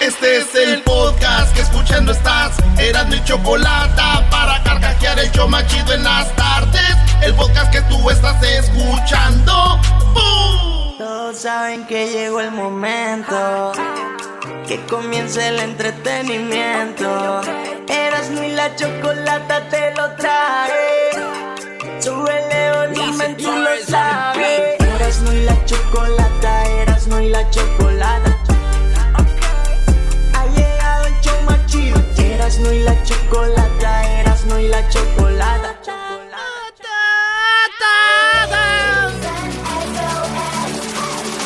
Este es el podcast que escuchando estás. Eran mi chocolate para carcajear el yo machido en las tardes. El podcast que tú estás escuchando. ¡Bum! Todos saben que llegó el momento. Que comience el entretenimiento. Eras mi la chocolata te lo trae. Súbele volumen, tú lo sabes. Eras y la chocolata, eras no y la chocolata. Chido. Eras no y la chocolata, eras no y la chocolata.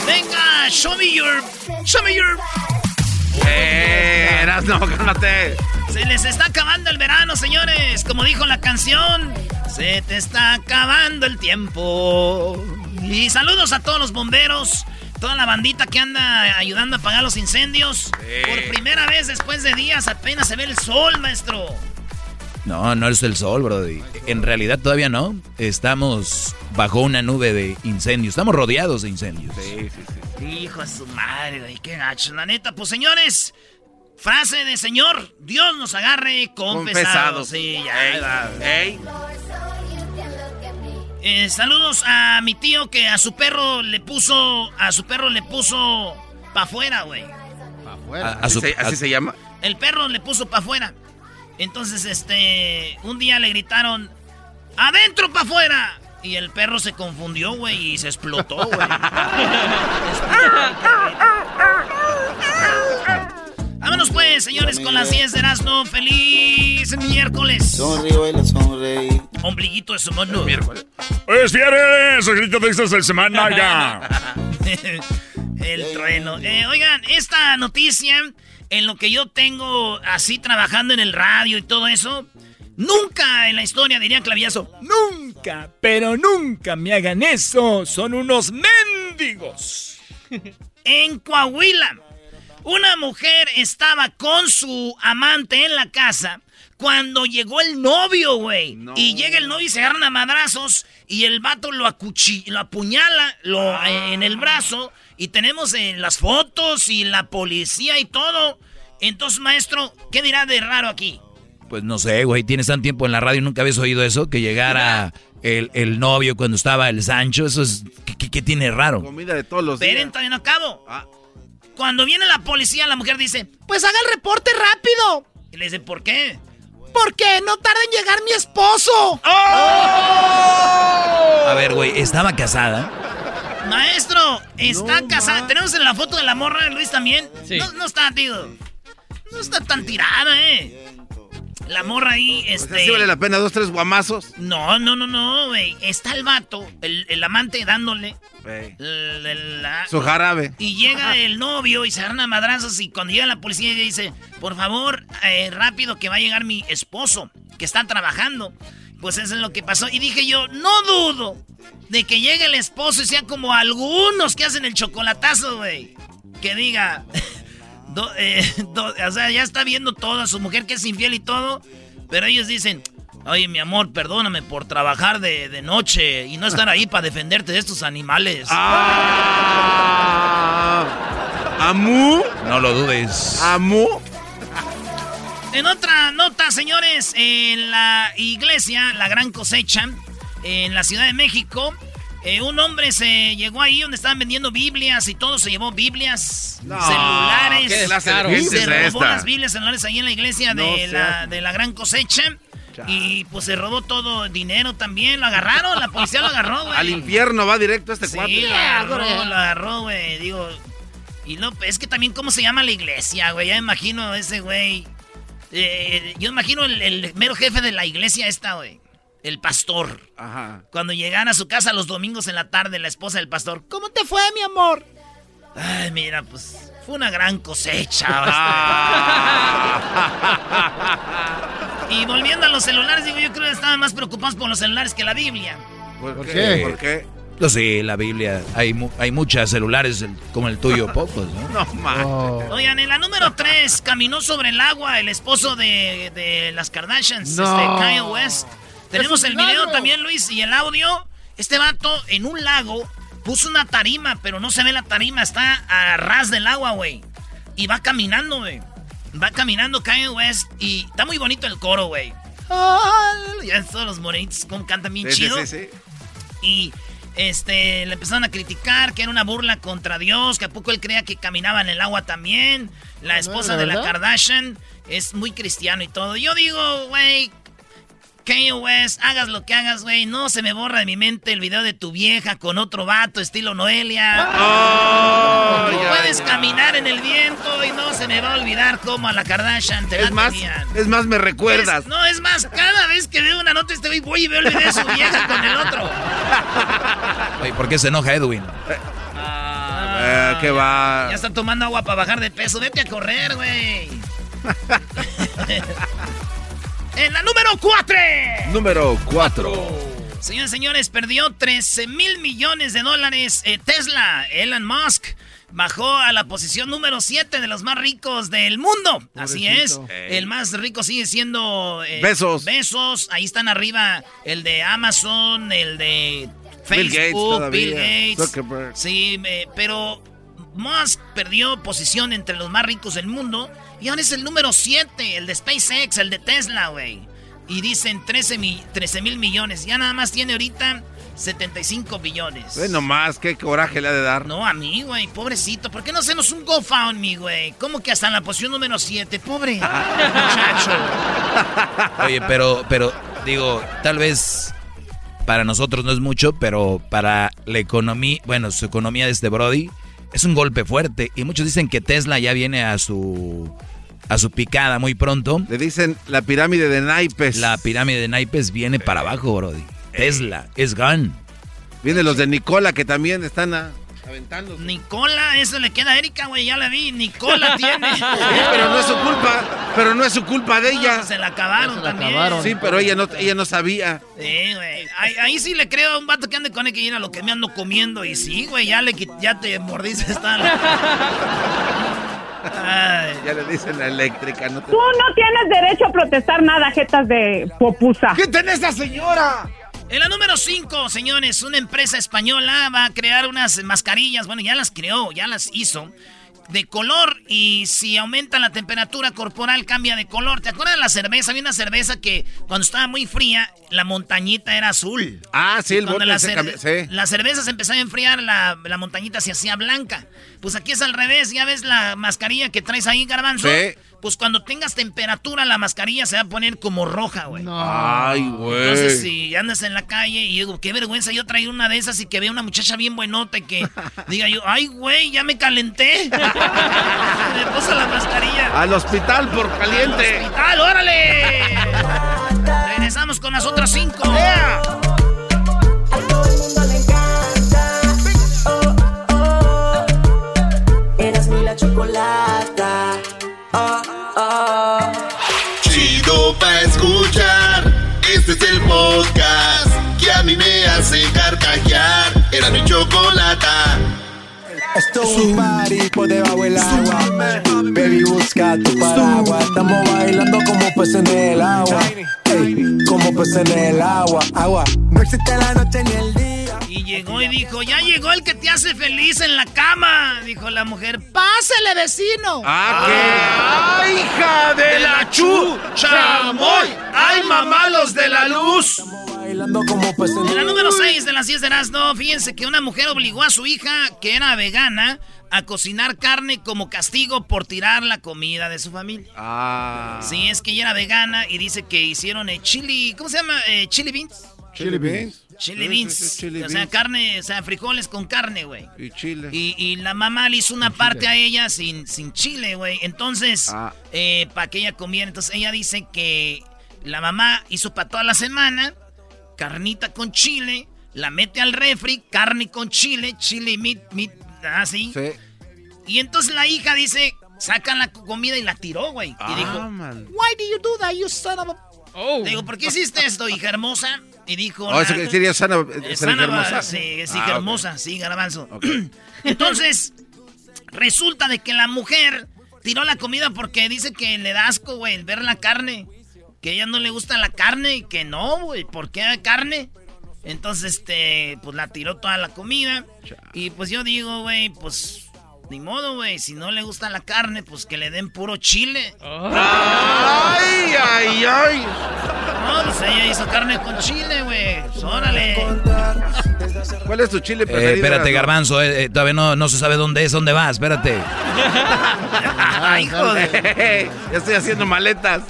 Venga, show me your. Show me your. Eh, eras no, cálmate. Se les está acabando el verano, señores. Como dijo la canción, se te está acabando el tiempo. Y saludos a todos los bomberos, toda la bandita que anda ayudando a apagar los incendios. Por primera vez después de días apenas se ve el sol, maestro. No, no es el sol, brody. En realidad todavía no. Estamos bajo una nube de incendios. Estamos rodeados de incendios. Sí, sí, sí. Hijo de su madre, güey, qué gacho. La neta, pues señores, frase de señor, Dios nos agarre confesados. Confesado. Sí, ya. Ey, va. Eh, saludos a mi tío que a su perro le puso, a su perro le puso pa' afuera, güey. A- a ¿Así, su- se, así a- se llama? El perro le puso pa' afuera. Entonces, este, un día le gritaron, adentro pa' afuera. Y el perro se confundió, güey, y se explotó, güey. Vámonos pues, señores, con las 10 de Erasmo. ¡Feliz miércoles! Sonríe, baila, sonreí. Ombliguito de su mano. Miércoles. Pues viernes, grito de estas de semana ya. El trueno. Eh, oigan, esta noticia, en lo que yo tengo así trabajando en el radio y todo eso, nunca en la historia diría Clavillazo. Nunca, pero nunca me hagan eso. Son unos mendigos. En Coahuila, una mujer estaba con su amante en la casa cuando llegó el novio, güey. Y llega el novio y se agarran a madrazos y el vato lo, acuchi lo apuñala lo, eh, en el brazo. Y tenemos eh, las fotos y la policía y todo. Entonces, maestro, ¿qué dirá de raro aquí? Pues no sé, güey. Tienes tan tiempo en la radio y nunca habías oído eso. Que llegara el, el novio cuando estaba el Sancho. Eso es. ¿Qué, qué- qué tiene raro? Comida de todos los días. Esperen, todavía no acabo. Ah. Cuando viene la policía, la mujer dice, pues haga el reporte rápido. Y le dice, ¿por qué? Porque no tarda en llegar mi esposo. A ver, güey. Estaba casada. Maestro, está casada. Tenemos en la foto de la morra, Luis también. Sí. No, no está, tío. No está tan tirada, eh. La morra ahí, O sea, este. sí vale la pena dos, tres guamazos. No, no, no, no, güey. Está el vato, el, el amante dándole. La- Su jarabe. Y llega el novio y se agarran a madrazos y cuando llega la policía ella dice, por favor, eh, rápido que va a llegar mi esposo, que está trabajando. Pues eso es lo que pasó. Y dije yo, no dudo de que llegue el esposo y sea como algunos que hacen el chocolatazo, güey. Que diga, do- eh, do- o sea, ya está viendo todo a su mujer que es infiel y todo, pero ellos dicen... Oye, mi amor, perdóname por trabajar de, de noche y no estar ahí para defenderte de estos animales. Ah. Amu. No lo dudes. Amu. En otra nota, señores, en la iglesia, la gran cosecha, en la Ciudad de México, eh, un hombre se llegó ahí donde estaban vendiendo Biblias y todo, se llevó Biblias, No, celulares. qué de se robó esta? las Biblias, celulares ahí en la iglesia No de, la, de la gran cosecha. Y pues se robó todo, dinero también. Lo agarraron, la policía lo agarró, güey. Al infierno va directo este Sí, cuate. lo agarró, lo agarró, güey. Digo, y no, es que también cómo se llama la iglesia, güey. Ya me imagino ese güey. Eh, yo imagino el, el mero jefe de la iglesia esta, güey. El pastor. Ajá. Cuando llegan a su casa los domingos en la tarde, la esposa del pastor. ¿Cómo te fue, mi amor? Ay, mira, pues fue una gran cosecha. y volviendo a los celulares, digo, yo creo que estaban más preocupados por los celulares que la Biblia. ¿Por, qué? qué? ¿Por qué? Pues sí, la Biblia. Hay, mu- hay muchas celulares el- como el tuyo, pocos, ¿no? No, man. Oigan, en la número 3, caminó sobre el agua el esposo de, de las Kardashians, No. este, Kanye West. Tenemos ¡Es un el video también, Luis, y el audio. Este vato en un lago puso una tarima, pero no se ve la tarima, está a ras del agua, güey. Y va caminando, güey. Va caminando Kanye West y está muy bonito el coro, güey. Ya todos los morenitos como cantan bien Sí, chido. sí, sí. Y este le empezaron a criticar que era una burla contra Dios, que a poco él creía que caminaba en el agua también. La esposa ¿la de la? Kardashian es muy cristiano y todo. Yo digo, güey, Kanye West, hagas lo que hagas, güey, no se me borra de mi mente el video de tu vieja con otro vato estilo Noelia. Oh, ya, puedes ya. caminar en el viento y no se me va a olvidar cómo a la Kardashian te la Es más, tenían. es más, me recuerdas. Es- no, es más, cada vez que veo una nota este güey, voy y veo el video de su vieja con el otro. Oye, ¿por qué se enoja Edwin? Eh, ¿Qué va? Ya está tomando agua para bajar de peso. Vete a correr, güey. en la número 4. Número 4. Señores, señores, perdió 13 mil millones de dólares. eh, Tesla, Elon Musk, bajó a la posición número 7 de los más ricos del mundo. Así es. El más rico sigue siendo... eh, Bezos. Besos. Ahí están arriba el de Amazon, el de Bill Gates Facebook, Bill Gates. Zuckerberg. Sí, eh, pero Musk perdió posición entre los más ricos del mundo. Y ahora es el número 7, el de SpaceX, el de Tesla, güey. Y dicen 13 mil millones. Ya nada más tiene ahorita 75 billones. Ve nomás, qué coraje le ha de dar. No, a mí, güey, pobrecito. ¿Por qué no hacemos un GoFundMe, güey? ¿Cómo que hasta en la posición número 7? Pobre muchacho. Oye, pero, pero, digo, tal vez para nosotros no es mucho, pero para la economía, bueno, su economía de este Brody es un golpe fuerte. Y muchos dicen que Tesla ya viene a su, a su picada muy pronto. Le dicen la pirámide de naipes. La pirámide de naipes viene para abajo, Brody. Tesla es gone. Vienen los de Nicola que también están a- aventando. Nicola, eso le queda a Erika, güey, ya la vi. Nicola tiene. Sí, pero no es su culpa. Pero no es su culpa de ella. Se la acabaron se la también. acabaron. Sí, pero ella no, ella no sabía. Sí, güey. Ahí, ahí sí le creo a un vato que ande con él que ir a lo que me ando comiendo. Y sí, güey, ya, le, quit- ya te mordiste esta. Ay. Ya le dicen la eléctrica. No te... Tú no tienes derecho a protestar nada, jetas de popusa. ¿Qué tenés esa señora? En la número 5, señores, una empresa española va a crear unas mascarillas. Bueno, ya las creó, ya las hizo. De color y si aumenta la temperatura corporal cambia de color. ¿Te acuerdas de la cerveza? Había una cerveza que cuando estaba muy fría, la montañita era azul. Ah, sí, el Cuando bote la, se sí. la cerveza se empezó a enfriar, la, la montañita se hacía blanca. Pues aquí es al revés, ya ves la mascarilla que traes ahí, garbanzo. Sí. Pues cuando tengas temperatura, la mascarilla se va a poner como roja, güey. Ay, Entonces, güey. si andas en la calle y digo, qué vergüenza yo traer una de esas y que vea una muchacha bien buenota y que diga yo, ay, güey, ya me calenté. me puso la mascarilla. Al hospital por caliente. ¡Hospital, órale! Regresamos con las otras cinco. A a mí me hace carcajear. Era mi chocolata. Esto es un party por debajo del agua. Baby, busca tu paraguas. Estamos bailando como peces en el agua. Ey, como peces en el agua. Agua. No existe la noche ni el día. Y llegó y dijo, ya llegó el que te hace feliz en la cama. Dijo la mujer, pásele, vecino. Ah, ¿qué? ¡Ay, hija de la chu! ¡Chamoy! ¡Ay, mamalos de la luz! Bailando como peces en En la el número 6 de las 10 de Erasmo, fíjense que una mujer obligó a su hija, que era vegana, a cocinar carne como castigo por tirar la comida de su familia. Ah. Sí, es que ella era vegana y dice que hicieron eh, chili, ¿cómo se llama? Eh, chili beans. Chili beans. Chili beans. sí, sí, chili o sea, carne, o sea, frijoles con carne, güey. Y chile. Y, y la mamá le hizo una parte a ella sin, sin chile, güey. Entonces, Ah. para que ella comiera. Entonces ella dice que la mamá hizo para toda la semana carnita con chile, la mete al refri, carne con chile, chile y meat, meat, así. Sí. Y entonces la hija dice, sacan la comida y la tiró, güey. y Ah, dijo, man. Why do you do that, you son of a... Le digo, ¿por qué hiciste esto, hija hermosa? Y dijo... Oh, eso que sería sana, eh, ser sana, hermosa. Sí, es Ah, hija ok. hermosa, sí, garbanzo. Entonces, resulta de que la mujer tiró la comida porque dice que le da asco, güey, el ver la carne. Que ella no le gusta la carne y que no, güey, ¿por qué hay carne? Entonces, este, pues la tiró toda la comida. Y pues yo digo, güey, pues Ni modo, güey. Si no le gusta la carne, pues que le den puro chile. ¡Ay, ay, ay! No, pues ella hizo carne con chile, güey. Pues, órale. ¿Cuál es tu chile Eh, preferido? espérate? Garbanzo, eh, eh, todavía no, no se sabe dónde es, dónde vas, espérate. Ay, hijo de... ya estoy haciendo maletas.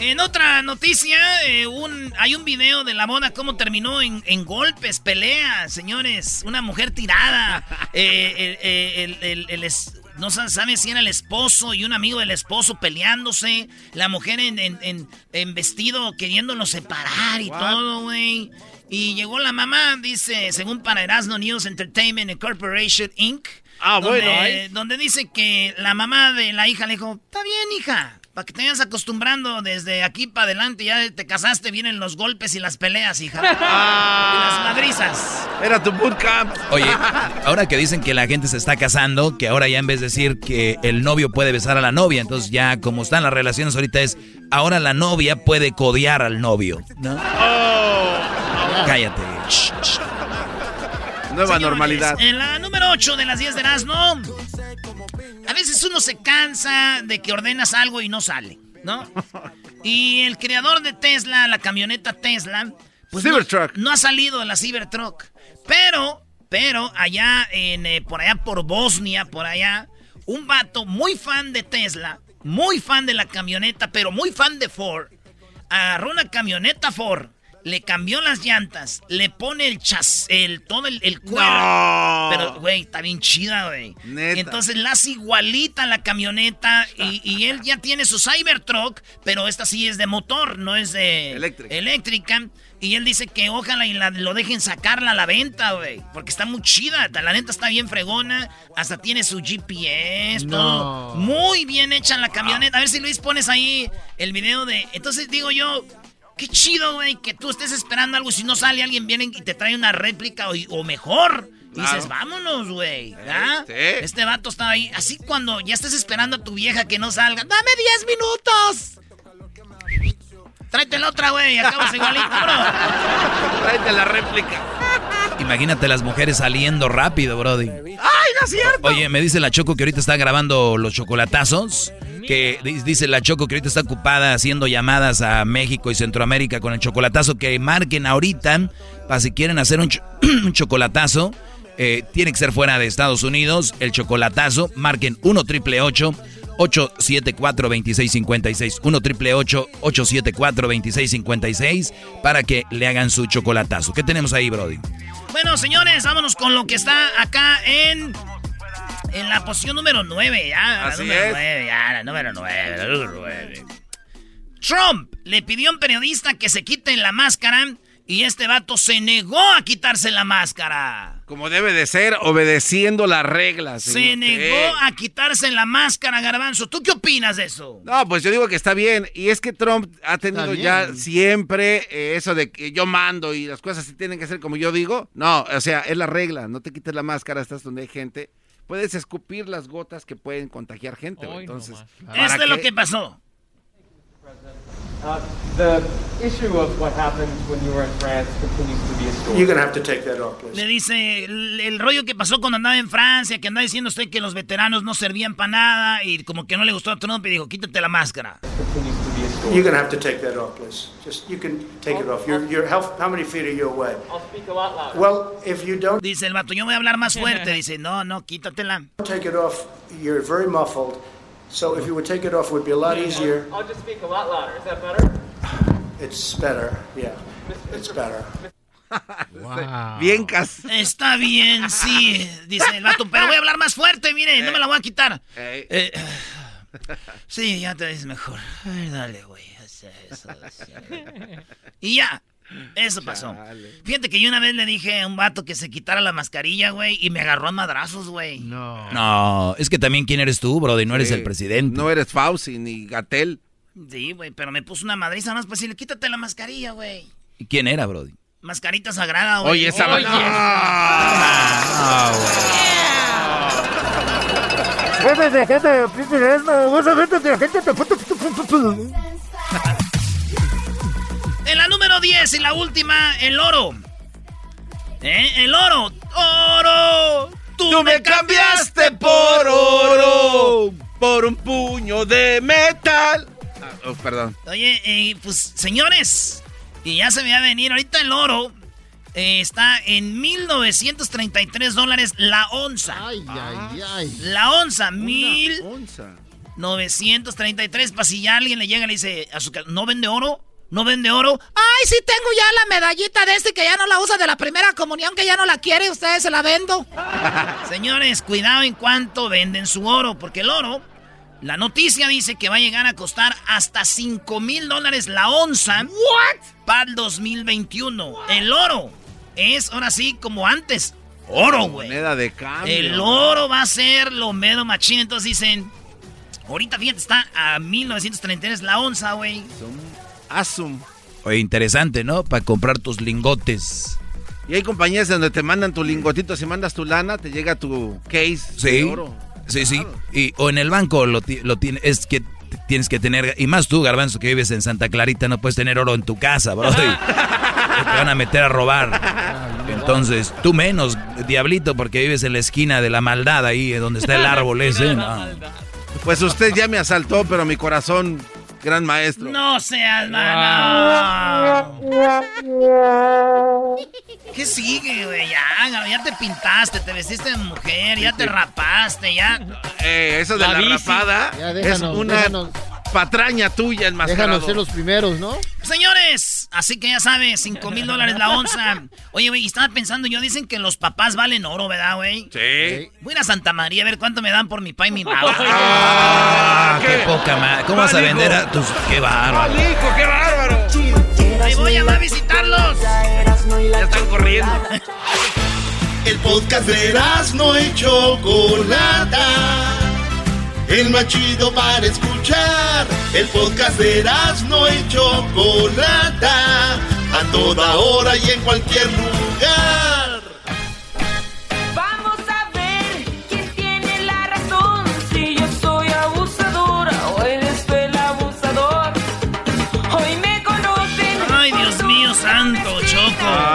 En otra noticia, eh, un, hay un video de la boda, cómo terminó en, en golpes, peleas, señores. Una mujer tirada. Eh, el- el- el- el es- no sa- sabe si era el esposo y un amigo del esposo peleándose. La mujer en, en- en- en vestido queriéndolo separar y todo, güey. Y llegó la mamá, dice, según para Erasmo News Entertainment Corporation Inc. Ah, bueno, donde dice que la mamá de la hija le dijo, está bien, hija, para que te vayas acostumbrando desde aquí para adelante, ya te casaste, vienen los golpes y las peleas, hija. Y las madrizas. Era tu bootcamp. Oye, ahora que dicen que la gente se está casando, que ahora ya en vez de decir que el novio puede besar a la novia, entonces ya como están las relaciones ahorita es, ahora la novia puede codear al novio, ¿no? Cállate. Shh, shh. Nueva Señores, normalidad. En la número 8 de las 10 de Erasmo, a veces uno se cansa de que ordenas algo y no sale, ¿no? Y el creador de Tesla, la camioneta Tesla, pues no, ha salido de la Cybertruck. Pero, pero allá en, eh, por allá por Bosnia, por allá, un vato muy fan de Tesla, muy fan de la camioneta, pero muy fan de Ford, agarró una camioneta Ford, le cambió las llantas, le pone el chas, el todo el, el cuero. No. Pero, güey, está bien chida, güey. Entonces la hace igualita la camioneta y, y él ya tiene su Cybertruck, pero esta sí es de motor, no es de Eléctrica. eléctrica. Y él dice que ojalá y la- lo dejen sacarla a la venta, güey. Porque está muy chida. La neta está bien fregona. Hasta tiene su GPS, todo. Muy bien hecha la camioneta. A ver si Luis pones ahí el video de. Entonces digo yo. Qué chido, güey, que tú estés esperando algo y si no sale alguien viene y te trae una réplica o, o mejor. Y dices, vámonos, güey. sí. Este vato estaba ahí. Así cuando ya estés esperando a tu vieja que no salga. ¡Dame 10 minutos! Tráete la otra, güey. Acabas igualito, bro. Tráete la réplica. Imagínate las mujeres saliendo rápido, Brody. ¡Ay, no es cierto! Oye, me dice la Choco que ahorita está grabando los chocolatazos. Que di- dice la Choco que ahorita está ocupada haciendo llamadas a México y Centroamérica con el chocolatazo. Que marquen ahorita para si quieren hacer un chocolatazo. eh, tiene que ser fuera de Estados Unidos. El chocolatazo. Marquen 1 triple 874 2656 1 triple 874 2656 para que le hagan su chocolatazo. ¿Qué tenemos ahí, Brody? Bueno, señores, vámonos con lo que está acá en. En la posición número 9, ya. La número es. 9, ya, la número 9, la número 9. Trump le pidió a un periodista que se quite la máscara y este vato se negó a quitarse la máscara. Como debe de ser, obedeciendo las reglas. Se negó a quitarse la máscara, Garbanzo. ¿Tú qué opinas de eso? No, pues yo digo que está bien. Y es que Trump ha tenido ya siempre eh, eso de que yo mando y las cosas sí tienen que ser como yo digo. No, o sea, es la regla. No te quites la máscara, estás donde hay gente. Puedes escupir las gotas que pueden contagiar gente. no Entonces. ¿para Esto es lo qué? que pasó. Uh, the issue of what happened when you were in France continues to be a story. You're going to have to take that off, please. Le dice el, el rollo que pasó cuando andaba en Francia, que andaba diciendo usted que los veteranos no servían para nada y como que no le gustó a Trump y dijo, quítate la máscara. continues You're going to have to take that off, please. Just you can take it off. Your your health. How many feet are you away? I'll speak a lot louder. Well, if you don't Dice el vato, yo voy a hablar más fuerte. Dice, no, no, quítatela. take it off, you're very muffled. So if you would take it off, it would be a lot easier. I'll just speak a lot louder. Is that better? It's better. Yeah, it's better. Bien cas. Está bien, sí, dice el vato, pero voy a hablar más fuerte, mire, no me la voy a quitar. Ey. Eh, sí, ya te ves mejor. Ay, dale, güey. eso, sí. Y ya, eso pasó. Fíjate que yo una vez le dije a un vato que se quitara la mascarilla, güey, y me agarró a madrazos, güey. No. No, es que también quién eres tú, Brody, no eres Sí. el presidente. No eres Fauci ni Gatel. Sí, güey, pero me puso una madriza más, pues sí, quítate la mascarilla, güey. ¿Y quién era, Brody? Mascarita sagrada, güey. Oye, esa Oye. En la número 10 y la última, el oro. ¿Eh? El oro. ¡Oro! Tú me cambiaste por oro, por un puño de metal. Ah, oh, perdón. Oye, eh, pues señores, y ya se me va a venir. Ahorita el oro eh, está en 1933 dólares la onza. Ay, ay, ay. La onza, mil. 933. Para si ya alguien le llega y le dice a su ¿no vende oro? ¿No vende oro? Ay, sí tengo ya la medallita de este que ya no la usa de la primera comunión, que ya no la quiere, ustedes se la vendo. Señores, cuidado en cuanto venden su oro, porque el oro, la noticia dice que va a llegar a costar hasta 5 mil dólares la onza. ¿What? Para el 2021. El oro es ahora sí como antes. Oro, güey. Moneda de cambio. El oro va a ser lo medio machín. Entonces dicen, ahorita fíjate, está a 1933 la onza, güey. Asum. Oye, interesante, ¿no? Para comprar tus lingotes. Y hay compañías donde te mandan tu lingotito, si mandas tu lana, te llega tu case sí, de oro. Sí, sí. Y, o en el banco lo, lo tiene, es que tienes que tener, y más tú, Garbanzo, que vives en Santa Clarita, no puedes tener oro en tu casa, bro. te van a meter a robar. Entonces, tú menos, diablito, porque vives en la esquina de la maldad ahí, donde está el árbol ese. Pues usted ya me asaltó, pero mi corazón gran maestro. No seas mano. ¿Qué sigue, güey? Ya, ya te pintaste, te vestiste de mujer, ya te rapaste, ya. Eh, eso de la, rapada es una patraña tuya, el más Déjanos ser los primeros, ¿no? Señores, así que ya sabes, 5 mil dólares la onza. Oye, güey, estaba pensando yo, dicen que los papás valen oro, ¿verdad, güey? Sí. Voy a ir a Santa María a ver cuánto me dan por mi pa y mi mamá. Ah, qué, poca madre. ¿Cómo vas a vender a tus...? ¡Qué bárbaro! ¡Malico, qué bárbaro! Ahí voy a, a visitarlos. Ya están corriendo. El podcast de no y Chocolata el más chido para escuchar. El podcast de no y Chocolata, a toda hora y en cualquier lugar.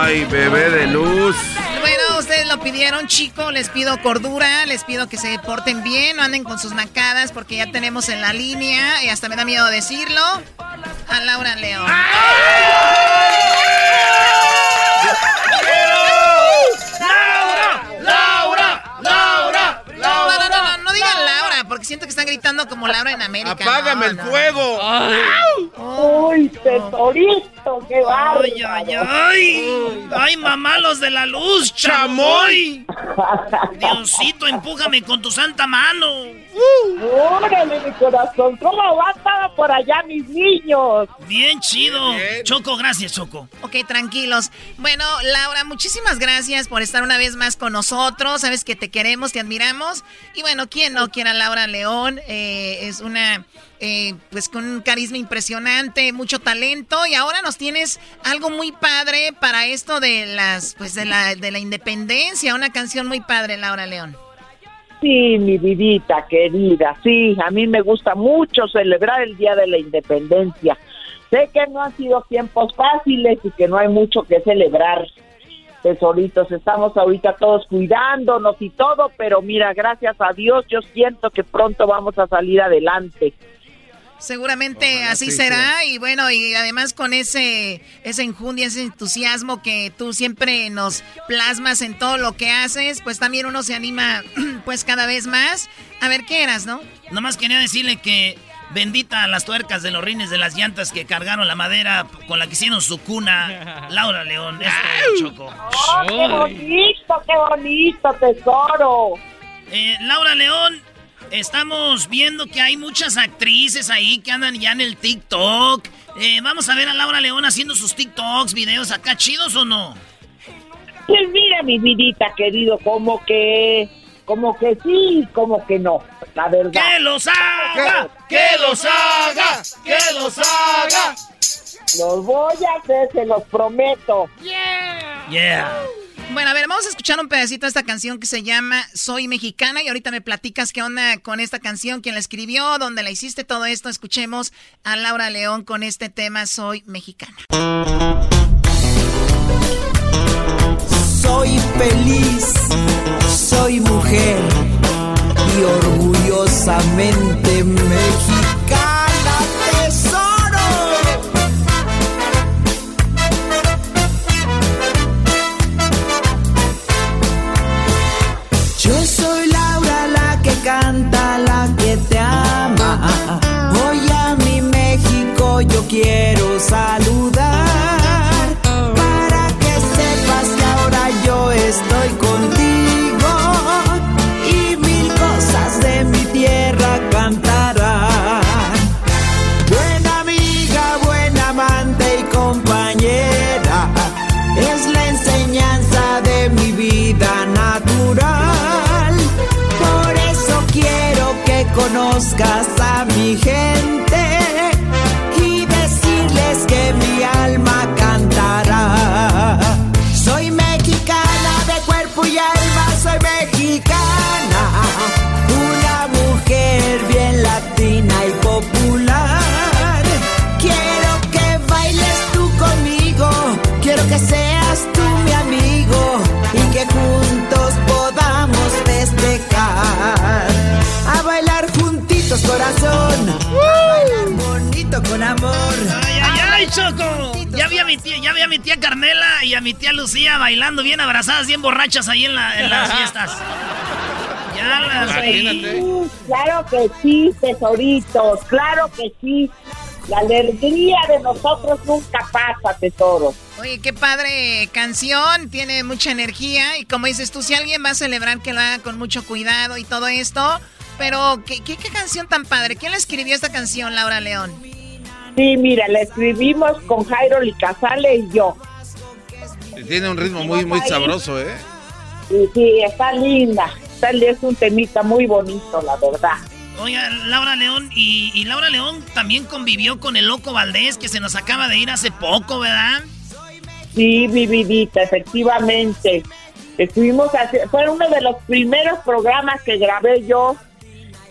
Ay, bebé de luz. Bueno, ustedes lo pidieron, chicos. Les pido cordura, les pido que se porten bien, no anden con sus nacadas, porque ya tenemos en la línea, y hasta me da miedo decirlo, a Laura León. ¡Laura! Siento que están gritando como Laura en América. ¡Apágame el fuego! ¡Uy, tesorito! ¡Qué bárbaro! ¡Ay, ay, ay! ¡Ay, mamá, los de la luz, chamoy! Diosito, empújame con tu santa mano. ¡Órale, mi corazón! ¿Cómo va todo por allá, mis niños? Bien chido. Choco, gracias, Choco. Ok, tranquilos. Bueno, Laura, muchísimas gracias por estar una vez más con nosotros. Sabes que te queremos, te admiramos. Y bueno, ¿quién no quiera a Laura León? Eh, es una, eh, pues con un carisma impresionante, mucho talento. Y ahora nos tienes algo muy padre para esto de las, pues de la, de la independencia. Una canción muy padre, Laura León. Sí, mi vidita querida, sí, a mí me gusta mucho celebrar el Día de la Independencia. Sé que no han sido tiempos fáciles y que no hay mucho que celebrar, tesoritos. Estamos ahorita todos cuidándonos y todo, pero mira, gracias a Dios yo siento que pronto vamos a salir adelante. Seguramente así sí será y bueno, y además con ese ese enjundia, ese entusiasmo que tú siempre nos plasmas en todo lo que haces, pues también uno se anima pues cada vez más. A ver qué eras, ¿no? Nomás quería decirle que bendita las tuercas de los rines de las llantas que cargaron la madera con la que hicieron su cuna. Laura León, esto Choco. ¡Oh, qué bonito, qué bonito, tesoro! Eh, Laura León, estamos viendo que hay muchas actrices ahí que andan ya en el TikTok. Eh, vamos a ver a Laura León haciendo sus TikToks, videos acá chidos o no. Pues mira, mi vidita querido, como que, como que sí, como que no, la verdad. ¡Que los haga! ¡Que los haga! ¡Que los haga! Los voy a hacer, se los prometo. Yeah. Bueno, a ver, vamos a escuchar un pedacito de esta canción que se llama Soy Mexicana y ahorita me platicas qué onda con esta canción, quién la escribió, dónde la hiciste, todo esto. Escuchemos a Laura León con este tema Soy Mexicana. Soy feliz, soy mujer y orgullosamente mexicana Yo soy Laura la que canta, la que te ama. Hoy a mi México yo quiero conozcas a mi gente amor. ¡Ay, ay, ay, Choco! Ya vi, a mi tía, ya vi a mi tía Carmela y a mi tía Lucía bailando bien abrazadas, bien borrachas ahí en, la- en las fiestas. Ya las vi. Sí, claro que sí, tesoritos, claro que sí. La alegría de nosotros nunca pasa, tesoro. Oye, qué padre canción, tiene mucha energía y como dices tú, si alguien va a celebrar que lo haga con mucho cuidado y todo esto, pero ¿qué, qué, qué canción tan padre? ¿Quién le escribió esta canción, Laura León? Sí, mira, la escribimos con Jairo Licazale y yo. Tiene un ritmo muy, muy sabroso, ¿eh? Y sí, está linda. Está, es un temita muy bonito, la verdad. Oiga, Laura León, y, y Laura León también convivió con el Loco Valdés, que se nos acaba de ir hace poco, ¿verdad? Sí, mi vidita, efectivamente. Estuvimos hace, fue uno de los primeros programas que grabé yo.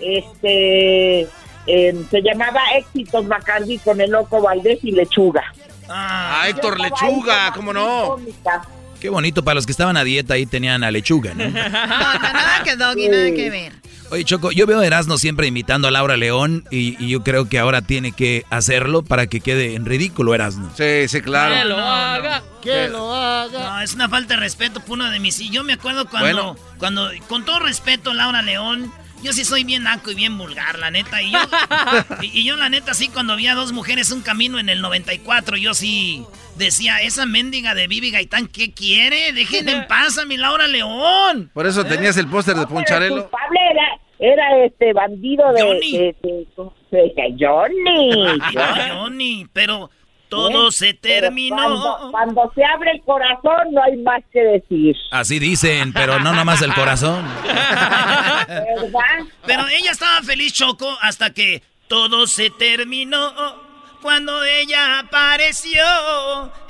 Este se llamaba Éxitos Bacardi con el Loco Valdés y Lechuga. Ah, Héctor Lechuga, ¿cómo no? Qué bonito, para los que estaban a dieta ahí tenían a lechuga, ¿no? No, no, nada que Doggy, nada que ver. Oye, Choco, yo veo a Erasmo siempre imitando a Laura León y, y yo creo que ahora tiene que hacerlo para que quede en ridículo Erasmo. Sí, sí, claro. Que lo haga. Que lo haga. No, es una falta de respeto por uno de mis... Y yo me acuerdo cuando, Bueno. cuando, con todo respeto, Laura León, yo sí soy bien naco y bien vulgar, la neta. Y yo, y, y yo la neta, sí, cuando vi a dos mujeres un camino en el 94, yo sí decía, esa mendiga de Vivi Gaitán, ¿qué quiere? Dejen en paz a mi Laura León. Por eso tenías el póster de El Poncharelo. culpable era, era este bandido de, de, de- de- de Johnny. Ay, Johnny, pero todo se terminó. Cuando, cuando se abre el corazón no hay más que decir. Así dicen, pero no nomás el corazón. ¿Verdad? Pero ella estaba feliz, Choco, hasta que todo se terminó. Cuando ella apareció,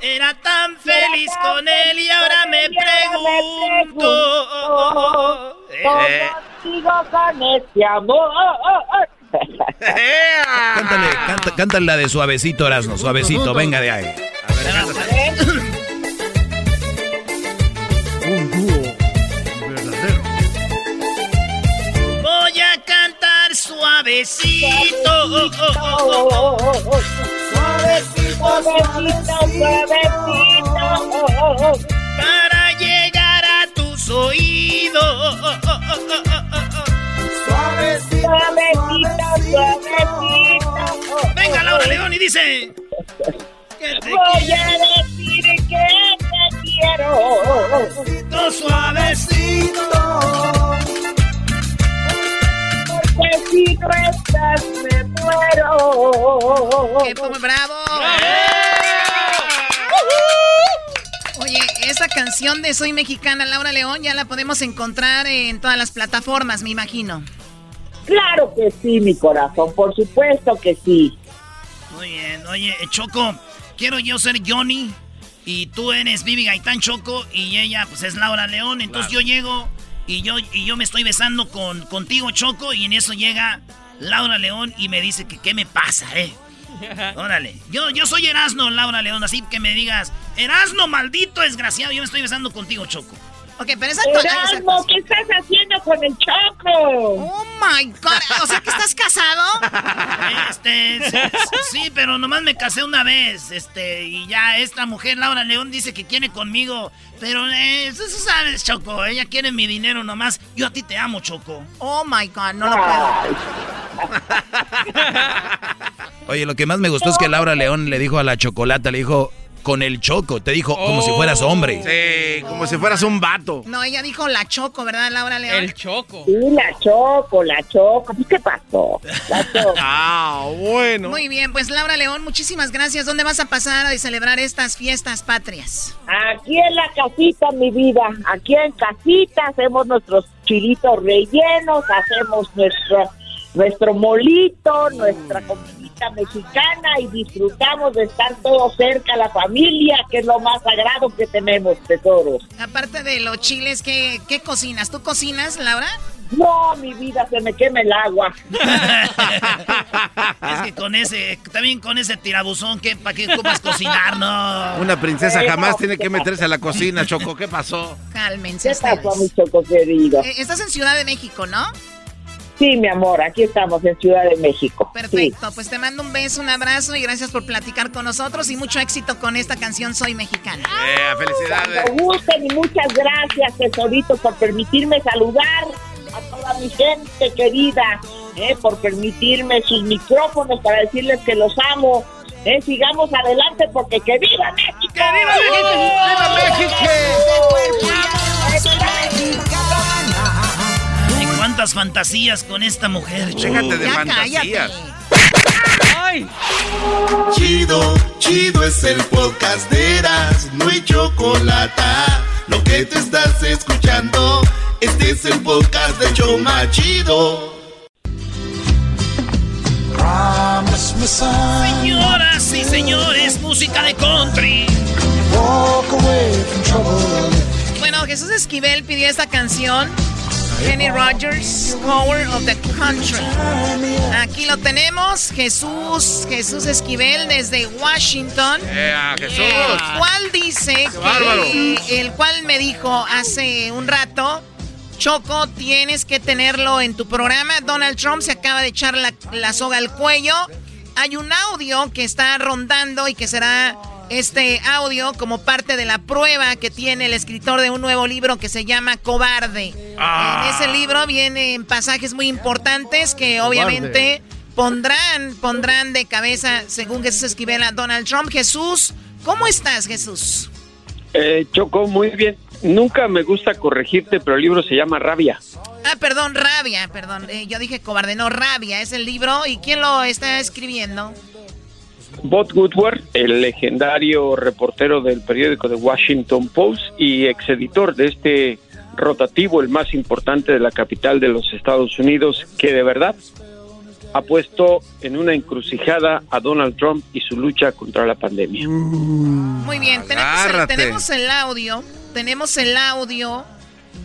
era tan feliz con él y ahora me pregunto. Eh, Sigo con este amor. Cántale, canta, cántale la de suavecito, Erasmo, suavecito, venga de ahí. Un dúo verdadero. Voy a cantar suavecito. Suavecito, suavecito, suavecito. Para llegar a tus oídos. Suavecito, suavecito. Venga, Laura León, y dice. que te Voy a decir que te quiero. quiero suavecito. Porque si no estás me muero. ¡Qué po- bravo! Oye, esa canción de Soy Mexicana, Laura León, ya la podemos encontrar en todas las plataformas, me imagino. Claro que sí, mi corazón, por supuesto que sí. Muy bien, oye, Choco, quiero yo ser Johnny y tú eres Vivi Gaitán Choco y ella pues es Laura León, entonces yo llego y yo y yo me estoy besando con contigo Choco y en eso llega Laura León y me dice que qué me pasa, eh. Órale, yo, yo soy Erasno, Laura León, así que me digas, Erasno, maldito desgraciado, yo me estoy besando contigo, Choco. Ok, pero esa. Erasmo, ¿qué estás haciendo con el Choco? Oh my God. O sea que estás casado. Este, sí, sí, pero nomás me casé una vez. Este, y ya esta mujer, Laura León, dice que quiere conmigo. Pero eh, eso eso sabes, Choco. Ella quiere mi dinero nomás. Yo a ti te amo, Choco. Oh my God, no lo puedo. Oye, lo que más me gustó es que Laura León le dijo a la chocolata, le dijo, con el choco, te dijo, como si fueras hombre. Sí, como si fueras un vato. No, ella dijo la choco, ¿verdad, Laura León? El choco. Sí, la Choco, la Choco. ¿Y ¿Qué pasó? La Choco. Ah, bueno. Muy bien, pues Laura León, muchísimas gracias. ¿Dónde vas a pasar a celebrar estas fiestas patrias? Aquí en la casita, mi vida. Aquí en casita hacemos nuestros chilitos rellenos, hacemos nuestro, nuestro molito, nuestra mexicana y disfrutamos de estar todos cerca, la familia, que es lo más sagrado que tenemos, tesoros. Aparte de los chiles, ¿qué, qué cocinas? ¿Tú cocinas, Laura? No, mi vida, se me quema el agua. Es que con ese, también con ese tirabuzón, ¿qué, ¿para qué ocupas cocinar, no? Una princesa jamás tiene que meterse a la cocina, Choco. ¿Qué pasó? Cálmense ¿Qué ustedes. pasó, mi Choco querido? Eh, estás en Ciudad de México, ¿no? Sí, mi amor, aquí estamos en Ciudad de México. Sí. Perfecto, pues te mando un beso, un abrazo y gracias por platicar con nosotros y mucho éxito con esta canción Soy Mexicana. Eh, felicidades. Cuando gusten y muchas gracias, tesorito, por permitirme saludar a toda mi gente querida, eh, por permitirme sus micrófonos para decirles que los amo. Eh, sigamos adelante porque que viva México. ¡Que viva ¡Viva ¿Y cuántas fantasías con esta mujer, Choco? Déjate de Ya fantasías. ¡Ay! Chido, chido es el podcast de Eras, no hay chocolate. Lo que te estás escuchando, este es el podcast de Choma Chido. Señoras y señores, música de country. Bueno, Jesús Esquivel pidió esta canción. Kenny Rogers, Power of the Country. Aquí lo tenemos, Jesús, Jesús Esquivel desde Washington. A Jesús. El cual dice que, el cual me dijo hace un rato, Choco, tienes que tenerlo en tu programa. Donald Trump se acaba de echar la, la soga al cuello. Hay un audio que está rondando y que será este audio como parte de la prueba que tiene el escritor de un nuevo libro que se llama Cobarde. En ese libro vienen pasajes muy importantes que obviamente pondrán, pondrán de cabeza, según Jesús Esquivel, a Donald Trump. Jesús, ¿cómo estás, Jesús? Eh, Choco, muy bien. Nunca me gusta corregirte, pero el libro se llama Rabia. Ah, perdón, rabia, perdón. Eh, yo dije cobarde, no, rabia es el libro. ¿Y quién lo está escribiendo? Bob Woodward, el legendario reportero del periódico The Washington Post y exeditor de este rotativo, el más importante de la capital de los Estados Unidos, que de verdad ha puesto en una encrucijada a Donald Trump y su lucha contra la pandemia. Muy bien, tenemos el, Agárrate. tenemos el audio, tenemos el audio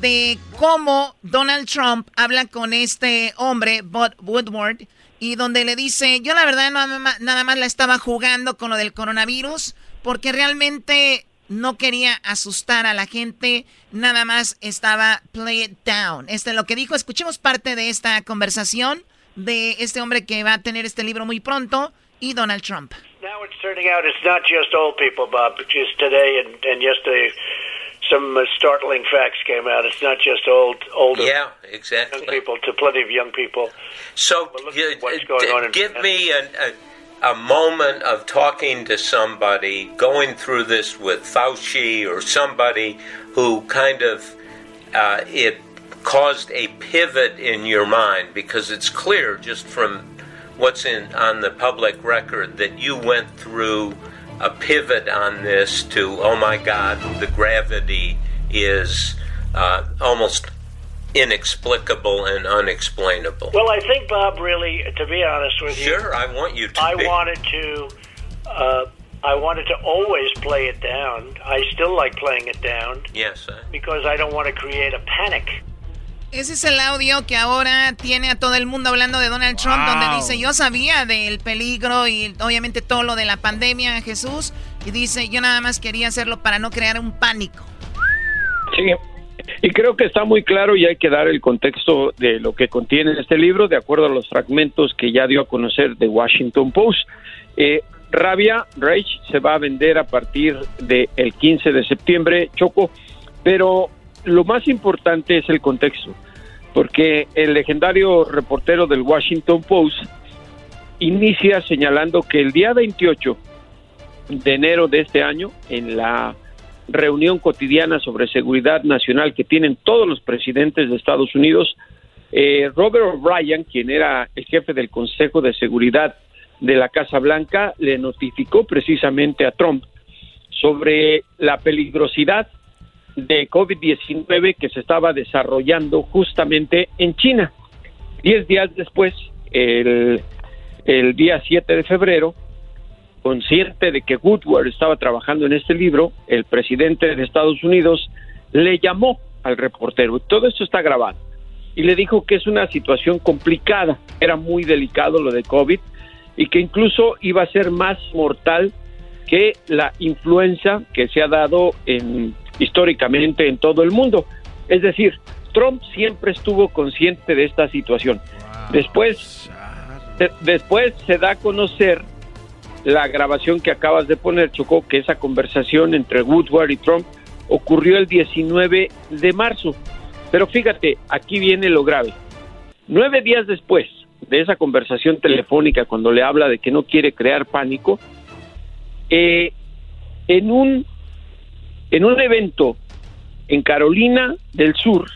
de cómo Donald Trump habla con este hombre, Bob Woodward, y donde le dice, yo la verdad nada más la estaba jugando con lo del coronavirus, porque realmente no quería asustar a la gente, nada más estaba play it down. Este es lo que dijo, escuchemos parte de esta conversación de este hombre que va a tener este libro muy pronto y Donald Trump. Now it's turning out it's not just old people, Bob. Just today and, and some uh, startling facts came out. It's not just old, older Yeah, exactly. young people to plenty of young people. So, you- d- give me a, a, a moment of talking to somebody, going through this with Fauci or somebody who kind of uh, it caused a pivot in your mind because it's clear just from what's in on the public record that you went through a pivot on this to oh my God, the gravity is uh, almost inexplicable and unexplainable. Well, I think, Bob, really, to be honest with you, Sure, I want you to I be. wanted to. Uh, I wanted to always play it down. I still like playing it down Yes, I- because I don't want to create a panic. Ese es el audio que ahora tiene a todo el mundo hablando de Donald Trump, donde dice, yo sabía del peligro y obviamente todo lo de la pandemia, Jesús, y dice, yo nada más quería hacerlo para no crear un pánico. Sí, Y creo que está muy claro y hay que dar el contexto de lo que contiene este libro, de acuerdo a los fragmentos que ya dio a conocer de Washington Post. Eh, Rabia Rage se va a vender a partir del 15 de septiembre, Choco, pero lo más importante es el contexto, porque el legendario reportero del Washington Post inicia señalando que el día 28 de enero de este año, en la reunión cotidiana sobre seguridad nacional que tienen todos los presidentes de Estados Unidos, eh, Robert O'Brien, quien era el jefe del Consejo de Seguridad de la Casa Blanca, le notificó precisamente a Trump sobre la peligrosidad de COVID-19 que se estaba desarrollando justamente en China. Diez días después, el, el día 7 de febrero, consciente de que Woodward estaba trabajando en este libro, el presidente de Estados Unidos le llamó al reportero. Todo esto está grabado. Y le dijo que es una situación complicada, era muy delicado lo de COVID y que incluso iba a ser más mortal que la influenza que se ha dado en, históricamente en todo el mundo. Es decir, Trump siempre estuvo consciente de esta situación. Después, después se da a conocer la grabación que acabas de poner, Chocó, que esa conversación entre Woodward y Trump ocurrió el 19 de marzo. Pero fíjate, aquí viene lo grave. Nueve días después de esa conversación telefónica, cuando le habla de que no quiere crear pánico, eh, en, un, en un evento en Carolina del Sur,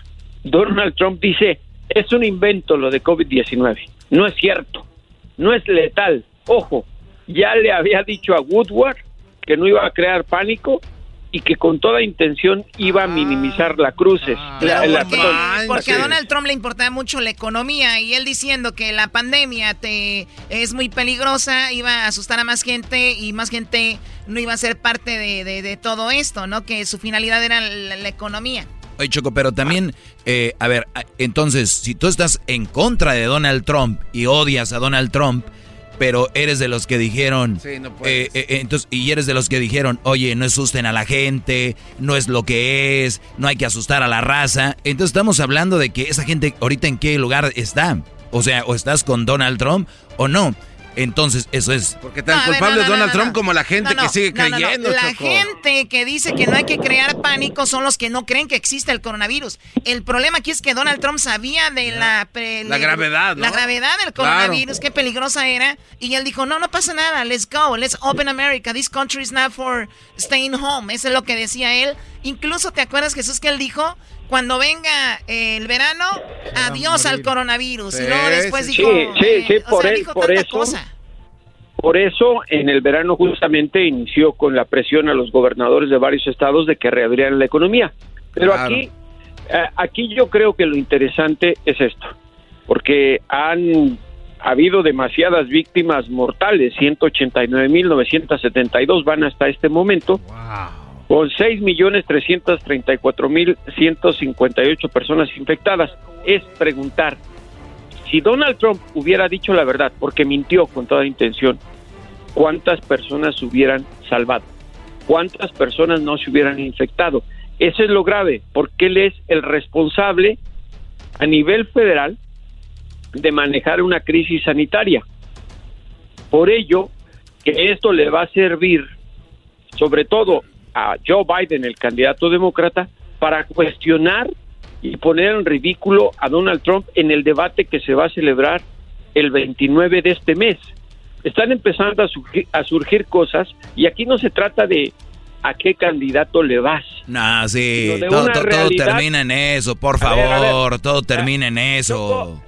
Donald Trump dice, es un invento lo de COVID-19, no es cierto, no es letal, ojo, ya le había dicho a Woodward que no iba a crear pánico y que con toda intención iba a minimizar la cruces. porque, a Donald Trump le importaba mucho la economía y él diciendo que la pandemia te es muy peligrosa iba a asustar a más gente y más gente no iba a ser parte de, todo esto, ¿no? Que su finalidad era la, economía. Oye, Choco, pero también, eh, a ver, entonces, si tú estás en contra de Donald Trump y odias a Donald Trump, pero eres de los que dijeron, sí, no eh, eh, entonces, y eres de los que dijeron, oye, no asusten a la gente, no es lo que es, no hay que asustar a la raza. Entonces estamos hablando de que esa gente ahorita en qué lugar está. O sea, o estás con Donald Trump o no. Entonces, eso es. Porque tan culpable es Donald Trump como la gente que sigue creyendo. La gente que dice que no hay que crear pánico son los que no creen que existe el coronavirus. El problema aquí es que Donald Trump sabía de la. la gravedad, La gravedad del coronavirus, qué peligrosa era. Y él dijo: No, no pasa nada, let's go, let's open America. This country is not for staying home. Eso es lo que decía él. Incluso, ¿te acuerdas, Jesús, que él dijo? Cuando venga el verano, adiós al coronavirus. y luego después dijo. Sí, sí, por, eso. Por eso, en el verano justamente inició con la presión a los gobernadores de varios estados de que reabrieran la economía. Pero aquí, eh, aquí yo creo que lo interesante es esto, porque han habido demasiadas víctimas mortales, 189.972 van hasta este momento. Wow con 6.334.158 personas infectadas. Es preguntar, si Donald Trump hubiera dicho la verdad, porque mintió con toda intención, ¿cuántas personas se hubieran salvado? ¿Cuántas personas no se hubieran infectado? Eso es lo grave, porque él es el responsable a nivel federal de manejar una crisis sanitaria. Por ello, que esto le va a servir sobre todo a Joe Biden, el candidato demócrata, para cuestionar y poner en ridículo a Donald Trump en el debate que se va a celebrar el 29 de este mes. Están empezando a surgir, cosas y aquí no se trata de a qué candidato le vas. No, sí, todo, termina en eso, por favor, todo termina en eso. Choco,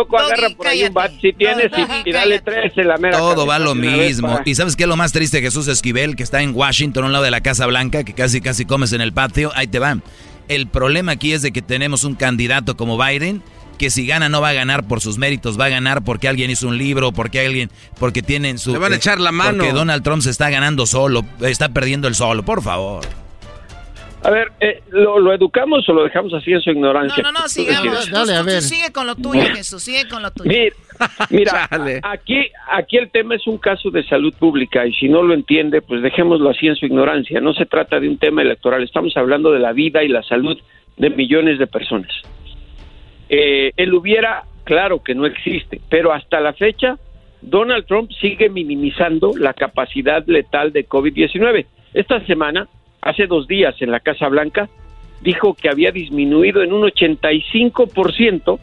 agarra por ahí un bat si tienes y, dale tres en la mera. Todo va lo mismo. ¿Y sabes qué es lo más triste, Jesús Esquivel, que está en Washington, a un lado de la Casa Blanca, que casi casi comes en el patio? Ahí te van. El problema aquí es de que tenemos un candidato como Biden que si gana no va a ganar por sus méritos, va a ganar porque alguien hizo un libro, porque alguien, porque tienen su... Le van a echar la mano. Porque Donald Trump se está ganando solo, está perdiendo el solo, por favor. A ver, eh, ¿lo, educamos o lo dejamos así en su ignorancia? No, no, no, sigamos. Dale, a ver. sigue con lo tuyo, Jesús, sigue con lo tuyo. Mira, aquí, aquí el tema es un caso de salud pública y si no lo entiende, pues dejémoslo así en su ignorancia. No se trata de un tema electoral, estamos hablando de la vida y la salud de millones de personas. Eh, el hubiera, claro que no existe, pero hasta la fecha Donald Trump sigue minimizando la capacidad letal de COVID-19. Esta semana, hace dos días en la Casa Blanca, dijo que había disminuido en un 85%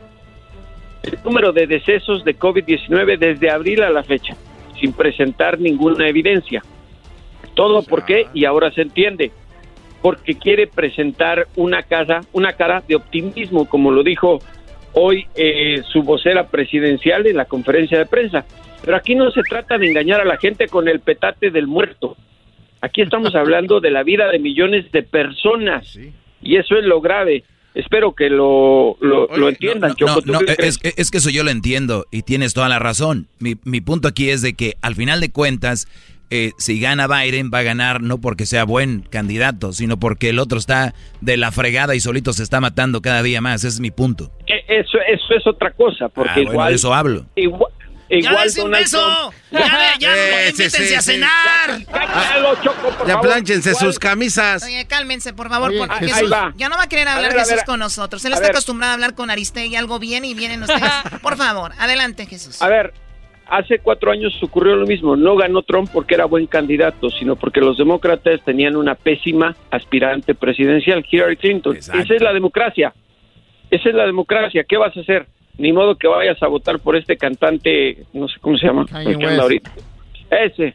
el número de decesos de COVID-19 desde abril a la fecha, sin presentar ninguna evidencia. Todo por qué, y ahora se entiende, porque quiere presentar una casa, una cara de optimismo, como lo dijo hoy eh, su vocera presidencial en la conferencia de prensa. Pero aquí no se trata de engañar a la gente con el petate del muerto. Aquí estamos hablando de la vida de millones de personas. Y eso es lo grave. Espero que lo, lo, lo entiendan. No, Choco, ¿tú no, qué es, es que eso yo lo entiendo y tienes toda la razón. Mi, mi punto aquí es de que al final de cuentas, eh, si gana Biden, va a ganar no porque sea buen candidato, sino porque el otro está de la fregada y solito se está matando cada día más. Ese es mi punto. Eso, eso es otra cosa, porque Ah, bueno, igual... de eso hablo. Igual, ¡Ya igual dense un Donald beso! Trump- ¡Ya, ya, Eh, sí, invítense sí, a cenar! Cállalo, Choco, por Ya favor. Igual- sus camisas. Oye, cálmense, por favor, Oye, porque Jesús. Va. ya no va a querer hablar ver, a Jesús ver. con nosotros. Él está ver. acostumbrado a hablar con Aristegui algo bien y vienen ustedes. Por favor, adelante, Jesús. A ver, hace cuatro años ocurrió lo mismo. No ganó Trump porque era buen candidato, sino porque los demócratas tenían una pésima aspirante presidencial, Hillary Clinton. Exacto. Esa es la democracia. Esa es la democracia. ¿Qué vas a hacer? Ni modo que vayas a votar por este cantante, no sé cómo se llama, el que anda ahorita. Ese.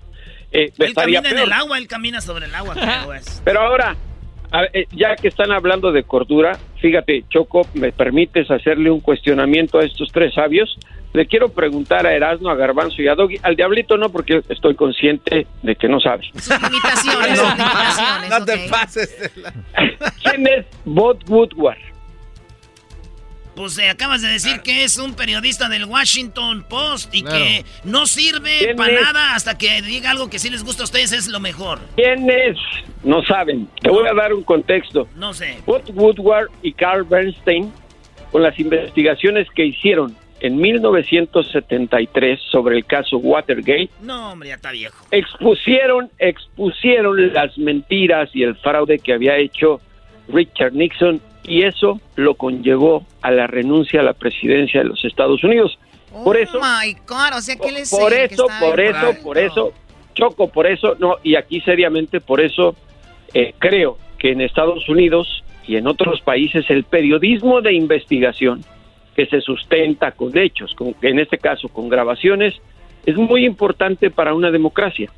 Eh, Él camina en el agua, él camina sobre el agua. Pero ahora, a- eh, ya que están hablando de cordura, fíjate, Choco, ¿me permites hacerle un cuestionamiento a estos tres sabios? Le quiero preguntar a Erasmo, a Garbanzo y a Doggy. Al Diablito no, porque estoy consciente de que no sabe. Sus limitaciones, sus limitaciones. No te pases. de la- ¿Quién es Bob Woodward? Pues eh, acabas de decir que es un periodista del Washington Post y Claro. que no sirve ¿Quién para nada hasta que diga algo que sí les gusta a ustedes es lo mejor. ¿Quién es? No saben. Te voy a dar un contexto. No sé. Bob Woodward y Carl Bernstein, con las investigaciones que hicieron en 1973 sobre el caso Watergate, No, hombre, ya está viejo. expusieron, expusieron las mentiras y el fraude que había hecho Richard Nixon y eso lo conllevó a la renuncia a la presidencia de los Estados Unidos. Por oh eso, my God, o sea, ¿qué les por? Que eso, por eso, alto. por eso, Choco, por eso, no, y aquí seriamente, por eso eh, creo que en Estados Unidos y en otros países el periodismo de investigación que se sustenta con hechos, con, en este caso con grabaciones, es muy importante para una democracia.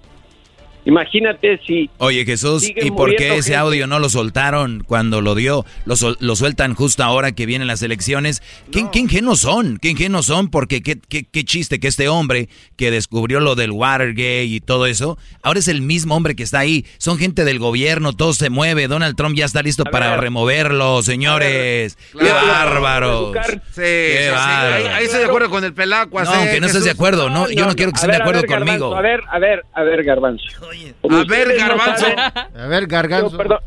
Imagínate si Oye Jesús, ¿y por qué ese gente. audio no lo soltaron cuando lo dio? Lo, sol- lo sueltan justo ahora que vienen las elecciones. ¿Qué, qué ingenuos son? ¿Qué ingenuos son? Porque qué, qué, qué chiste que este hombre que descubrió lo del Watergate y todo eso, ahora es el mismo hombre que está ahí. Son gente del gobierno, todo se mueve. Donald Trump ya está listo A para ver. removerlo, señores. ¡Qué Claro. bárbaros! Sí, sí. bárbaro. Ahí, ahí estoy de acuerdo con el pelacuas. No, eh, aunque no estés de acuerdo, no, yo no quiero que estén de a acuerdo ver, conmigo. A ver, a ver, a ver, Garbanzo. A ver, ustedes no Garbanzo. saben- A ver, Garganzo. No, perdón.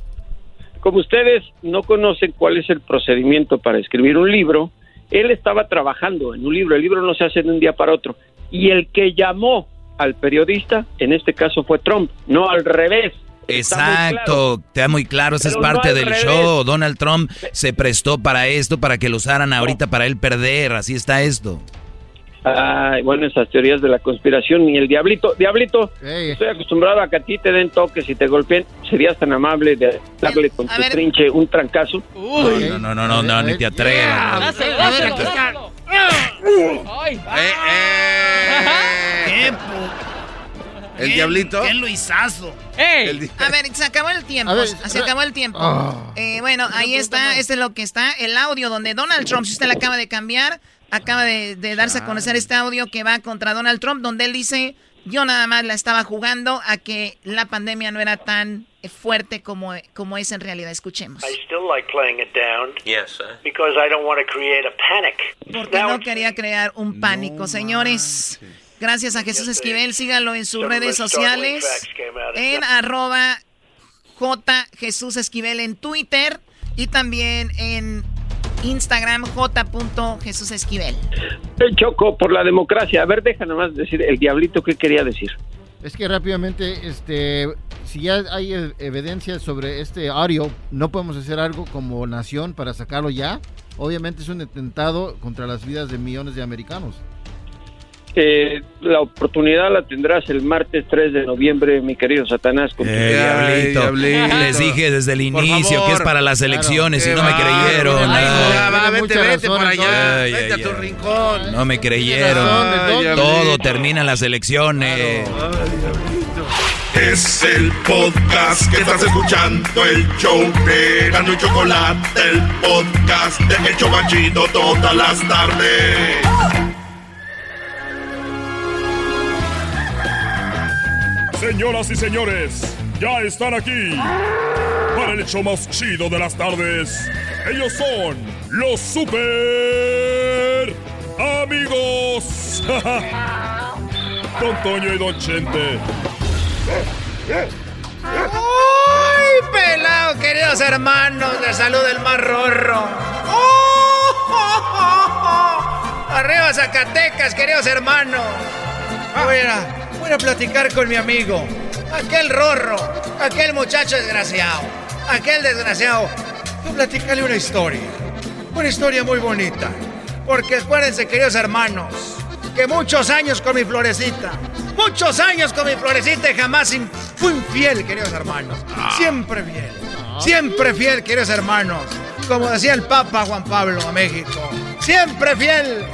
Como ustedes no conocen cuál es el procedimiento para escribir un libro, él estaba trabajando en un libro. El libro no se hace de un día para otro. Y el que llamó al periodista, en este caso fue Trump, no al revés. Está. Exacto, te da muy claro, esa es Pero no parte del revés. show. Donald Trump se prestó para esto, para que lo usaran ahorita para él perder, así está esto. Ay, bueno, esas teorías de la conspiración ni el diablito. Diablito, Ey. estoy acostumbrado a que a ti te den toques y te golpeen. ¿Serías tan amable de darle con A tu ver. trinche un trancazo? No, no, no, no, no, ni te atrevas. Eh, eh. El diablito. Qué luisazo. ey. El di- A ver, se acabó el tiempo. Ver, se acabó el tiempo. Ah. Eh, bueno, ahí está. Este es lo que está. El audio donde Donald Trump, si usted le acaba de cambiar, acaba de, de darse a conocer este audio que va contra Donald Trump, donde él dice: Yo nada más la estaba jugando a que la pandemia no era tan eh, fuerte como, como es en realidad. Escuchemos. I still like playing it down Yes, sir. because I don't want to create a panic. Porque no quería crear un pánico, señores. Gracias a Jesús Esquivel, sígalo en sus redes sociales, en arroba J Jesús Esquivel en Twitter y también en Instagram J. Jesús Esquivel. El Choco, por la democracia. A ver, deja nomás decir el diablito qué quería decir. Es que rápidamente, este, si ya hay e- evidencia sobre este audio, ¿no podemos hacer algo como nación para sacarlo ya? Obviamente es un atentado contra las vidas de millones de americanos. Eh, la oportunidad la tendrás el martes 3 de noviembre, mi querido Satanás. con tu- Eh, diablito. Les dije desde el inicio favor. que es para las elecciones y no me creyeron. Va, vete, vete razón, por allá. Ay, vete ay, a tu ay. rincón. No me creyeron. Todo termina en las elecciones. Es el podcast que estás escuchando, el show de Gano y Chocolate, el podcast de El Chobachito todas las tardes. Señoras y señores, ya están aquí para el hecho más chido de las tardes. Ellos son los super amigos. Don Toño y Don Chente. ¡Ay, pelado, queridos hermanos! Les saluda el más. ¡Oh! Arriba Zacatecas, queridos hermanos. Voy a, a platicar con mi amigo. Aquel rorro, aquel muchacho desgraciado. Aquel desgraciado. Voy a platicarle una historia. Una historia muy bonita. Porque acuérdense, queridos hermanos, que muchos años con mi florecita. Muchos años con mi florecita y jamás fui infiel, queridos hermanos. Siempre fiel. Siempre fiel, queridos hermanos. Como decía el Papa Juan Pablo a México. Siempre fiel.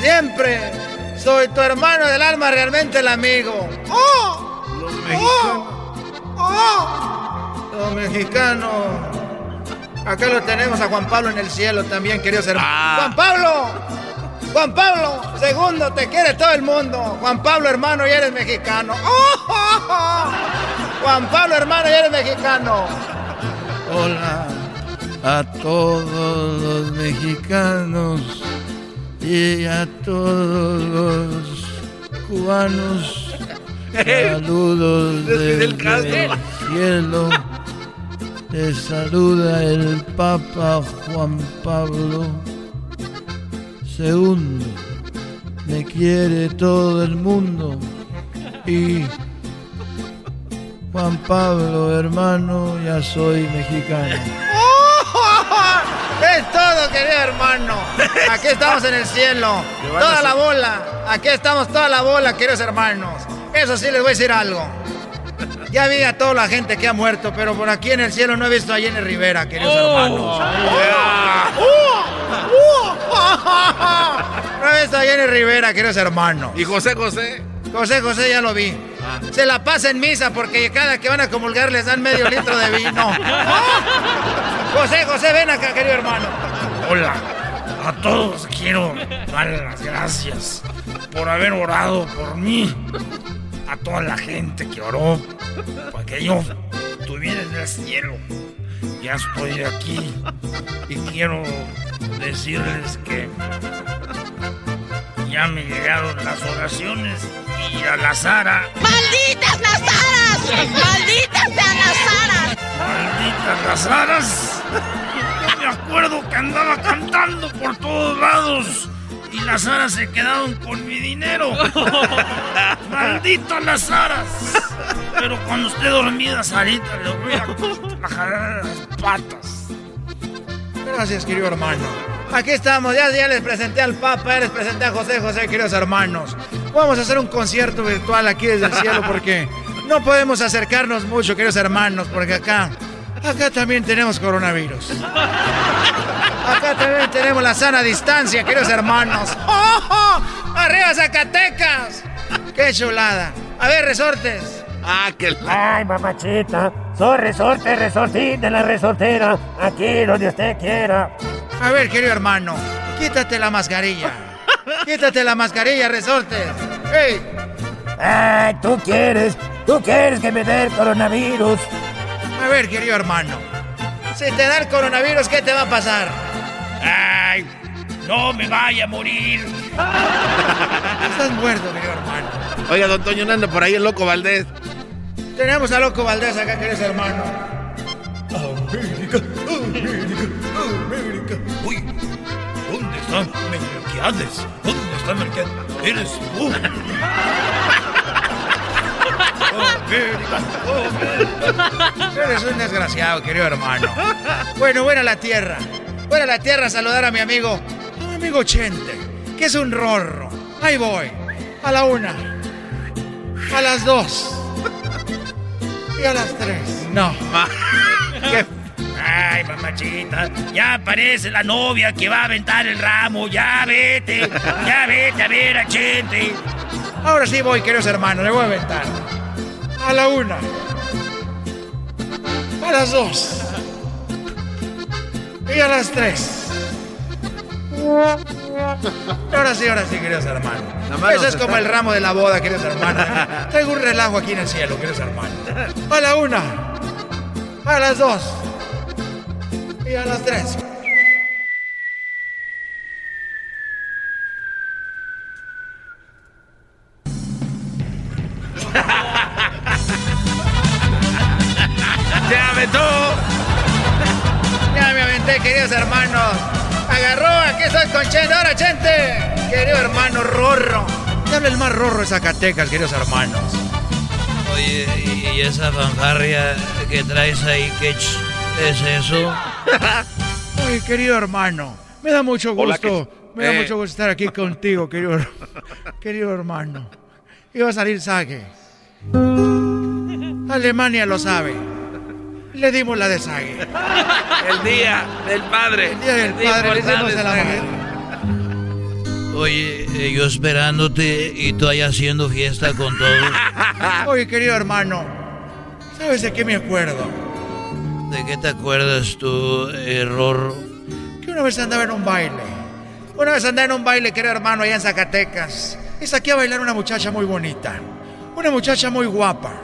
Siempre. Soy tu hermano del alma, realmente el amigo. ¡Oh! Los mexicanos. ¡Oh! Los mexicanos. Acá lo tenemos a Juan Pablo en el cielo también, queridos hermanos. ¡Juan Pablo! Juan Pablo, segundo, te quiere todo el mundo. Juan Pablo, hermano, ya eres mexicano. ¡Oh, oh, oh! Juan Pablo, hermano, ya eres mexicano. Hola a todos los mexicanos y a todos los cubanos. Saludos desde el cielo. Te saluda el Papa Juan Pablo II. Me quiere todo el mundo y Juan Pablo, hermano, ya soy mexicano. Es todo, querido hermano. Aquí estamos en el cielo. Toda la bola. Aquí estamos toda la bola, queridos hermanos. Eso sí les voy a decir algo. Ya vi a toda la gente que ha muerto, pero por aquí en el cielo no he visto a Jenny Rivera, queridos hermanos. No he visto a Jenny Rivera, queridos hermanos. ¿Y José José? José José ya lo vi. Se la pasa en misa porque cada que van a comulgar les dan medio litro de vino. José José, ven acá, querido hermano. Hola, a todos quiero dar las gracias por haber orado por mí. A toda la gente que oró para que yo estuviera en el cielo. Ya estoy aquí y quiero decirles que ya me llegaron las oraciones y a la Sara. ¡Malditas las aras! ¡Malditas sean las aras! ¡Malditas las aras! Yo me acuerdo que andaba cantando por todos lados y las aras se quedaron con mi dinero. ¡Malditas las aras! Pero cuando esté dormida, Sarita, le voy a jalar las patas. Gracias, querido hermano. Aquí estamos, ya, ya les presenté al Papa, ya les presenté a José José, queridos hermanos. Vamos a hacer un concierto virtual aquí desde el cielo porque no podemos acercarnos mucho, queridos hermanos, porque acá, acá también tenemos coronavirus. Acá también tenemos la sana distancia, queridos hermanos. ¡Oh, oh! ¡Arriba Zacatecas! ¡Qué chulada! A ver, resortes. Ah, que Ay, mamachita, soy resorte, resortín de la resortera, aquí donde usted quiera. A ver, querido hermano, quítate la mascarilla. Quítate la mascarilla, resortes. ¡Ey! Ay, tú quieres, tú quieres que me dé el coronavirus. A ver, querido hermano. Si te da el coronavirus, ¿qué te va a pasar? ¡Ay! ¡No me vaya a morir! Estás muerto, querido hermano. Oiga, don Toño, no anda por ahí el loco Valdés. Tenemos a Loco Valdés acá, querido hermano. Uy, ¿dónde está Melquiades? ¿Dónde está Melquiades? ¡Eres tú! América, Eres un desgraciado, querido hermano. Bueno, voy a la tierra. Voy a la tierra a saludar a mi amigo, a mi amigo Chente, que es un rorro. Ahí voy. A la una. A las dos. Y a las tres. No. ¿Qué? Ay, mamachita, ya aparece la novia que va a aventar el ramo. Ya vete, ya vete a ver a Chente. Ahora sí voy, queridos hermanos, le voy a aventar. A la una. A las dos. Y a las tres. Ahora sí, ahora sí, queridos hermanos. Eso es como el ramo de la boda, queridos hermanos. Traigo un relajo aquí en el cielo, queridos hermanos. A la una. A las dos. Y a las tres. Zacatecas, queridos hermanos. Oye, ¿y esa fanfarria que traes ahí, qué es eso? Oye, querido hermano, me da mucho Hola, gusto. ¿qué- Me da Eh. mucho gusto estar aquí contigo, querido, querido hermano. Iba a salir Sage. Alemania lo sabe. Le dimos la de Sage. El día del padre. El día del padre, le hicimos el amor. Oye, yo esperándote y tú ahí haciendo fiesta con todos. Oye, querido hermano, ¿sabes de qué me acuerdo? ¿De qué te acuerdas tú, error? Que una vez andaba en un baile. Una vez andaba en un baile, querido hermano, allá en Zacatecas. Y saqué a bailar una muchacha muy bonita. Una muchacha muy guapa.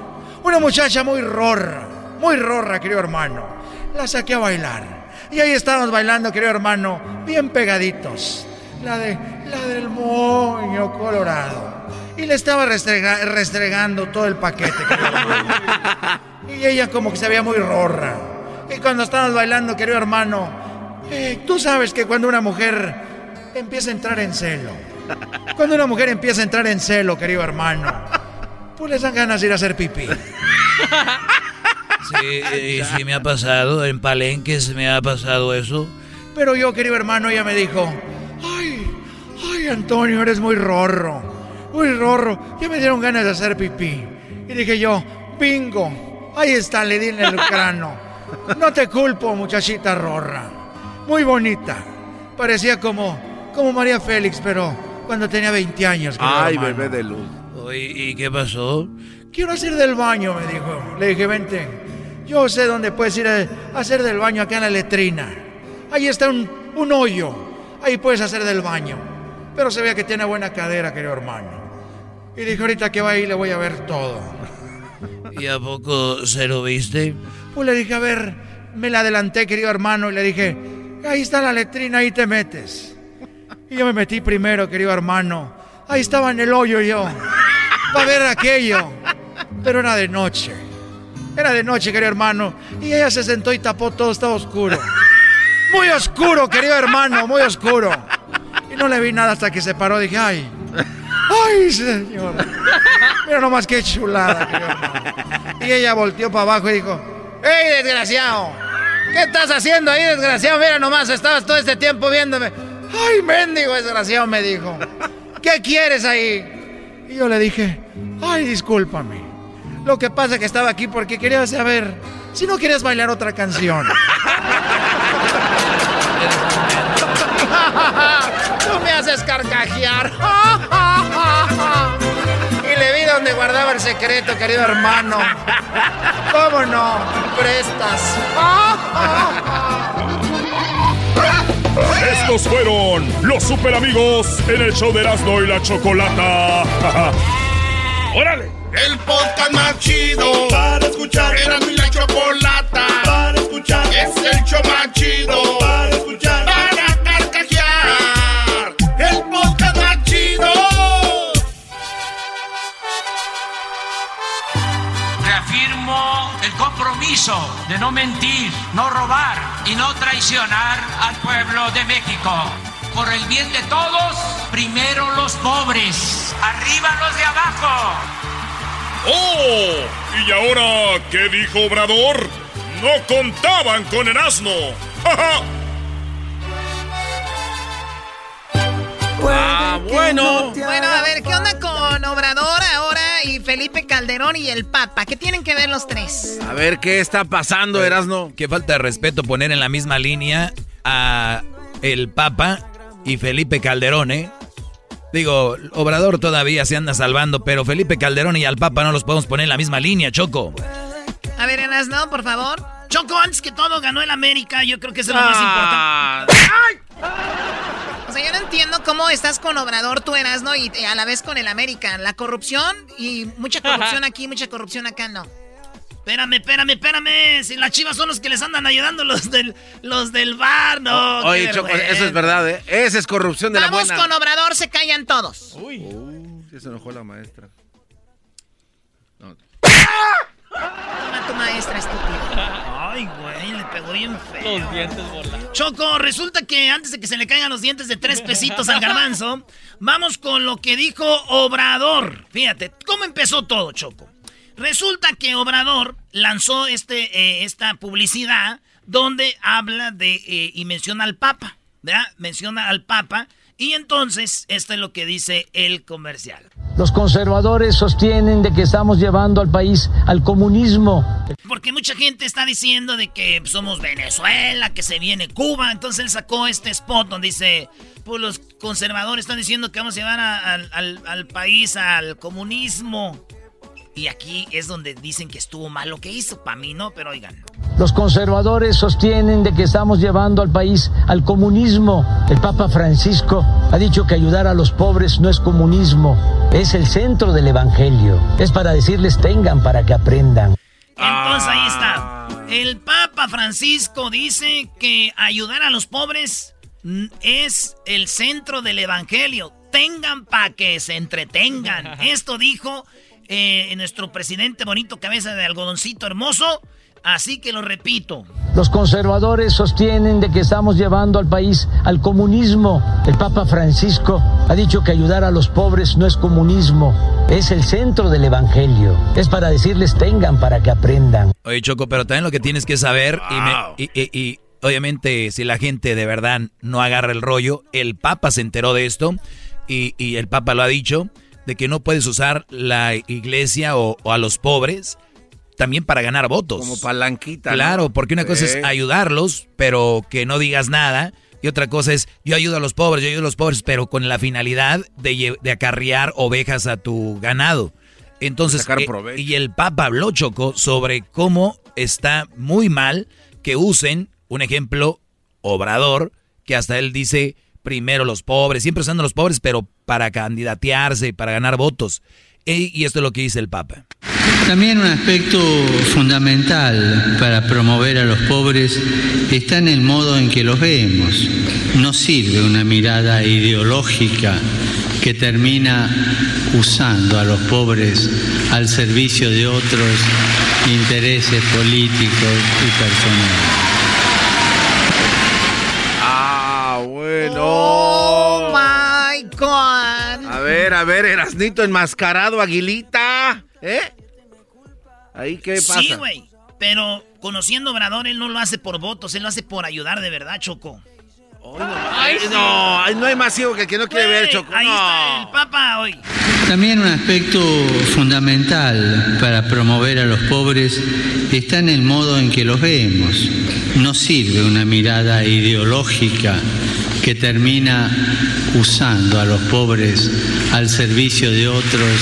Una muchacha muy rorra. Muy rorra, querido hermano. La saqué a bailar. Y ahí estábamos bailando, querido hermano, bien pegaditos. La de la del moño colorado. Y le estaba restrega- restregando todo el paquete, querido hermano. Y ella como que se veía muy rorra. Y cuando estábamos bailando, querido hermano, eh, tú sabes que cuando una mujer empieza a entrar en celo, cuando una mujer empieza a entrar en celo, querido hermano, pues les dan ganas de ir a hacer pipí. Sí, y sí me ha pasado, en Palenques me ha pasado eso. Pero yo, querido hermano, ella me dijo, ay, Antonio, eres muy rorro, muy rorro. Ya me dieron ganas de hacer pipí. Y dije yo, bingo, ahí está, le di en el cráneo. No te culpo, muchachita rorra. Muy bonita. Parecía como, como María Félix, pero cuando tenía 20 años. Ay, bebé de luz. Oye, ¿y qué pasó? Quiero hacer del baño, me dijo. Le dije, vente. Yo sé dónde puedes ir a hacer del baño acá en la letrina. Ahí está un, un hoyo. Ahí puedes hacer del baño. Pero se ve que tiene buena cadera, querido hermano. Y dije, ahorita que va ahí le voy a ver todo. ¿Y a poco se lo viste? Pues le dije, a ver, me la adelanté, querido hermano, y le dije, ahí está la letrina, ahí te metes. Y yo me metí primero, querido hermano. Ahí estaba en el hoyo yo. Para ver aquello. Pero era de noche. Era de noche, querido hermano. Y ella se sentó y tapó todo, estaba oscuro. Muy oscuro, querido hermano, muy oscuro. Y no le vi nada hasta que se paró. Dije, ay, ay, señor. Mira nomás qué chulada, hermano. Y ella volteó para abajo y dijo, ¡Ey, desgraciado! ¿Qué estás haciendo ahí, desgraciado? Mira nomás, estabas todo este tiempo viéndome. ¡Ay, mendigo desgraciado! Me dijo. ¿Qué quieres ahí? Y yo le dije, ¡ay, discúlpame! Lo que pasa es que estaba aquí porque quería saber si no querías bailar otra canción. Tú me haces carcajear. y le vi donde guardaba el secreto, querido hermano. ¿Cómo no? Prestas. Estos fueron los super amigos en el show de Erasmo y la Chocolata. ¡Órale! El podcast más chido para escuchar. Era mi la chocolata para escuchar. Es el show más chido para escuchar. Compromiso de no mentir, no robar y no traicionar al pueblo de México. Por el bien de todos, primero los pobres, arriba los de abajo. ¡Oh! ¿Y ahora qué dijo Obrador? No contaban con el asno. Ah, bueno. Bueno, a ver, ¿qué onda con Obrador ahora y Felipe Calderón y el Papa? ¿Qué tienen que ver los tres? A ver, ¿qué está pasando, Erasno? Qué falta de respeto poner en la misma línea a el Papa y Felipe Calderón, ¿eh? Digo, Obrador todavía se anda salvando, pero Felipe Calderón y al Papa no los podemos poner en la misma línea, Choco. A ver, Erasno, por favor. Choco, antes que todo ganó el América. Yo creo que eso es lo más Ah. importante. O sea, yo no entiendo cómo estás con Obrador, tú Erasno, y y a la vez con el América. La corrupción y mucha corrupción aquí, mucha corrupción acá, no. Espérame, espérame, espérame. Si las chivas son los que les andan ayudando los del, los del bar, no. Oye, Choco, eso es verdad, ¿eh? Esa es corrupción de Vamos la buena. con Obrador, se callan todos. Uy. ya se enojó la maestra. Toma tu maestra, estúpida. Ay, güey, le pegó bien feo. Los dientes volados. Choco, resulta que antes de que se le caigan los dientes de tres pesitos al garbanzo, vamos con lo que dijo Obrador. Fíjate, ¿cómo empezó todo, Choco? Resulta que Obrador lanzó este, eh, esta publicidad donde habla de eh, y menciona al Papa, ¿verdad? Menciona al Papa y entonces esto es lo que dice el comercial. Los conservadores sostienen de que estamos llevando al país al comunismo. Porque mucha gente está diciendo de que somos Venezuela, que se viene Cuba. Entonces él sacó este spot donde dice, pues los conservadores están diciendo que vamos a llevar al- al país al comunismo. Y aquí es donde dicen que estuvo mal lo que hizo. Para mí no, pero oigan. Los conservadores sostienen de que estamos llevando al país al comunismo. El Papa Francisco ha dicho que ayudar a los pobres no es comunismo, es el centro del Evangelio. Es para decirles tengan para que aprendan. Entonces ahí está. El Papa Francisco dice que ayudar a los pobres es el centro del Evangelio. Tengan para que se entretengan. Esto dijo eh, nuestro presidente bonito, cabeza de algodoncito hermoso. Así que lo repito. Los conservadores sostienen de que estamos llevando al país al comunismo. El Papa Francisco ha dicho que ayudar a los pobres no es comunismo, es el centro del Evangelio. Es para decirles tengan para que aprendan. Oye, Choco, pero también lo que tienes que saber, y, me- y- y- y obviamente si la gente de verdad no agarra el rollo, el Papa se enteró de esto y, y el Papa lo ha dicho, de que no puedes usar la iglesia o, o a los pobres también para ganar votos. Como palanquita. ¿no? Claro, porque una cosa es ayudarlos, pero que no digas nada. Y otra cosa es, yo ayudo a los pobres, yo ayudo a los pobres, pero con la finalidad de, de acarrear ovejas a tu ganado. Entonces, eh, y el Papa habló, Choco, sobre cómo está muy mal que usen, un ejemplo, Obrador, que hasta él dice, primero los pobres, siempre usando los pobres, pero para candidatearse, para ganar votos. E- y esto es lo que dice el Papa. También un aspecto fundamental para promover a los pobres está en el modo en que los vemos. No sirve una mirada ideológica que termina usando a los pobres al servicio de otros intereses políticos y personales. Ah, bueno. Oh my God. A ver, a ver, Erasnito enmascarado, Aguilita. ¿Eh? Ahí, ¿qué pasa? Sí, güey. Pero conociendo a Obrador, él no lo hace por votos, él lo hace por ayudar de verdad, Choco. Ay, no, ay, no hay más ciego que el que no quiere ver, Güey, Choco. Ahí no. está el Papa hoy. También un aspecto fundamental para promover a los pobres está en el modo en que los vemos. No sirve una mirada ideológica que termina usando a los pobres al servicio de otros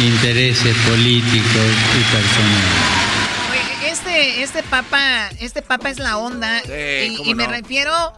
intereses políticos y personales. Este, este papa, este papa es la onda. y me no. refiero,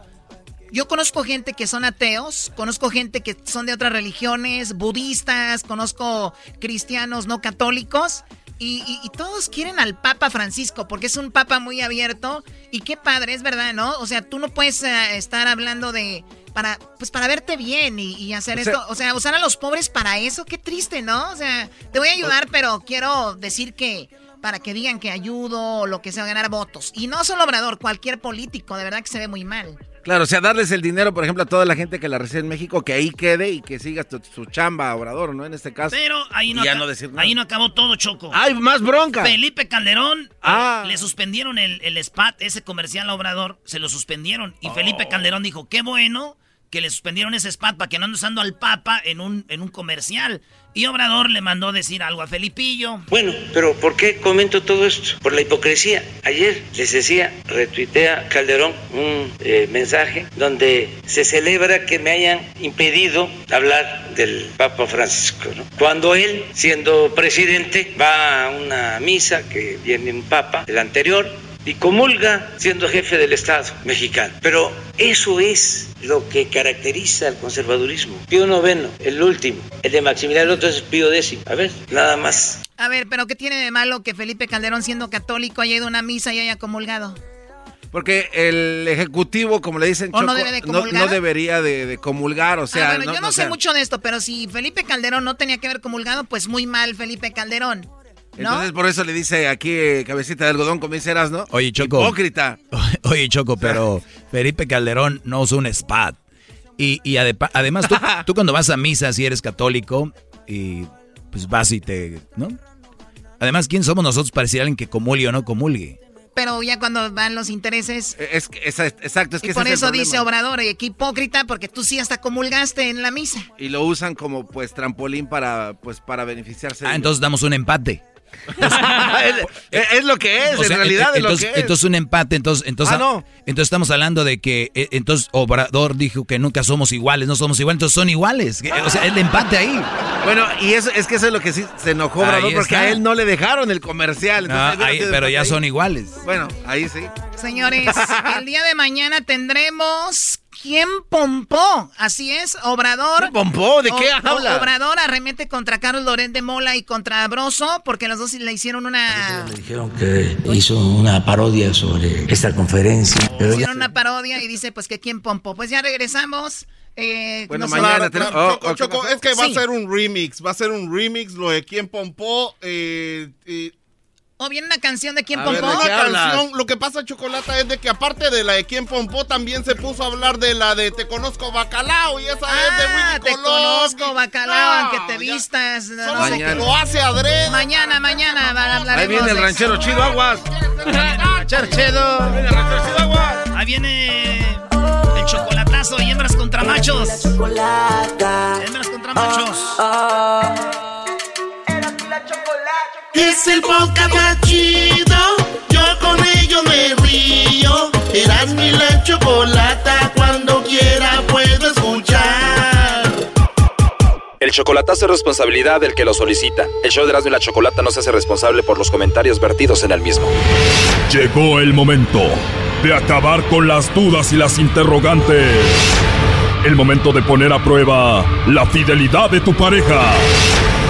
yo conozco gente que son ateos, conozco gente que son de otras religiones, budistas, conozco cristianos no católicos. Y, y- y todos quieren al Papa Francisco porque es un papa muy abierto. Y qué padre, es verdad, ¿no? O sea, tú no puedes eh, estar hablando de. Para, pues para verte bien y, y hacer O sea- esto. O sea, usar a los pobres para eso, qué triste, ¿no? O sea, te voy a ayudar, pero quiero decir que para que digan que ayudo o lo que sea, ganar votos. Y no solo Obrador, cualquier político, de verdad que se ve muy mal. Claro, o sea, darles el dinero, por ejemplo, a toda la gente que la recibe en México, que ahí quede y que siga tu- su chamba, Obrador, ¿no? En este caso. Pero ahí no, ya no decir nada. ahí no acabó todo, Choco. ¡Ay, más bronca! Felipe Calderón Ah. le suspendieron el, el SPAT, ese comercial a Obrador, se lo suspendieron. Y Oh. Felipe Calderón dijo, qué bueno que le suspendieron ese SPAT para que no ande usando al Papa en un, en un comercial. Y Obrador le mandó decir algo a Felipillo. Bueno, pero ¿por qué comento todo esto? Por la hipocresía. Ayer les decía, retuitea Calderón un eh, mensaje donde se celebra que me hayan impedido hablar del Papa Francisco. Cuando él, siendo presidente, va a una misa que viene un Papa, el anterior, y comulga siendo jefe del Estado mexicano. Pero eso es lo que caracteriza al conservadurismo. Pío noveno, el último, el de Maximiliano, el otro es Pío décimo. A ver, nada más. A ver, pero ¿qué tiene de malo que Felipe Calderón, siendo católico, haya ido a una misa y haya comulgado? Porque el ejecutivo, como le dicen, ¿O no debe de no, no debería de, de comulgar, o sea... ah, bueno, yo no, o sé sea, mucho de esto, pero si Felipe Calderón no tenía que haber comulgado, pues muy mal Felipe Calderón. ¿No? Entonces por eso le dice aquí eh, cabecita de algodón, como dice ¿no? Oye, Choco. Hipócrita. Oye, Choco, pero Felipe Calderón no usó un spat. Y, y además, tú, tú cuando vas a misa, si eres católico, y pues vas y te. ¿No? Además, ¿quién somos nosotros para decir a alguien que comulgue o no comulgue? Pero ya cuando van los intereses... Es, que- es- exacto, es que y ese por es el eso problema. dice Obrador, y qué hipócrita, porque tú sí hasta comulgaste en la misa. Y lo usan como pues trampolín para pues para beneficiarse. Ah, entonces damos un empate. es, es lo que es, O sea, en realidad ent- es lo entonces, que es. entonces un empate, entonces, entonces, Ah, no. entonces estamos hablando de que eh, entonces Obrador dijo que nunca somos iguales, no somos iguales, entonces son iguales. O sea, el empate ahí. Bueno, y eso es que eso es lo que sí se enojó Ahí Obrador porque está. a él no le dejaron el comercial. Ah, ahí, pero ya ahí- son iguales. Bueno, ahí sí. Señores, el día de mañana tendremos ¿Quién pompó? Así es, Obrador. ¿Quién pompó? ¿De qué O- habla? Obrador arremete contra Carlos Loret de Mola y contra Broso porque los dos le hicieron una, Dijeron que hizo una parodia sobre esta conferencia. Pero ya hicieron una parodia y dice pues que quién pompó. Pues ya regresamos. Eh, Bueno, no mañana Claro, tenemos- claro, oh, Choco, oh, ¿qué Choco, pasó? es que va Sí. a ser un remix, va a ser un remix lo de quién pompó. Eh, y- ¿O viene una canción de quién a ver, pompó? una canción, lo que pasa, Chocolata, es de que aparte de la de quién pompó, también se puso a hablar de la de Te conozco bacalao y esa es de Ah, Willy te Colón. conozco, bacalao, No, aunque te vistas. no Solo sé que qué. lo hace adrede. Mañana, mañana va- hablaremos Ahí viene el de ranchero eso. chido, aguas. Ranchero chido. Ahí viene el chocolatazo y hembras contra machos. Hembras contra machos. Es el podcast más chido. Yo con ello me río. Eras mi la chocolata. Cuando quiera puedo escuchar. El chocolatazo es responsabilidad del que lo solicita. El show de Erasmo y la Chocolata no se hace responsable por los comentarios vertidos en el mismo. Llegó el momento de acabar con las dudas y las interrogantes. El momento de poner a prueba la fidelidad de tu pareja.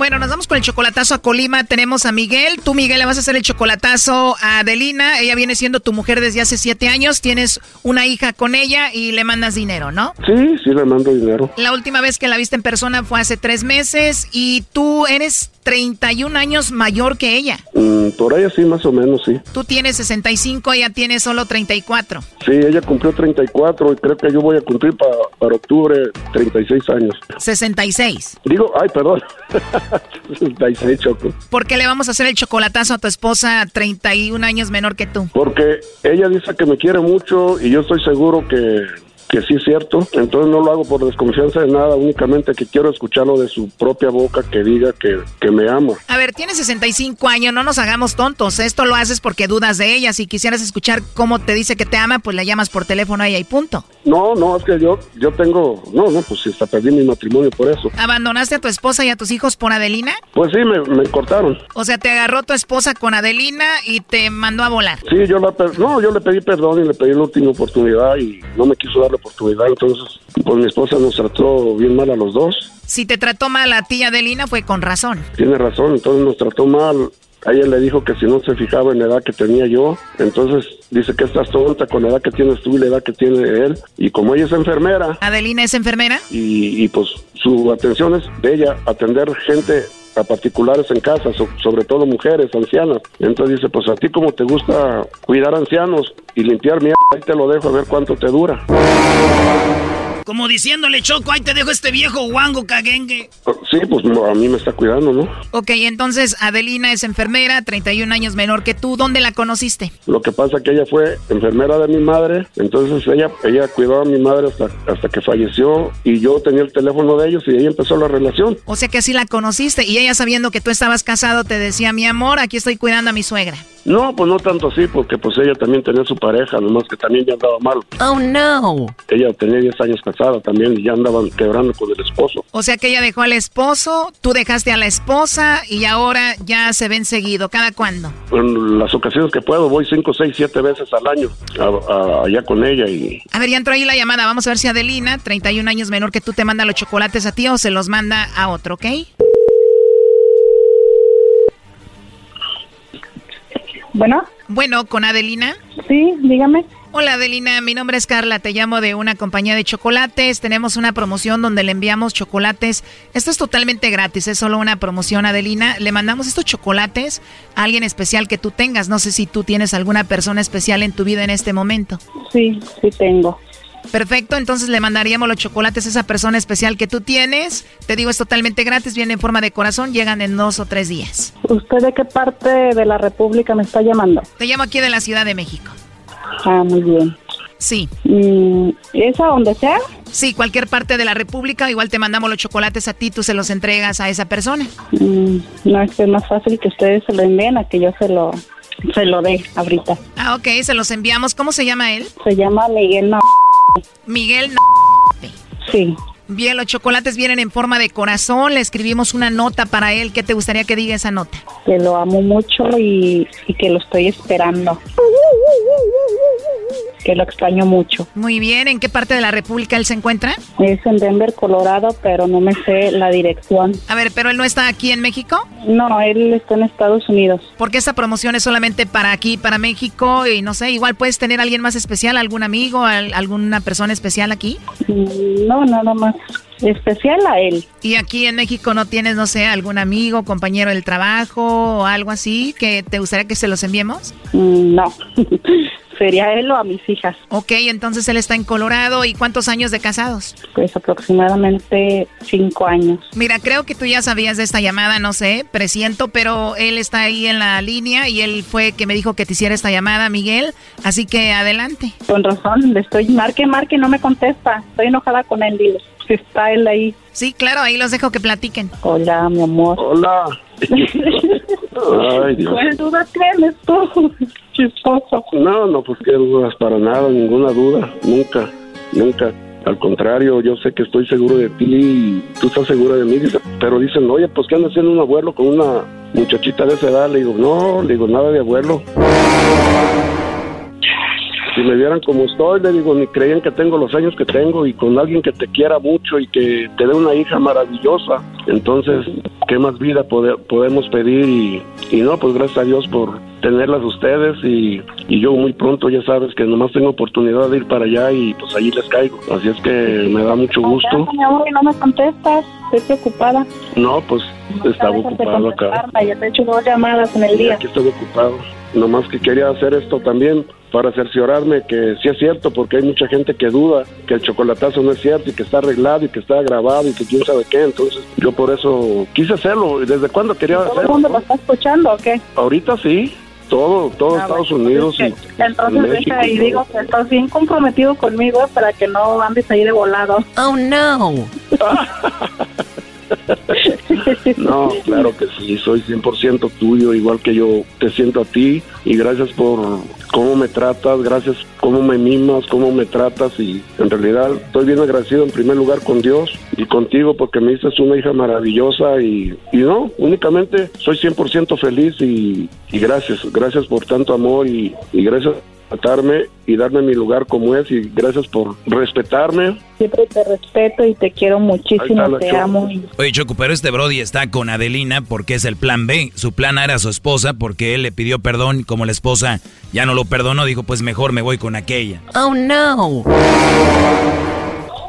Bueno, nos vamos con el chocolatazo a Colima. Tenemos a Miguel. Tú, Miguel, le vas a hacer el chocolatazo a Adelina. Ella viene siendo tu mujer desde hace siete años. Tienes una hija con ella y le mandas dinero, ¿no? Sí, sí le mando dinero. La última vez que la viste en persona fue hace tres meses y tú eres 31 años mayor que ella. Mm, por ahí sí, más o menos, sí. Tú tienes 65, ella tiene solo 34. Sí, ella cumplió 34 y creo que yo voy a cumplir pa- para octubre 36 años. 66. Digo, ay, perdón. 66, Choco. ¿Por qué le vamos a hacer el chocolatazo a tu esposa 31 años menor que tú? Porque ella dice que me quiere mucho y yo estoy seguro que, que sí es cierto. Entonces no lo hago por desconfianza de nada, únicamente que quiero escucharlo de su propia boca que diga que, que me ama. A ver, tienes 65 años, no nos hagamos tontos. Esto lo haces porque dudas de ella. Si quisieras escuchar cómo te dice que te ama, pues le llamas por teléfono a ella y punto. No, no, es que yo, yo tengo, no, no, pues hasta perdí mi matrimonio por eso. ¿Abandonaste a tu esposa y a tus hijos por Adelina? Pues sí, me, me cortaron. O sea, te agarró tu esposa con Adelina y te mandó a volar. Sí, yo la, no, yo le pedí perdón y le pedí la última oportunidad y no me quiso dar la oportunidad. Entonces, pues mi esposa nos trató bien mal a los dos. Si te trató mal a ti, Adelina, fue con razón. Tiene razón, entonces nos trató mal A ella le dijo que si no se fijaba en la edad que tenía yo, entonces dice que estás tonta con la edad que tienes tú y la edad que tiene él. Y como ella es enfermera, ¿Adelina es enfermera? y, y, pues su atención es de ella atender gente a particulares en casa, so- sobre todo mujeres, ancianas. Entonces dice, pues a ti como te gusta cuidar ancianos y limpiar mierda, ahí te lo dejo a ver cuánto te dura. Como diciéndole, Choco, ahí te dejo este viejo guango caguengue. Sí, pues no, a mí me está cuidando, ¿no? Ok, entonces Adelina es enfermera, 31 años menor que tú. ¿Dónde la conociste? Lo que pasa que ella fue enfermera de mi madre, entonces ella ella cuidó a mi madre hasta, hasta que falleció y yo tenía el teléfono de ellos y ahí empezó la relación. O sea que así la conociste y ella sabiendo que tú estabas casado te decía, mi amor, aquí estoy cuidando a mi suegra. No, pues no tanto así, porque pues ella también tenía su pareja, nomás que también ya andaba mal. Oh, no. Ella tenía 10 años casada también y ya andaban quebrando con el esposo. O sea que ella dejó al esposo, tú dejaste a la esposa y ahora ya se ven seguido. ¿Cada cuándo? En las ocasiones que puedo voy 5, 6, 7 veces al año a- a- allá con ella y A ver, ya entró ahí la llamada. Vamos a ver si Adelina, 31 años menor que tú, te manda los chocolates a ti o se los manda a otro, ¿ok? Bueno. Bueno, con Adelina. Sí, dígame. Hola Adelina, mi nombre es Carla, te llamo de una compañía de chocolates, tenemos una promoción donde le enviamos chocolates, esto es totalmente gratis, es solo una promoción Adelina, le mandamos estos chocolates a alguien especial que tú tengas, no sé si tú tienes alguna persona especial en tu vida en este momento. Sí, sí tengo. Perfecto, entonces le mandaríamos los chocolates a esa persona especial que tú tienes, te digo es totalmente gratis, viene en forma de corazón, llegan en dos o tres días. ¿Usted de qué parte de la República me está llamando? Te llamo aquí de la Ciudad de México. Ah, muy bien. Sí. Mm, ¿Es a donde sea? Sí, cualquier parte de la República, igual te mandamos los chocolates a ti, tú se los entregas a esa persona. Mm, no, es que es más fácil que ustedes se lo envíen a que yo se lo, se lo dé ahorita. Ah, ok, se los enviamos. ¿Cómo se llama él? Se llama Miguel Miguel. Sí. Bien, los chocolates vienen en forma de corazón. Le escribimos una nota para él. ¿Qué te gustaría que diga esa nota? Que lo amo mucho y, y que lo estoy esperando. Que lo extraño mucho. Muy bien, ¿en qué parte de la República él se encuentra? Es en Denver, Colorado, pero no me sé la dirección. A ver, ¿pero él no está aquí en México? No, él está en Estados Unidos. Porque esta promoción es solamente para aquí, para México, y no sé, igual puedes tener a alguien más especial, algún amigo, al- alguna persona especial aquí. Mm, No, nada más Thanks. Especial a él. Y aquí en México no tienes, no sé, algún amigo, compañero del trabajo o algo así que te gustaría que se los enviemos? Mm, No, sería él o a mis hijas. Ok, entonces él está en Colorado. ¿Y cuántos años de casados? Pues aproximadamente cinco años. Mira, creo que tú ya sabías de esta llamada, no sé, presiento, pero él está ahí en la línea y él fue que me dijo que te hiciera esta llamada, Miguel. Así que adelante. Con razón, le estoy marque, marque, no me contesta. Estoy enojada con él, dile. Si está él ahí. Sí, claro, ahí los dejo que platiquen. Hola, mi amor. Hola. Ay, Dios. ¿Cuál duda tienes tú? Chistoso. No, no, pues qué dudas para nada, ninguna duda, nunca, nunca. Al contrario, yo sé que estoy seguro de ti y tú estás segura de mí, dice, pero dicen, oye, pues ¿qué anda haciendo un abuelo con una muchachita de esa edad? Le digo, no, le digo, nada de abuelo. Si me vieran como estoy, le digo, ni creían que tengo los años que tengo y con alguien que te quiera mucho y que te dé una hija maravillosa. Entonces, ¿qué más vida pode- podemos pedir? Y, y no, pues gracias a Dios por tenerlas ustedes y, y yo muy pronto ya sabes que nomás tengo oportunidad de ir para allá y pues allí les caigo. Así es que me da mucho gusto. Mi amor, no me contestas. Estoy preocupada. No, pues estaba Dejas de ocupado acá. Ya te he hecho dos llamadas en el Y día. aquí estoy ocupado. Nomás que quería hacer esto también para cerciorarme que sí es cierto, porque hay mucha gente que duda que el chocolatazo no es cierto y que está arreglado y que está grabado y que quién sabe qué. Entonces yo por eso quise hacerlo. ¿Y ¿Desde cuándo quería ¿Todo el hacerlo? mundo lo está escuchando o qué? Ahorita sí, todo, todo Ah, Estados bueno, Unidos y Entonces México. deja y digo que estás bien comprometido conmigo para que no andes ahí de volado. Oh, no. No, claro que sí, soy 100% tuyo, igual que yo te siento a ti y gracias por cómo me tratas, gracias cómo me mimas, cómo me tratas y en realidad estoy bien agradecido en primer lugar con Dios y contigo porque me diste una hija maravillosa y, y no, únicamente soy 100% feliz y, gracias, gracias por tanto amor y gracias tratarme y darme mi lugar como es y gracias por respetarme. Siempre te respeto y te quiero muchísimo, está te Choco. amo. y- Oye, Choco, pero este Brody está con Adelina porque es el plan B. Su plan A era su esposa porque él le pidió perdón y como la esposa ya no lo perdonó, dijo, pues mejor me voy con aquella. Oh, no.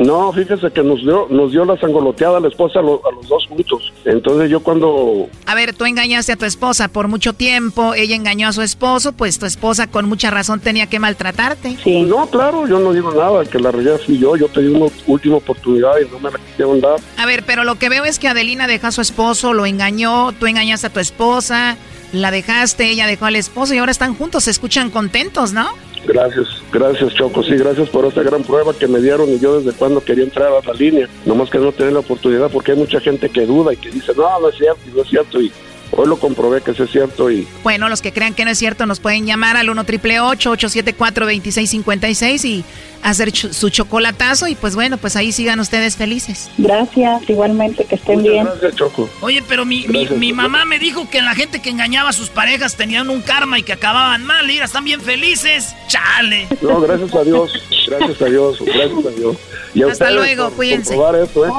No, fíjese que nos dio, nos dio la sangoloteada a la esposa a, lo- a los dos juntos. Entonces yo cuando A ver, tú engañaste a tu esposa por mucho tiempo, ella engañó a su esposo, pues tu esposa con mucha razón tenía que maltratarte. No, claro, yo no digo nada, que la realidad fui yo, yo pedí una última oportunidad y no me la quisieron dar. A ver, pero lo que veo es que Adelina dejó a su esposo, lo engañó, tú engañaste a tu esposa, la dejaste, ella dejó al esposo y ahora están juntos, se escuchan contentos, ¿no? Gracias, gracias Choco, sí, gracias por esta gran prueba que me dieron y yo desde cuando quería entrar a la línea, nomás que no tenía la oportunidad porque hay mucha gente que duda y que dice, no, no es cierto, no es cierto y hoy lo comprobé que sí es cierto y Bueno, los que crean que no es cierto nos pueden llamar al 1 triple 874 2656 y hacer ch- su chocolatazo y pues bueno, pues ahí sigan ustedes felices. Gracias, igualmente, que estén bien. gracias Choco. Oye, pero mi, mi, Gracias. mi mamá me dijo que la gente que engañaba a sus parejas tenían un karma y que acababan mal. Mira, están bien felices. Chale. No, gracias a Dios, gracias a Dios, gracias a Dios. Y a Hasta ustedes luego, cuídense. esto, ¿eh?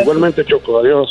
Igualmente Choco, adiós.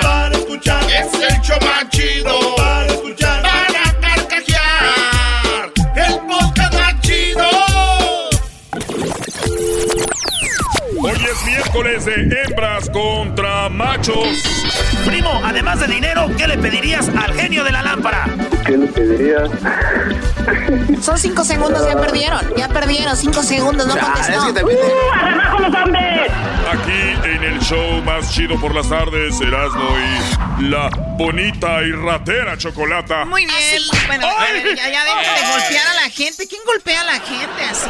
escuchar. Es el show más chido para escuchar. Para carcajear. El podcast más chido. Hoy es miércoles de hembras contra machos. Primo, además de dinero, ¿qué le pedirías al genio de la lámpara? ¿Qué le pediría? Son cinco segundos, ya perdieron. Ya perdieron, cinco segundos, no contestó. Aquí en el show más chido por las tardes, Erasmo y la bonita y ratera chocolata. Muy bien. Bueno, a ver, ya, ya dejen de golpear a la gente. ¿Quién golpea a la gente así?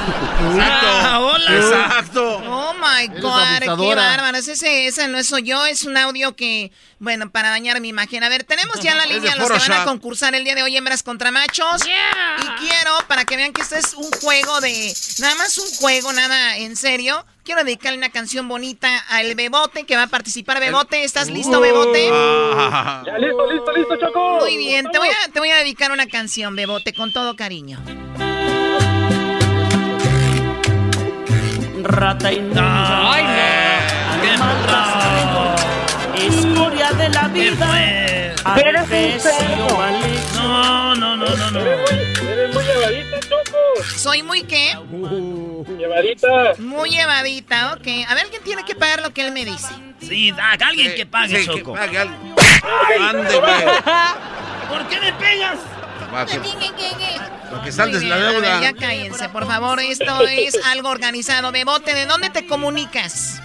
Ah, hola. Exacto. Oh my God, qué bárbaro. Ese, ese no soy yo, es un audio que, bueno, para dañar mi imagen. A ver, tenemos ya en la Es de línea a los que van a concursar el día de hoy, hembras contra machos. Y quiero, para que vean que este es un juego de. Nada más un juego, nada en serio. Quiero dedicarle una canción bonita al Bebote que va a participar. Bebote, ¿estás listo, Bebote? Ya listo, listo, listo, Choco. Muy bien, te voy, a, te voy a dedicar una canción, Bebote, con todo cariño. Rata inmunda. Ay, no. Animal rastrero. Escoria de la vida. Adefesio maligno. No, no, no, no, no. Eres muy llevadita, Choco. ¿Soy muy qué? Llevadita. Muy llevadita, ok. A ver, ¿quién tiene que pagar lo que él me dice? Sí, da, alguien que pague, Sí, que Choco. pague alguien. ¿Por qué me pegas? Va, que- Lo que Muy saldes la ver, deuda. ya cállense, por favor. Esto es algo organizado. Bebote, ¿de dónde te comunicas?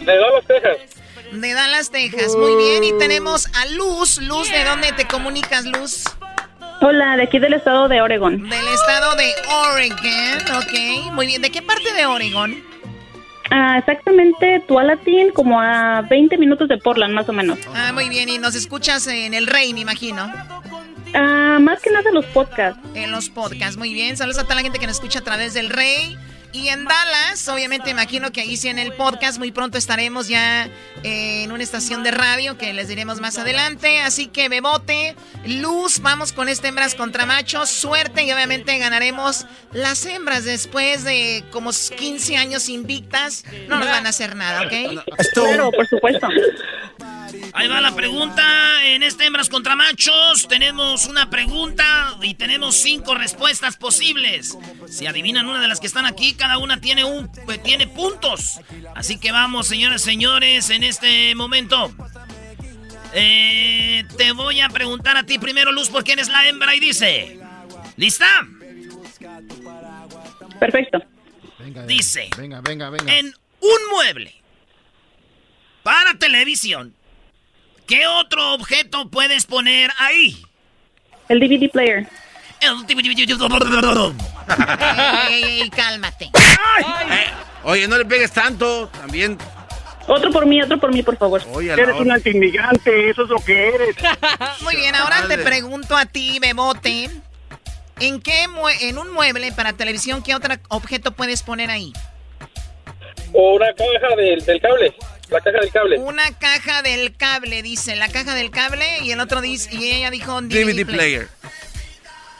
De Dallas, Texas. De Dallas, Texas. Muy bien. Y tenemos a Luz. Luz, ¿de dónde te comunicas, Luz? Hola, de aquí del estado de Oregon. Del estado de Oregon. Ok. Muy bien. ¿De qué parte de Oregon? Ah, exactamente, Tualatin, como a 20 minutos de Portland, más o menos. Ah, muy bien. Y nos escuchas en el Rey, me imagino. Ah, más que nada los podcasts. En los podcasts, muy bien. Saludos a toda la gente que nos escucha a través del Rey. Y en Dallas, obviamente imagino que ahí sí en el podcast muy pronto estaremos ya eh, en una estación de radio que les diremos más adelante. Así que Bebote, Luz, vamos con este hembras contra machos. Suerte y obviamente ganaremos las hembras después de como 15 años invictas. No nos van a hacer nada, ¿ok? Claro, por supuesto. Ahí va la pregunta. En este Hembras contra Machos tenemos una pregunta y tenemos cinco respuestas posibles. Si adivinan una de las que están aquí, cada una tiene, un, eh, tiene puntos. Así que vamos, señoras y señores, en este momento. Eh, te voy a preguntar a ti primero, Luz, porque eres la hembra y dice... ¿Lista? Perfecto. Dice... Venga, venga, venga. En un mueble para televisión, ¿qué otro objeto puedes poner ahí? El DVD player. El DVD Ey, ey, ey, cálmate. Eh, oye, no le pegues tanto. También. Otro por mí, otro por mí, por favor. Oye, Eres un antiinmigrante, eso es lo que eres. Muy bien, ahora te pregunto a ti, Bebote. ¿En qué mue- en un mueble para televisión qué otro objeto puedes poner ahí? O una caja del, del cable. La caja del cable. Una caja del cable, dice, la caja del cable y el otro dice y ella dijo DVD, DVD player.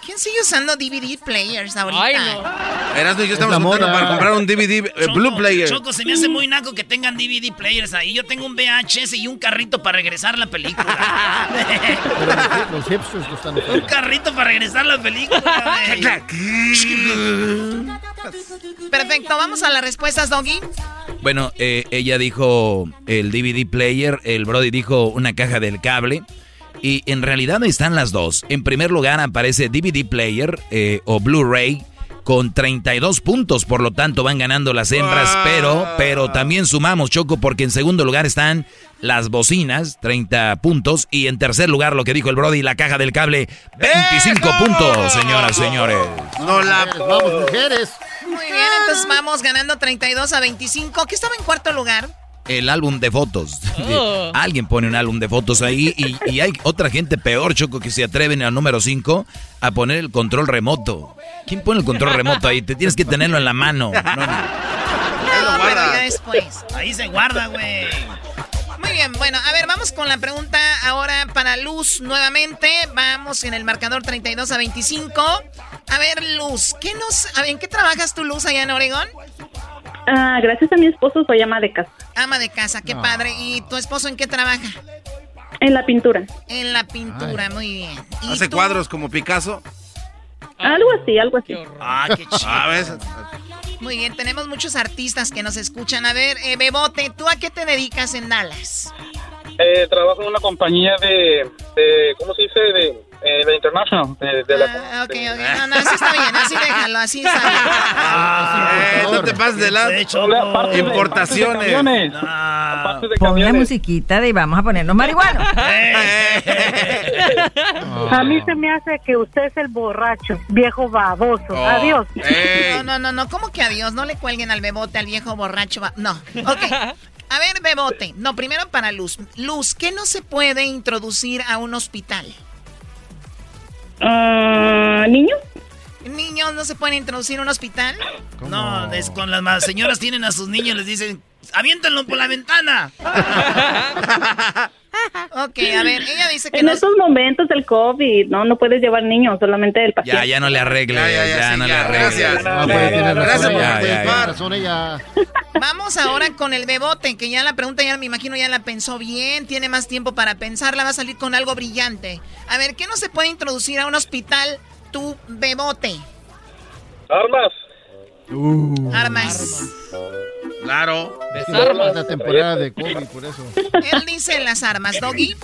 ¿Quién sigue usando DVD players ahorita? Ay, no. Erasmo y yo Es estamos moda. para comprar un DVD eh, Blue Player. Choco, se me hace muy naco que tengan DVD players ahí. Yo tengo un VHS y un carrito para regresar la película. Pero los, hipsters lo están un carrito para regresar la película. Perfecto, vamos a las respuestas, Doggy. Bueno, eh, ella dijo el DVD player, el Brody dijo una caja del cable. Y en realidad están las dos. En primer lugar aparece DVD player eh, o Blu-ray con 32 puntos. Por lo tanto van ganando las hembras. Pero, pero también sumamos, Choco, porque en segundo lugar están las bocinas, 30 puntos. Y en tercer lugar, lo que dijo el Brody, la caja del cable, 25 puntos, señoras, señores. No la... Vamos, mujeres. Bien, entonces vamos ganando 32 a 25. ¿Qué estaba en cuarto lugar? el álbum de fotos. Oh. Alguien pone un álbum de fotos ahí y, y hay otra gente peor, Choco, que se atreven al número 5 a poner el control remoto. ¿Quién pone el control remoto ahí? Te tienes que tenerlo en la mano. No, no. No, pero ya después. Ahí se guarda, güey. Muy bien, bueno, a ver, vamos con la pregunta ahora para Luz nuevamente. Vamos en el marcador 32 a 25. A ver, Luz, ¿qué nos, a ver, ¿en qué trabajas tú, Luz, allá en Oregón? Ah, gracias a mi esposo soy ama de casa. Ama de casa, qué No. padre. ¿Y tu esposo en qué trabaja? En la pintura. En la pintura, muy bien. ¿Y Hace tú? cuadros como Picasso. Algo así, algo así. Ah, qué chido. A ver, Muy bien, tenemos muchos artistas que nos escuchan. A ver, eh, Bebote, ¿tú a qué te dedicas en Dallas? Eh, trabajo en una compañía de, de ¿cómo se dice? De, eh, de International. De, de la, Ah, ok, ok. No, no, así está bien, así déjalo, así está bien. Eh, no te pases de lado. Importaciones. Pon la musiquita de vamos a ponernos marihuanos. A mí se me hace que usted es el borracho, viejo baboso. Oh. Adiós. No, no, no, no, ¿cómo que adiós? No le cuelguen al bebote, al viejo borracho. No, ok. A ver, bebote. No, primero para Luz. Luz, ¿qué no se puede introducir a un hospital? Ah, ¿Niños? ¿Niños no se pueden introducir a un hospital? No, es con las ma- señoras tienen a sus niños les dicen, aviéntenlo por la ventana. Ok, a ver, ella dice que En no... estos momentos del COVID, no, no puedes llevar niños, solamente el paciente. Ya, ya no le arregle, ya, Gracias, pues, ya. razón ella. Vamos ahora con el bebote, que ya la pregunta ya me imagino ya la pensó bien, tiene más tiempo para pensarla, va a salir con algo brillante. A ver, ¿qué no se puede introducir a un hospital tu bebote? Armas. Armas. Claro. Es la temporada de COVID, por eso. Él dice las armas, Doggy.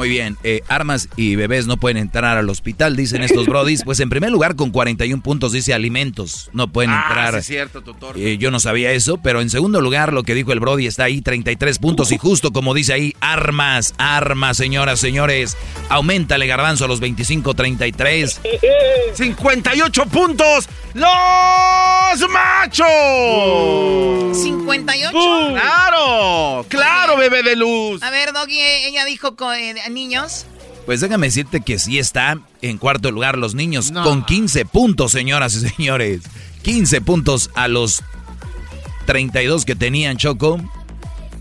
Muy bien, eh, armas y bebés no pueden entrar al hospital, dicen estos brodis. Pues en primer lugar, con 41 puntos dice alimentos, no pueden Ah, entrar. sí es cierto, tutor. Eh, yo no sabía eso, pero en segundo lugar, lo que dijo el Brody está ahí, 33 puntos. Y justo como dice ahí, armas, armas, señoras, señores. Aumentale, garbanzo, a los 25, 33. 58 puntos. ¡Los machos! 58. ¡Claro! ¡Claro, bebé de luz! A ver, Doggy, ella dijo co- eh, niños. Pues déjame decirte que sí está en cuarto lugar los niños, con 15 puntos, señoras y señores. 15 puntos a los 32 que tenían Choco.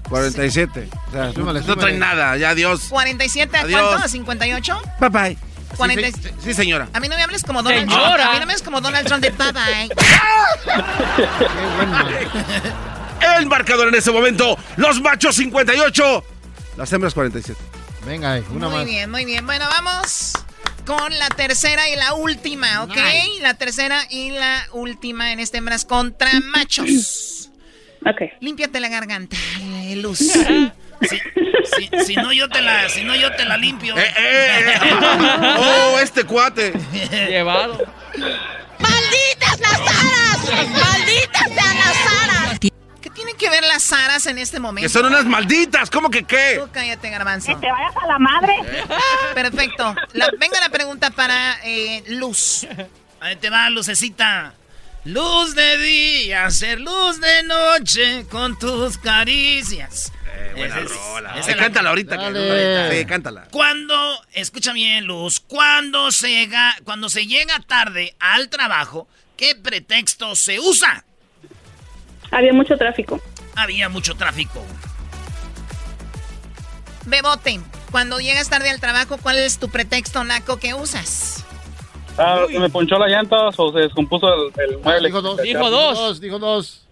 47. O sea, no, Súmale, no súmale. traen nada, ya adiós. 47 a Adiós. cuánto? ¿A 58? Bye bye. 40 Sí, sí, sí, señora. A mí no me hables como Donald Señora. Trump. A mí no me hables como Donald Trump de bye bye. El marcador en este momento, los machos 58, las hembras 47. Venga, eh, una Muy más. bien, muy bien. Bueno, vamos con la tercera y la última, ¿ok? La tercera y la última en este hembras contra machos. Ok. Límpiate la garganta, eh, Luz. Si, si- si no yo te la, si no yo te la limpio. ¡Oh, este cuate! Llevado. ¡Malditas las aras! ¡Malditas sean las aras! ¿Qué tienen que ver las aras en este momento? Que son unas malditas, ¿cómo que qué? Tú cállate, garbanzo. Que te vayas a la madre. Perfecto. La- venga la pregunta para eh, Luz. Ahí te va, lucecita. Luz de día, ser luz de noche con tus caricias. Eh, buena es- rola. Eh, la- cántala ahorita. que-. Sí, cántala. Cuando, escucha bien, Luz, cuando se, llega, cuando se llega tarde al trabajo, ¿qué pretexto se usa? Había mucho tráfico. Había mucho tráfico. Bebote, cuando llegas tarde al trabajo, ¿cuál es tu pretexto naco que usas? Ah, se me ponchó la llanta o se descompuso el, el mueble. Dijo dos. Dijo dos. Dijo dos.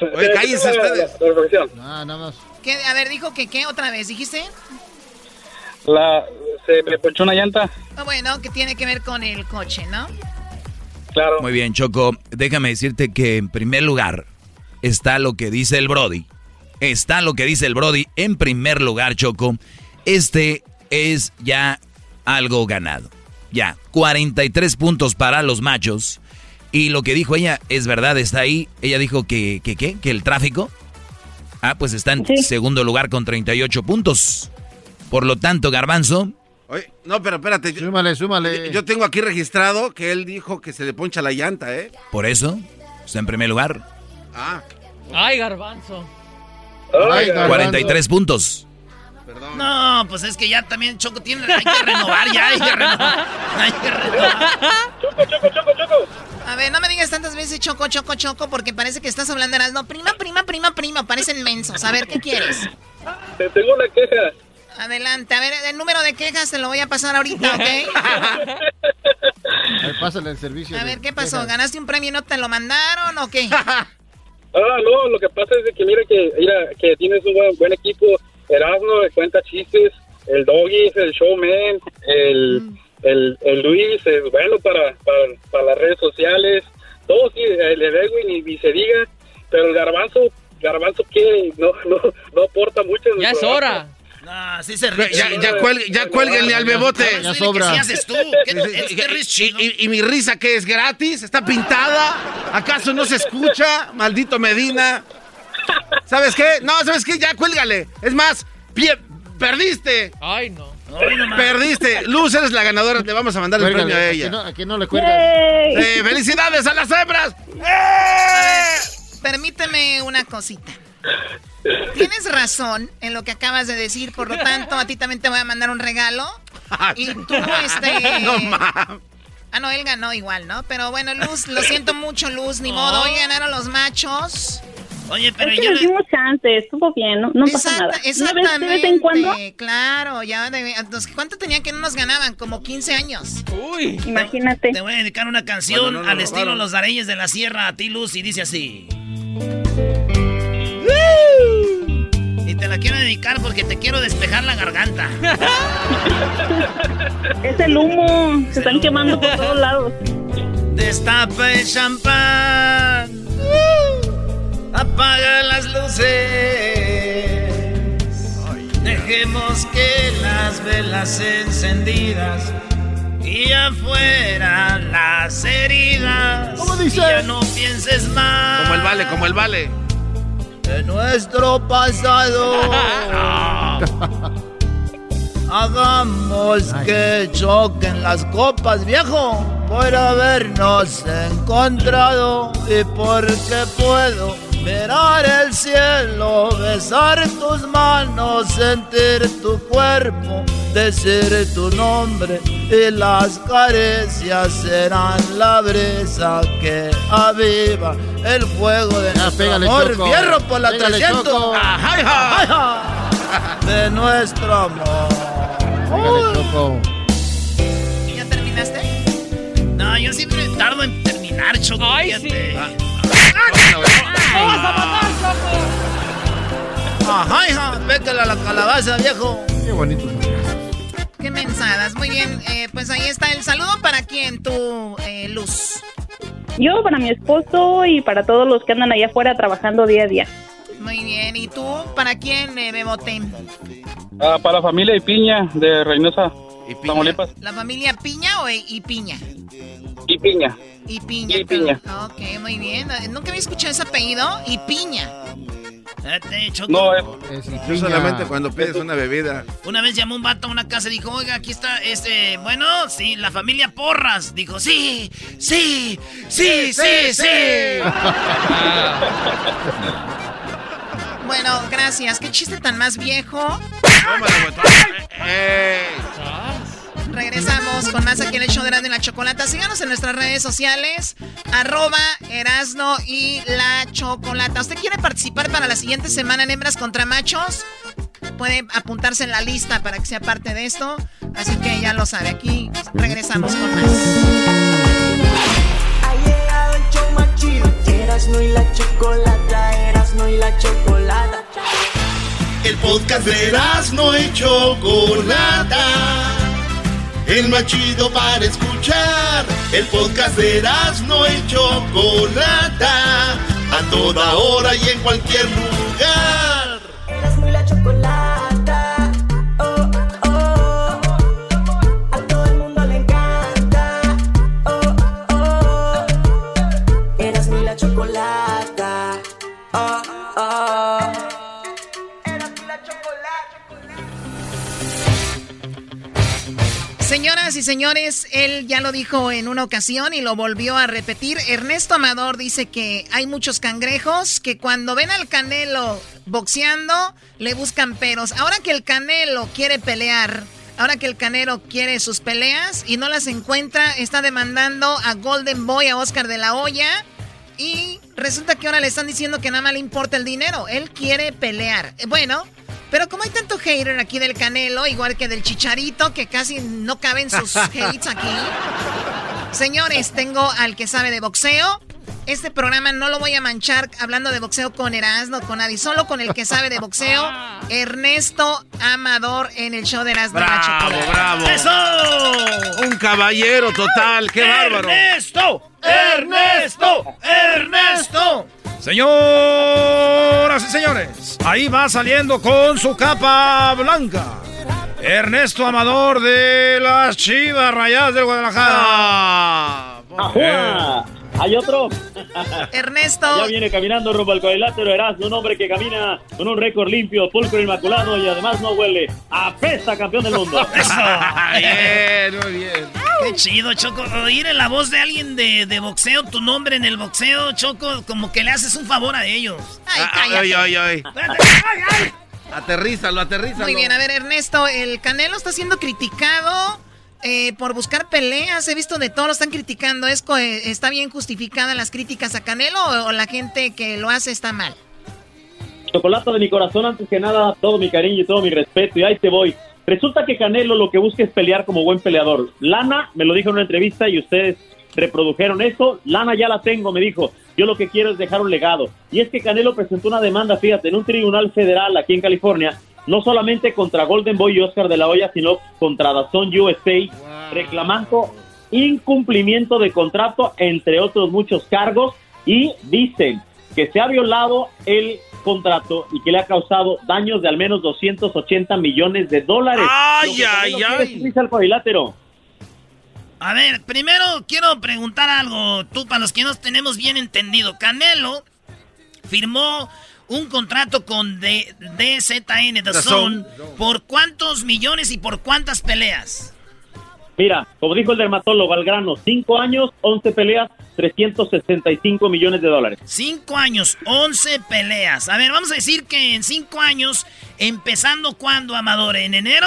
Oye, cállense ustedes. La, la reflexión. Ah, nada más. ¿Qué? A ver, dijo que qué otra vez, ¿dijiste? La, se me ponchó una llanta. Ah, Bueno, que tiene que ver con el coche, ¿no? Claro. Muy bien, Choco. Déjame decirte que en primer lugar está lo que dice el Brody. Está lo que dice el Brody. En primer lugar, Choco, este es ya algo ganado. Ya, 43 puntos para los machos. Y lo que dijo ella es verdad, está ahí. Ella dijo que, que, ¿qué? Que el tráfico. Ah, pues está en segundo lugar con 38 puntos. Por lo tanto, Garbanzo, Oye, no, pero espérate. yo- Súmale, súmale. Yo tengo aquí registrado que él dijo que se le poncha la llanta, ¿eh? por eso, está en primer lugar. Ah, Ay, garbanzo. Ay, garbanzo. 43 puntos. perdón. No, pues es que ya también Choco tiene, hay que renovar, ya hay que renovar. Hay que renovar. Choco, choco, choco, choco. A ver, no me digas tantas veces choco, choco, choco, porque parece que estás hablando de No, prima, prima, prima, prima, parecen mensos. A ver, ¿qué quieres? Te tengo una queja. Adelante, a ver, el número de quejas te lo voy a pasar ahorita, ¿ok? A ver, pásale el servicio. A ver, ¿qué pasó? quejas. ¿Ganaste un premio y no te lo mandaron o qué? Ah, no, lo que pasa es de que mira que, mira, que tienes un buen, buen equipo. Erasmo cuenta chistes, el Doggy es el showman, el, el, el Luis es bueno para, para, para las redes sociales, todo sí, el Edwin y, ni se diga, pero el Garbanzo, Garbanzo que no, no, no aporta mucho. en el Ya es programa. hora. No, sí se Ya, ríe. ya, ya, cuelgue- ya cuélguenle al bebote. Ya Ya sobra. ¿Qué haces tú? ¿Qué, es ríes Y, chino? y- y mi risa que es gratis, está pintada. ¿Acaso no se escucha? Maldito Medina. ¿Sabes qué? No, ¿sabes qué? Ya cuélgale. Es más, pie- perdiste. Ay, no. Ay, no. Perdiste. Luz, eres la ganadora. Le vamos a mandar el premio a ¿a que ella. no- ¿A que no le cuelgas? Eh, ¡Felicidades a las hembras! ¡Eh! Permíteme una cosita. Tienes razón en lo que acabas de decir, por lo tanto, a ti también te voy a mandar un regalo. Y tú, este... No mames. Ah, no, él ganó igual, ¿no? Pero bueno, Luz, lo siento mucho, Luz, ni modo. Hoy ganaron los machos. Oye, pero Es que yo le- dimos chance, estuvo bien, no, no pasa Exacta- nada. Vez de exactamente. vez en cuando, Claro, ya de- entonces, ¿cuánto tenían que no nos ganaban? Como 15 años. Uy. imagínate. te voy a dedicar una canción no nos al estilo. Los Dareyes de la Sierra a ti, Luz, y dice así. Te la quiero dedicar porque te quiero despejar la garganta. Es el humo, se están quemando por todos lados. Destapa el champán. Apaga las luces. Dejemos que las velas encendidas y afuera las heridas. ¿Cómo dice? Y ya no pienses más. Como el vale, como el vale. De nuestro pasado. Hagamos que choquen las copas, viejo, por habernos encontrado y porque puedo mirar el cielo, besar tus manos, sentir tu cuerpo, decir tu nombre y las caricias serán la brisa que aviva el fuego de nuestro pégale, amor. Choco. Fierro por la Pégale, 300. Choco. Ajá, ajá, ajá, de nuestro amor. Pégale, Choco. ¿Ya terminaste? No, yo siempre tardo en terminar, Choco. Ay, fíjate. sí. Ajá, hija, pégale a la calabaza, viejo. Qué bonito. Qué mensadas. Muy bien, eh, pues ahí está el saludo para quien tú, eh, Luz. Yo para mi esposo y para todos los que andan allá afuera trabajando día a día. Muy bien, ¿y tú para quién, eh, Bebote? Ah, para la familia y piña de Reynosa, Tamaulipas. ¿La familia Piña o e- y Piña? Y piña. Y Piña. Y Piña. Ok, muy bien. Eh, Nunca había escuchado ese apellido. Y Piña. No, es, Yo solamente cuando pides una bebida. Una vez llamó un vato a una casa y dijo, oiga, aquí está, este, bueno, sí, la familia Porras. Dijo, sí, sí, sí, sí, sí. Bueno, gracias. ¿Qué chiste tan más viejo? Regresamos con más aquí en el show de Erasmo y la Chocolata. Síganos en nuestras redes sociales, arroba Erasno y la Chocolata. ¿Usted quiere participar para la siguiente semana en Hembras contra Machos? Puede apuntarse en la lista para que sea parte de esto. Así que ya lo sabe. Aquí regresamos con más. Ha llegado el show. Erasmo y la chocolata, Erasmo y la chocolata. El podcast de Erasmo y Chocolata. El más chido para escuchar. El podcast de Erasmo y Chocolata. A toda hora y en cualquier lugar. Señores, él ya lo dijo en una ocasión y lo volvió a repetir. Ernesto Amador dice que hay muchos cangrejos que cuando ven al Canelo boxeando le buscan peros. Ahora que el Canelo quiere pelear, ahora que el Canelo quiere sus peleas y no las encuentra, está demandando a Golden Boy, a Oscar de la Hoya. Y resulta que ahora le están diciendo que nada más le importa el dinero. Él quiere pelear. Eh, Bueno, pero como hay tanto hater aquí del Canelo, igual que del Chicharito, que casi no caben sus hates aquí. Señores, tengo al que sabe de boxeo. Este programa no lo voy a manchar hablando de boxeo con Erasmo, con nadie, solo con el que sabe de boxeo, Ernesto Amador en el show de Erasmo la Bravo, bravo. ¡Eso! Un caballero total, qué bárbaro. ¡Ernesto! ¡Ernesto! ¡Ernesto! Señoras y señores, ahí va saliendo con su capa blanca. Ernesto Amador de las Chivas Rayadas del Guadalajara. ¡Ajua! Hay otro. Ernesto. Ya viene caminando rumbo al cuadrilátero Erasmo, un hombre que camina con un récord limpio, pulcro inmaculado y además no huele. ¡Apesta, campeón del mundo! bien, muy bien. Qué chido, Choco. Oír en la voz de alguien de, de boxeo, tu nombre en el boxeo, Choco, como que le haces un favor a ellos. Ay, Ay, cállate. ay, ay. Aterrízalo, aterrízalo. Muy bien, a ver, Ernesto, el Canelo está siendo criticado eh, por buscar peleas. He visto de todo, lo están criticando. ¿Es eh, ¿Está bien justificadas las críticas a Canelo o, o la gente que lo hace está mal? Chocolate de mi corazón, antes que nada, todo mi cariño y todo mi respeto. Y ahí te voy. Resulta que Canelo lo que busca es pelear como buen peleador. Lana me lo dijo en una entrevista y ustedes reprodujeron eso. Lana ya la tengo, me dijo. Yo lo que quiero es dejar un legado. Y es que Canelo presentó una demanda, fíjate, en un tribunal federal aquí en California, no solamente contra Golden Boy y Oscar de la Hoya, sino contra Dazón USA, reclamando incumplimiento de contrato, entre otros muchos cargos, y dicen que se ha violado el contrato y que le ha causado daños de al menos 280 millones de dólares. ¡Ay, ay, ay! al cuadrilátero. A ver, primero quiero preguntar algo, tú, para los que no tenemos bien entendido. Canelo firmó un contrato con D- DZN, The. Zone, ¿por cuántos millones y por cuántas peleas? Mira, como dijo el dermatólogo al grano, 5 años, 11 peleas, 365 millones de dólares. Cinco años, 11 peleas. A ver, vamos a decir que en cinco años, empezando cuando, Amador, en enero.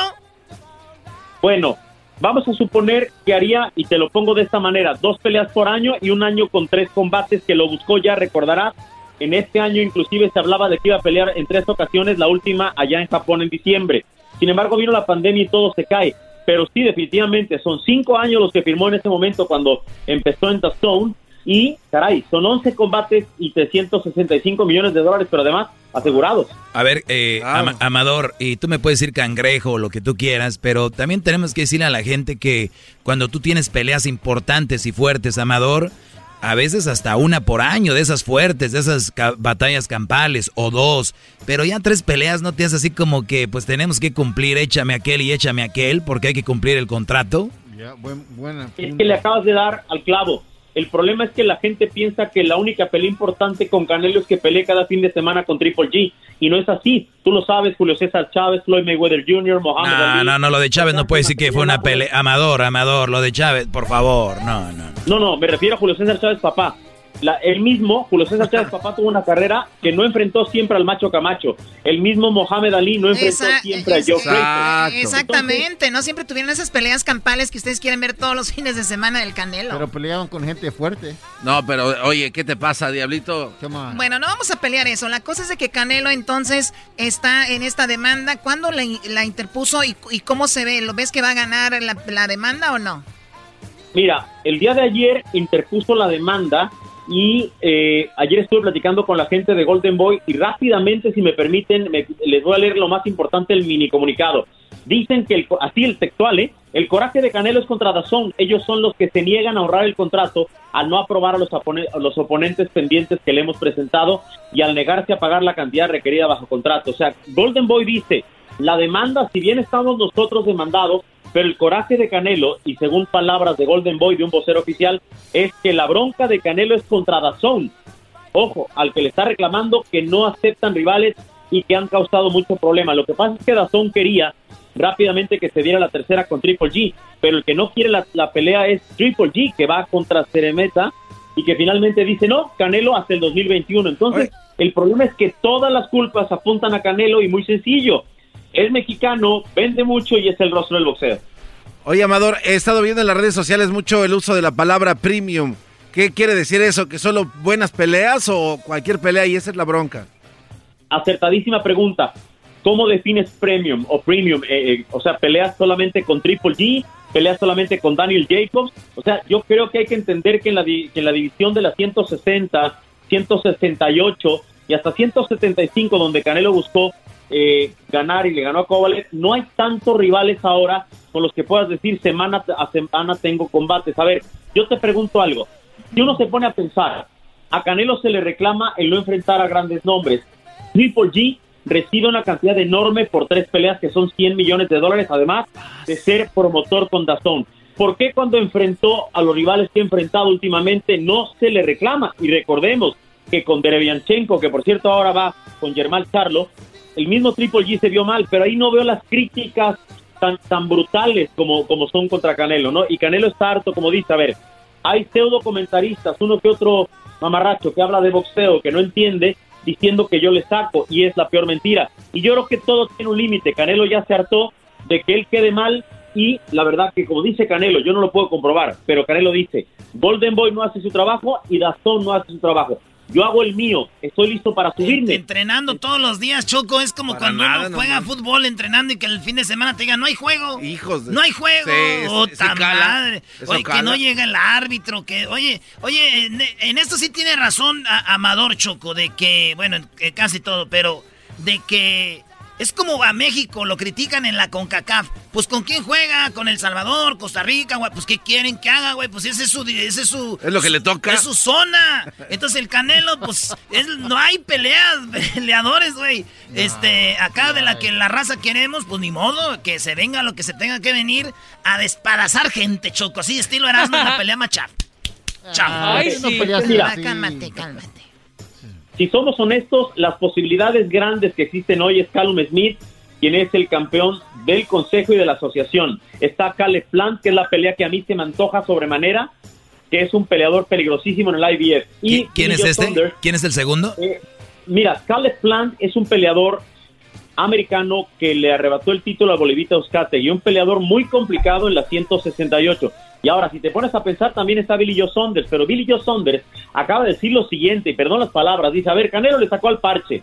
Bueno, vamos a suponer que haría, y te lo pongo de esta manera, dos peleas por año y un año con tres combates que lo buscó ya, recordarás. En este año inclusive se hablaba de que iba a pelear en tres ocasiones, la última allá en Japón en diciembre. Sin embargo, vino la pandemia y todo se cae. Pero sí, definitivamente, son cinco años los que firmó en ese momento cuando empezó en The Zone. Y, caray, son 11 combates y 365 millones de dólares, pero además asegurados. A ver, eh, Ama- Amador, y tú me puedes decir cangrejo o lo que tú quieras, pero también tenemos que decirle a la gente que cuando tú tienes peleas importantes y fuertes, Amador, a veces hasta una por año de esas fuertes, de esas ca- batallas campales o dos, pero ya tres peleas no te hace así como que pues tenemos que cumplir, échame aquel y échame aquel porque hay que cumplir el contrato. Ya, buen- buena. Es que le acabas de dar al clavo. El problema es que la gente piensa que la única pelea importante con Canelo es que pelee cada fin de semana con Triple G. Y no es así. Tú lo sabes, Julio César Chávez, Floyd Mayweather Jr., Mohamed No, Ali. no, no, lo de Chávez no puede decir que fue una pelea. Amador, amador, lo de Chávez, por favor, no, no. No, no, me refiero a Julio César Chávez papá. La, el mismo, Julio César Chávez papá tuvo una carrera que no enfrentó siempre al macho Camacho. El mismo Mohamed Ali no enfrentó Esa- siempre a Joe Frazier. Exactamente, no siempre tuvieron esas peleas campales que ustedes quieren ver todos los fines de semana del Canelo. Pero peleaban con gente fuerte. No, pero oye, ¿qué te pasa, Diablito? Bueno, no vamos a pelear eso. La cosa es de que Canelo entonces está en esta demanda. ¿Cuándo la, la interpuso y, y cómo se ve? ¿Lo ves que va a ganar la, la demanda o no? Mira, el día de ayer interpuso la demanda y eh, ayer estuve platicando con la gente de Golden Boy y rápidamente, si me permiten, me- les voy a leer lo más importante del mini comunicado. Dicen que, el, así el textual, ¿eh? el coraje de Canelo es contra. Ellos son los que se niegan a honrar el contrato al no aprobar a los, a los oponentes pendientes que le hemos presentado y al negarse a pagar la cantidad requerida bajo contrato. O sea, Golden Boy dice, la demanda, si bien estamos nosotros demandados, pero el coraje de Canelo, y según palabras de Golden Boy, de un vocero oficial, es que la bronca de Canelo es contra Dazón. Ojo, al que le está reclamando que no aceptan rivales y que han causado mucho problema. Lo que pasa es que Dazón quería rápidamente que se diera la tercera con Triple G, pero el que no quiere la, la pelea es Triple G, que va contra Ceremeta y que finalmente dice no, Canelo hasta el 2021. Entonces, el problema es que todas las culpas apuntan a Canelo y muy sencillo. Es mexicano, vende mucho y es el rostro del boxeo. Oye, Amador, he estado viendo en las redes sociales mucho el uso de la palabra premium. ¿Qué quiere decir eso? ¿Que solo buenas peleas o cualquier pelea y esa es la bronca? Acertadísima pregunta. ¿Cómo defines premium o premium? Eh, eh, o sea, peleas solamente con Triple G, peleas solamente con Daniel Jacobs. O sea, yo creo que hay que entender que en la, que en la división de las 160, 168 y hasta 175, donde Canelo buscó eh, ganar y le ganó a Kovalev, no hay tantos rivales ahora con los que puedas decir semana a semana tengo combates. A ver, yo te pregunto algo. Si uno se pone a pensar, a Canelo se le reclama el no enfrentar a grandes nombres. Triple G recibe una cantidad enorme por tres peleas que son 100 millones de dólares, además de ser promotor con Dazón. ¿Por qué cuando enfrentó a los rivales que ha enfrentado últimamente no se le reclama? Y recordemos que con Derevianchenko, que por cierto ahora va con Germán Charlo, el mismo Triple G se vio mal, pero ahí no veo las críticas tan, tan brutales como, como son contra Canelo, ¿no? Y Canelo está harto, como dice, a ver, hay pseudo comentaristas, uno que otro mamarracho que habla de boxeo, que no entiende, diciendo que yo le saco, y es la peor mentira. Y yo creo que todo tiene un límite. Canelo ya se hartó de que él quede mal, y la verdad que como dice Canelo, yo no lo puedo comprobar, pero Canelo dice, Golden Boy no hace su trabajo y Dazón no hace su trabajo. Yo hago el mío, estoy listo para subirme. Entrenando todos los días, Choco, es como cuando nada, uno no juega fútbol entrenando y que el fin de semana te digan, no hay juego. Hijos de- No hay juego. Sí, sí cala. madre. Oye, que no llega el árbitro, que, oye, oye, en, en esto sí tiene razón a- Amador Choco, de que, bueno, en- en casi todo, pero de que es como a México, lo critican en la CONCACAF. Pues con quién juega, con El Salvador, Costa Rica, güey, pues qué quieren que haga, güey, pues ese es su, ese es su, Es lo que le toca. es su zona. Entonces el Canelo, pues, es- no hay peleas, peleadores, güey. Este, acá de la que la raza queremos, pues ni modo, que se venga lo que se tenga que venir a despadazar gente, choco. Así estilo Erasmo en la pelea machar. Chao. Ay, sí. Mira. Cálmate, cálmate. Si somos honestos, las posibilidades grandes que existen hoy es Callum Smith, quien es el campeón del consejo y de la asociación. Está Caleb Plant, que es la pelea que a mí se me antoja sobremanera, que es un peleador peligrosísimo en el IBF. Y ¿Qui- ¿Quién es este? ¿Quién es el segundo? eh, mira, Caleb Plant es un peleador americano que le arrebató el título a Bolivita Oscate y un peleador muy complicado en la 168. Y ahora, si te pones a pensar, también está Billy Joe Saunders, pero Billy Joe Saunders acaba de decir lo siguiente, y perdón las palabras, dice, a ver, Canelo le sacó al parche.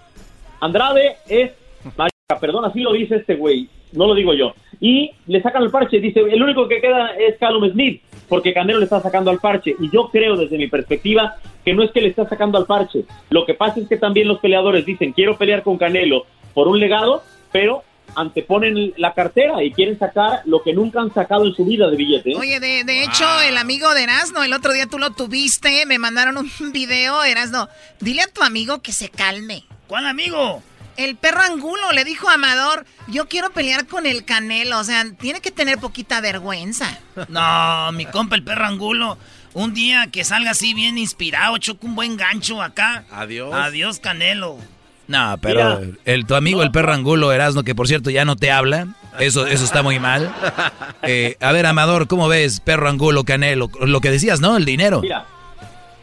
Andrade es, marica, perdón, así lo dice este güey, no lo digo yo. Y le sacan el parche, dice, el único que queda es Callum Smith, porque Canelo le está sacando al parche. Y yo creo, desde mi perspectiva, que no es que le está sacando al parche. Lo que pasa es que también los peleadores dicen, quiero pelear con Canelo por un legado, pero anteponen la cartera y quieren sacar lo que nunca han sacado en su vida de billete. ¿eh? Oye, de, de hecho, el amigo de Erasno, el otro día tú lo tuviste, me mandaron un video, Erasno. Dile a tu amigo que se calme. ¿Cuál amigo? El perro Angulo le dijo a Amador, yo quiero pelear con el Canelo, o sea, tiene que tener poquita vergüenza. No, mi compa el perro angulo. Un día que salga así bien inspirado, choco un buen gancho acá. Adiós. Adiós, Canelo. No, pero Mira. el, tu amigo el perro angulo Erasmo, que por cierto ya no te habla, eso, eso está muy mal. Eh, a ver, Amador, ¿cómo ves, perro angulo, Canelo? Lo que decías, ¿no? El dinero. Mira,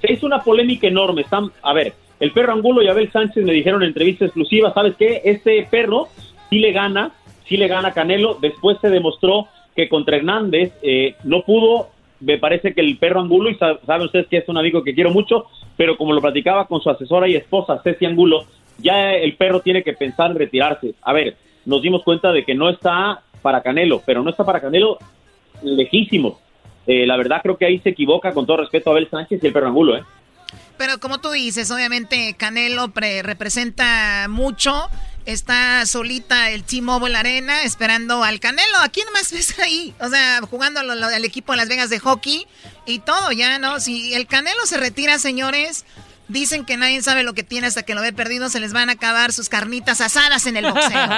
se hizo una polémica enorme. Están, a ver, el perro Angulo y Abel Sánchez me dijeron en entrevista exclusiva, ¿sabes qué? Este perro sí le gana, sí le gana a Canelo. Después se demostró que contra Hernández eh, no pudo. Me parece que el perro Angulo, y sa- saben ustedes que es un amigo que quiero mucho, pero como lo platicaba con su asesora y esposa, Ceci Angulo, ya el perro tiene que pensar en retirarse. A ver, nos dimos cuenta de que no está para Canelo, pero no está para Canelo lejísimo. Eh, la verdad creo que ahí se equivoca con todo respeto a Abel Sánchez y el perro Angulo, ¿eh? Pero como tú dices, obviamente Canelo pre- representa mucho. Está solita el T-Mobile Arena esperando al Canelo. ¿A quién más ves ahí? O sea, jugando al equipo de Las Vegas de hockey y todo ya, ¿no? Si el Canelo se retira, señores, dicen que nadie sabe lo que tiene hasta que lo ve perdido. Se les van a acabar sus carnitas asadas en el boxeo.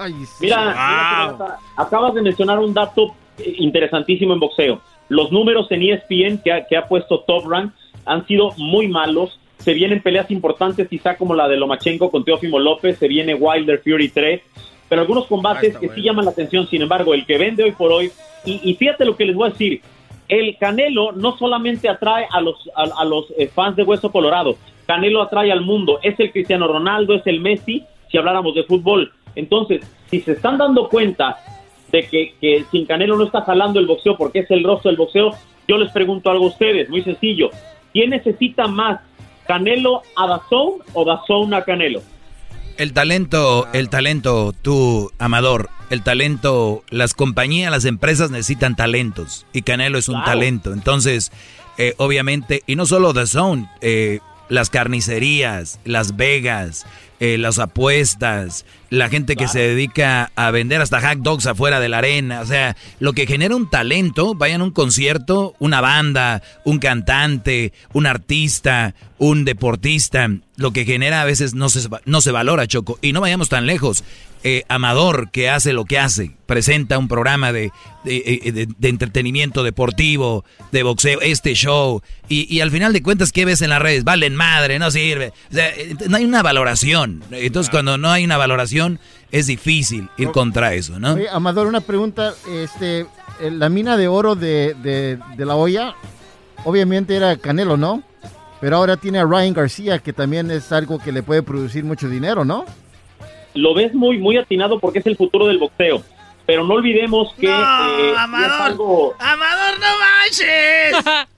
Mira, acabas de mencionar un dato eh, interesantísimo en boxeo. Los números en ESPN que ha, que ha puesto Top Rank han sido muy malos. Se vienen peleas importantes, quizá como la de Lomachenko con Teófimo López, se viene Wilder Fury 3, pero algunos combates que sí llaman la atención. Sin embargo, el que vende hoy por hoy, y, y fíjate lo que les voy a decir, el Canelo no solamente atrae a los, a, los eh, fans de Hueso Colorado, Canelo atrae al mundo, es el Cristiano Ronaldo, es el Messi, si habláramos de fútbol. Entonces, si se están dando cuenta de que, que sin Canelo no está jalando el boxeo porque es el rostro del boxeo, yo les pregunto algo a ustedes, muy sencillo. ¿Quién necesita más, Canelo a Dazón o Dazón a Canelo? El talento, el talento, tú, Amador, el talento, las compañías, las empresas necesitan talentos y Canelo es un talento. Entonces, eh, obviamente, y no solo The Zone, eh, las carnicerías, Las Vegas, eh, las apuestas, la gente que se dedica a vender hasta hot dogs afuera de la arena, o sea, lo que genera un talento, vayan a un concierto, una banda, un cantante, un artista, un deportista, lo que genera a veces no se, no se valora, Choco, y no vayamos tan lejos. Eh, Amador, que hace lo que hace, presenta un programa de, de, eh, de- de entretenimiento deportivo, de boxeo, este show, y, y al final de cuentas, ¿qué ves en las redes? Valen madre, no sirve. O sea, eh, no hay una valoración. Entonces, cuando no hay una valoración, es difícil ir contra eso, ¿no? Oye, Amador, una pregunta. Este, eh, la mina de oro de, de- de la olla, obviamente era Canelo, ¿no? Pero ahora tiene a Ryan García, que también es algo que le puede producir mucho dinero, ¿no? Lo ves muy, muy atinado porque es el futuro del boxeo. Pero no olvidemos que... eh, Amador. es algo- Amador, no manches.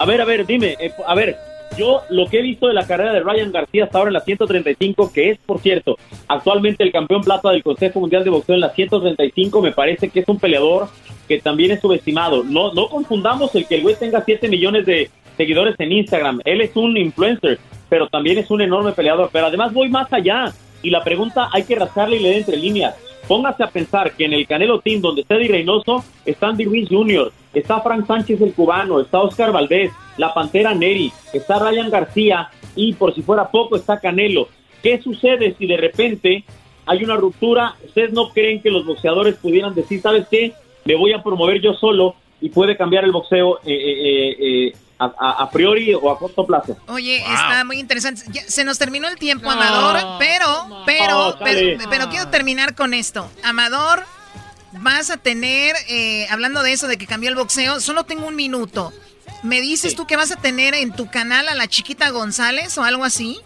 A ver, a ver, dime, eh, a ver, yo lo que he visto de la carrera de Ryan García hasta ahora en la 135, que es, por cierto, actualmente el campeón plata del Consejo Mundial de Boxeo en la 135, me parece que es un peleador que también es subestimado. No, no confundamos el que el güey tenga 7 millones de seguidores en Instagram. Él es un influencer, pero también es un enorme peleador. Pero además voy más allá. Y la pregunta hay que rascarle y leer entre líneas. Póngase a pensar que en el Canelo Team, donde está Eddie Reynoso, está Andy Ruiz Jr., está Frank Sánchez el cubano, está Oscar Valdés, la Pantera Neri, está Ryan García y por si fuera poco está Canelo. ¿Qué sucede si de repente hay una ruptura? ¿Ustedes no creen que los boxeadores pudieran decir, ¿sabes qué? Me voy a promover yo solo y puede cambiar el boxeo eh, eh, eh, a, a- a priori o a corto plazo? Oye, está muy interesante. Ya, se nos terminó el tiempo, Amador, pero, pero, No, pero, chale. pero quiero terminar con esto. Amador, vas a tener, eh, hablando de eso, de que cambió el boxeo, solo tengo un minuto. ¿Me dices tú que vas a tener en tu canal a la chiquita González o algo así?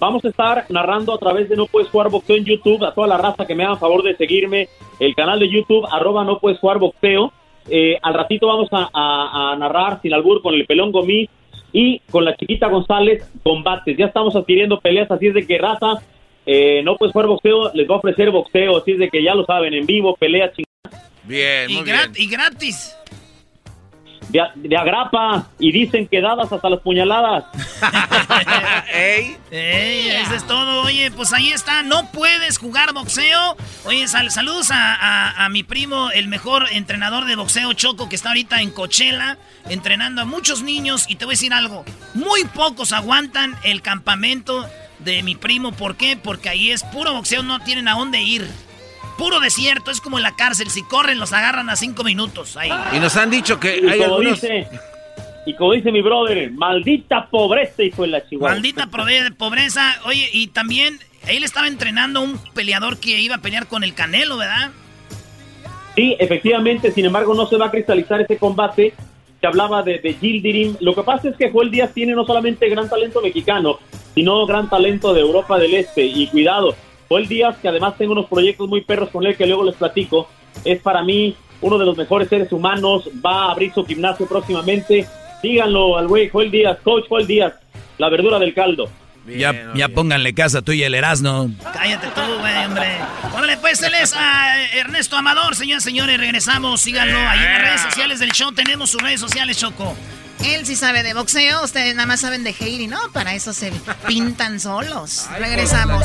Vamos a estar narrando a través de No Puedes Jugar Boxeo en YouTube. A toda la raza que me hagan favor de seguirme, el canal de YouTube, arroba No Puedes Jugar Boxeo. Eh, al ratito vamos a, a- a narrar sin albur con el Pelón Gomis y con la chiquita González combates. Ya estamos adquiriendo peleas, así es de que raza, eh, No Puedes Jugar Boxeo les va a ofrecer boxeo, así es de que ya lo saben, en vivo, pelea chingada. Bien, Y, muy bien. y gratis. De, agrapa y dicen que dadas hasta las puñaladas. Ey, eso es todo. Oye, pues ahí está. No puedes jugar boxeo. Oye, sal- saludos a, a- a mi primo, el mejor entrenador de boxeo, Choco, que está ahorita en Coachella, entrenando a muchos niños. Y te voy a decir algo: muy pocos aguantan el campamento de mi primo. ¿Por qué? Porque ahí es puro boxeo, no tienen a dónde ir. Puro desierto, es como en la cárcel. Si corren, los agarran a cinco minutos. Ahí. Y nos han dicho que Y hay como algunos... dice, Y como dice mi brother, maldita pobreza, hijo de la chihuahua. Maldita pobreza. Oye, y también él estaba entrenando a un peleador que iba a pelear con el Canelo, ¿verdad? Sí, efectivamente, sin embargo, no se va a cristalizar ese combate hablaba de, de Gildirim. Lo que pasa es que Joel Díaz tiene no solamente gran talento mexicano, sino gran talento de Europa del Este. Y cuidado, Joel Díaz, que además tengo unos proyectos muy perros con él que luego les platico, es para mí uno de los mejores seres humanos. Va a abrir su gimnasio próximamente. Díganlo al güey Joel Díaz, coach Joel Díaz, la verdura del caldo. Ya, ya pónganle casa tú y el Erasno. Cállate tú, güey, hombre. Órale, pues él es a Ernesto Amador, señoras y señores. Regresamos, síganlo ahí en las redes sociales del show. Tenemos sus redes sociales, Choco. Él sí sabe de boxeo, ustedes nada más saben de Heidi, ¿no? Para eso se pintan solos. Regresamos.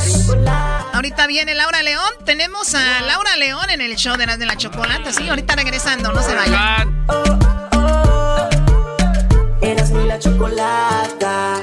Ahorita viene Laura León. Tenemos a Laura León en el show de las de la chocolata. Sí, ahorita regresando, no se vayan. Eras mi la chocolata.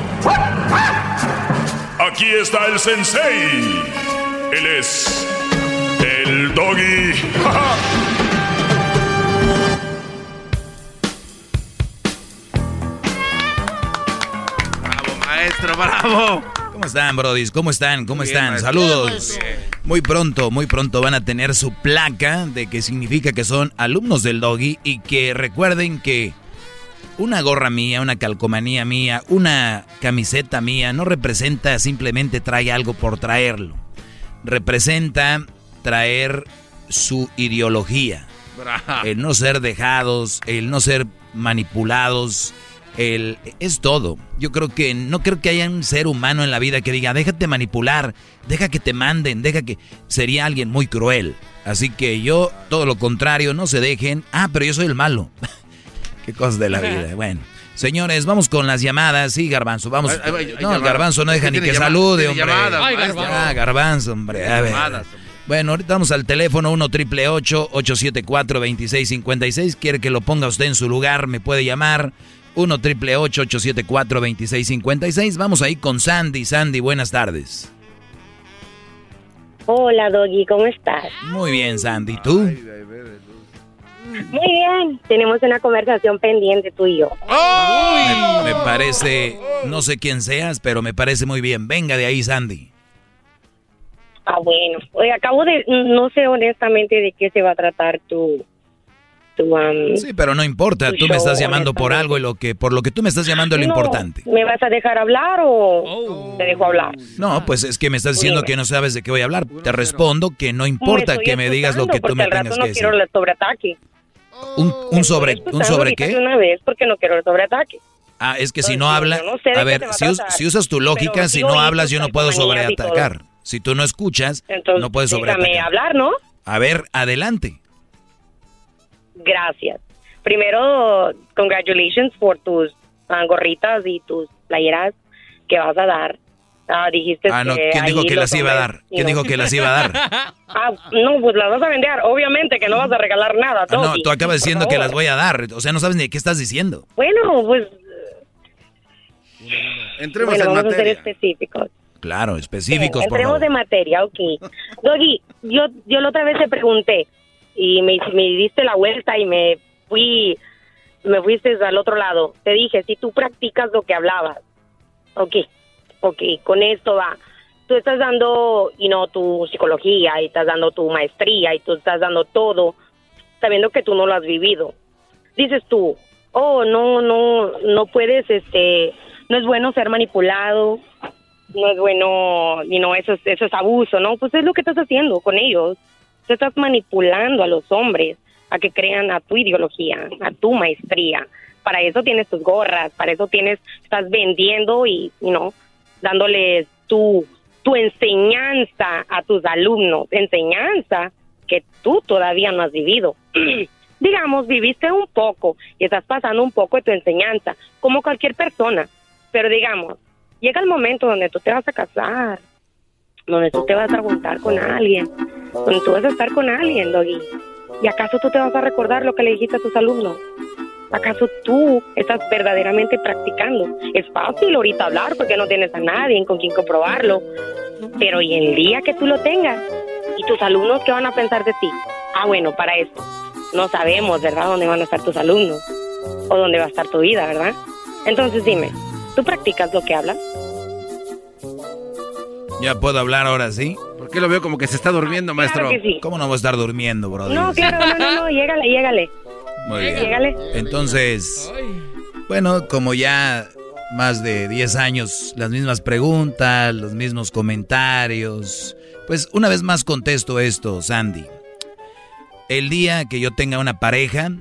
Aquí está el sensei. Él es el doggy. Maestro, bravo. ¿Cómo están, brodis? ¿Cómo están? ¿Cómo bien, están? maestro. Saludos. Bien, Muy pronto, muy pronto van a tener su placa de que significa que son alumnos del doggy y que recuerden que una gorra mía, una calcomanía mía, una camiseta mía no representa simplemente trae algo por traerlo. Representa traer su ideología. El no ser dejados, el no ser manipulados, el es todo. Yo creo que no creo que haya un ser humano en la vida que diga, déjate manipular, deja que te manden, deja que sería alguien muy cruel. Así que yo todo lo contrario, no se dejen. Ah, pero yo soy el malo. Qué cosas de la vida. Bueno, señores, vamos con las llamadas. Sí, Garbanzo, vamos. Ay, ay, ay, No, el Garbanzo. No deja ni que salude, hombre. llamadas, Ay. Garbanzo. Ah, Garbanzo, hombre. A ver. Llamadas, Bueno, ahorita vamos al teléfono 1 triple 874 2656 Quiere que lo ponga usted en su lugar, me puede llamar. 1 triple 874 2656 Vamos ahí con Sandy. Sandy, buenas tardes. Hola, Doggy, ¿cómo estás? Muy bien, Sandy. ¿Tú? Muy bien. Tenemos una conversación pendiente tú y yo. Me, me parece, no sé quién seas, pero me parece muy bien. Venga de ahí, Sandy. Ah, bueno. Oye, acabo de... No sé honestamente de qué se va a tratar tu... tu um, Sí, pero no importa. Tu Tú me estás llamando por algo y lo que por lo que tú me estás llamando es lo no, importante. ¿Me vas a dejar hablar o te dejo hablar? No, pues es que me estás diciendo que no sabes de qué voy a hablar. Te respondo que no importa estoy que me digas lo que tú me tengas no que decir. quiero el sobreataque. Un, un sobre, un sobre qué? una vez porque no quiero el sobreataque. Ah, es que si no habla, no sé a ver, si, us- si usas tu lógica, si no hablas yo no puedo sobreatacar. Si tú no escuchas, Entonces, no puedes déjame sobreatacar. hablar, ¿no? A ver, adelante. Gracias. Primero, congratulations por tus ah, gorritas y tus playeras que vas a dar. Ah, dijiste Ah, no, que ¿quién dijo que las iba a dar? ¿Quién dijo que las iba a dar? Ah, no, pues las vas a vender. Obviamente que no vas a regalar nada. Ah, no, tú acabas diciendo que las voy a dar. O sea, no sabes ni qué estás diciendo. Bueno, pues Entremos bueno, en vamos a ser materia. específicos. Claro, específicos, por Entremos favor. de materia, ok. Doggy, yo, yo la otra vez te pregunté y me, me diste la vuelta y me fui, me fuiste al otro lado. Te dije, si tú practicas lo que hablabas, ok, ok, con esto va. Tú estás dando, y no tu psicología, y estás dando tu maestría, y tú estás dando todo, sabiendo que tú no lo has vivido. Dices tú, oh, no, no, no puedes, este, no es bueno ser manipulado, no es bueno, y no, eso es, eso es abuso, ¿no? Pues es lo que estás haciendo con ellos. Tú estás manipulando a los hombres a que crean a tu ideología, a tu maestría. Para eso tienes tus gorras, para eso tienes, estás vendiendo y, y no, dándoles tu, tu enseñanza a tus alumnos, enseñanza que tú todavía no has vivido. digamos, viviste un poco y estás pasando un poco de tu enseñanza, como cualquier persona. Pero digamos, llega el momento donde tú te vas a casar, donde tú te vas a juntar con alguien, donde tú vas a estar con alguien. ¿Y acaso tú te vas a recordar lo que le dijiste a tus alumnos? ¿Acaso tú estás verdaderamente practicando? Es fácil ahorita hablar porque no tienes a nadie con quien comprobarlo. Pero ¿y el día que tú lo tengas? ¿Y tus alumnos qué van a pensar de ti? Ah, bueno, para esto. No sabemos, ¿verdad?, dónde van a estar tus alumnos. O dónde va a estar tu vida, ¿verdad? Entonces dime, ¿tú practicas lo que hablas? Ya puedo hablar ahora, ¿sí? ¿Por qué lo veo como que se está durmiendo, maestro? que sí. ¿Cómo no voy a estar durmiendo, brother? No, claro, no, no, no, llégale, llégale. Muy bien. Entonces, bueno, como ya más de 10 años, las mismas preguntas, los mismos comentarios, pues una vez más contesto esto, Sandy. El día que yo tenga una pareja,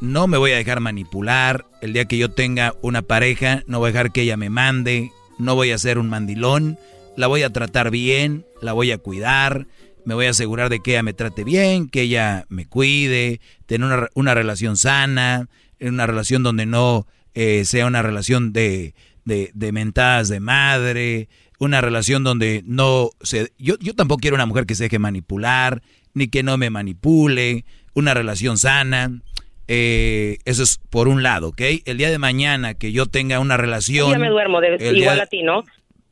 no me voy a dejar manipular. El día que yo tenga una pareja, no voy a dejar que ella me mande. No voy a ser un mandilón. La voy a tratar bien, la voy a cuidar. Me voy a asegurar de que ella me trate bien, que ella me cuide, tener una, una relación sana, una relación donde no eh, sea una relación de, de, de mentadas de madre, una relación donde no se... Yo, yo tampoco quiero una mujer que se deje manipular, ni que no me manipule, una relación sana. Eh, eso es por un lado, ¿ok? El día de mañana que yo tenga una relación... Me duermo, de- igual a ti, ¿no?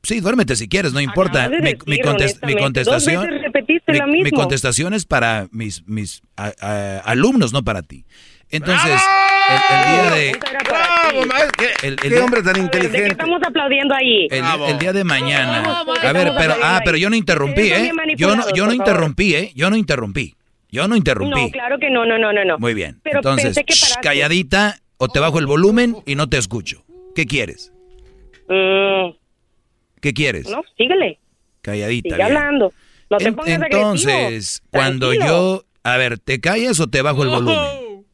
Sí, duérmete si quieres, no importa. De Mi, mi decir, contest- mi contestación, Dos veces repetiste mi, lo mi mismo. contestación es para mis, mis a- a- alumnos, no para ti. Entonces, el, el día de... ¡Bravo, maestro! ¿Qué, El- el qué día- hombre tan ¿De qué inteligente? estamos aplaudiendo ahí? El, el día de mañana. Bravo. A ver, pero ah, pero yo no interrumpí, ¿eh? Yo no yo no interrumpí, ¿eh? Yo no interrumpí. Yo no interrumpí. No, claro que no, no, no, no. no. Muy bien. Pero Entonces, pensé que shh, paraste. calladita o te bajo el volumen y no te escucho. ¿Qué quieres? Mm, ¿Qué quieres? no, síguele. Calladita. Sigue bien. hablando. No te En- pongas Entonces, agresivo. cuando Tranquilo. yo, a ver, ¿te callas o te bajo el volumen?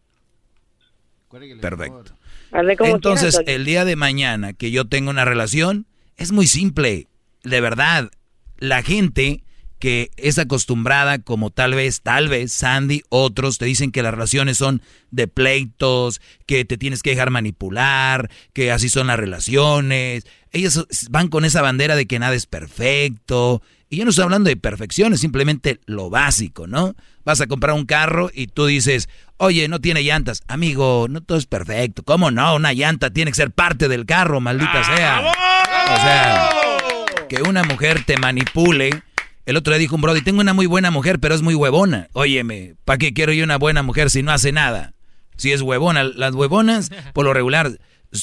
Perfecto. Entonces, quieras, el día de mañana que yo tenga una relación, es muy simple. De verdad, la gente que es acostumbrada, como tal vez, tal vez, Sandy, otros, te dicen que las relaciones son de pleitos, que te tienes que dejar manipular, que así son las relaciones. Ellos van con esa bandera de que nada es perfecto. Y yo no estoy hablando de perfección, es simplemente lo básico, ¿no? Vas a comprar un carro y tú dices, oye, no tiene llantas. Amigo, no todo es perfecto. ¿Cómo no? Una llanta tiene que ser parte del carro, maldita sea. O sea, que una mujer te manipule. El otro día dijo un brody, tengo una muy buena mujer, pero es muy huevona. Óyeme, ¿para qué quiero yo una buena mujer si no hace nada? Si es huevona, las huevonas, por lo regular,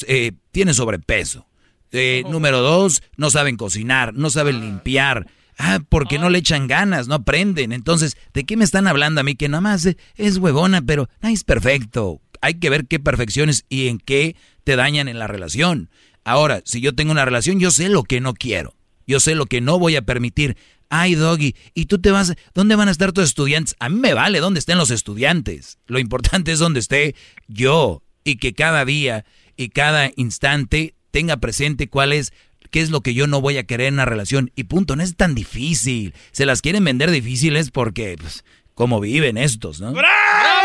eh, tienen sobrepeso. Eh, número dos, no saben cocinar, no saben limpiar. Ah, porque no le echan ganas, no aprenden. Entonces, ¿de qué me están hablando a mí? Que nada más es, huevona, pero nadie es perfecto. Hay que ver qué perfecciones y en qué te dañan en la relación. Ahora, si yo tengo una relación, yo sé lo que no quiero. Yo sé lo que no voy a permitir. Ay, Doggy, ¿y tú te vas? ¿Dónde van a estar tus estudiantes? A mí me vale dónde estén los estudiantes. Lo importante es dónde esté yo y que cada día y cada instante tenga presente cuál es qué es lo que yo no voy a querer en una relación y punto, no es tan difícil. Se las quieren vender difíciles porque pues cómo viven estos, ¿no? Deje.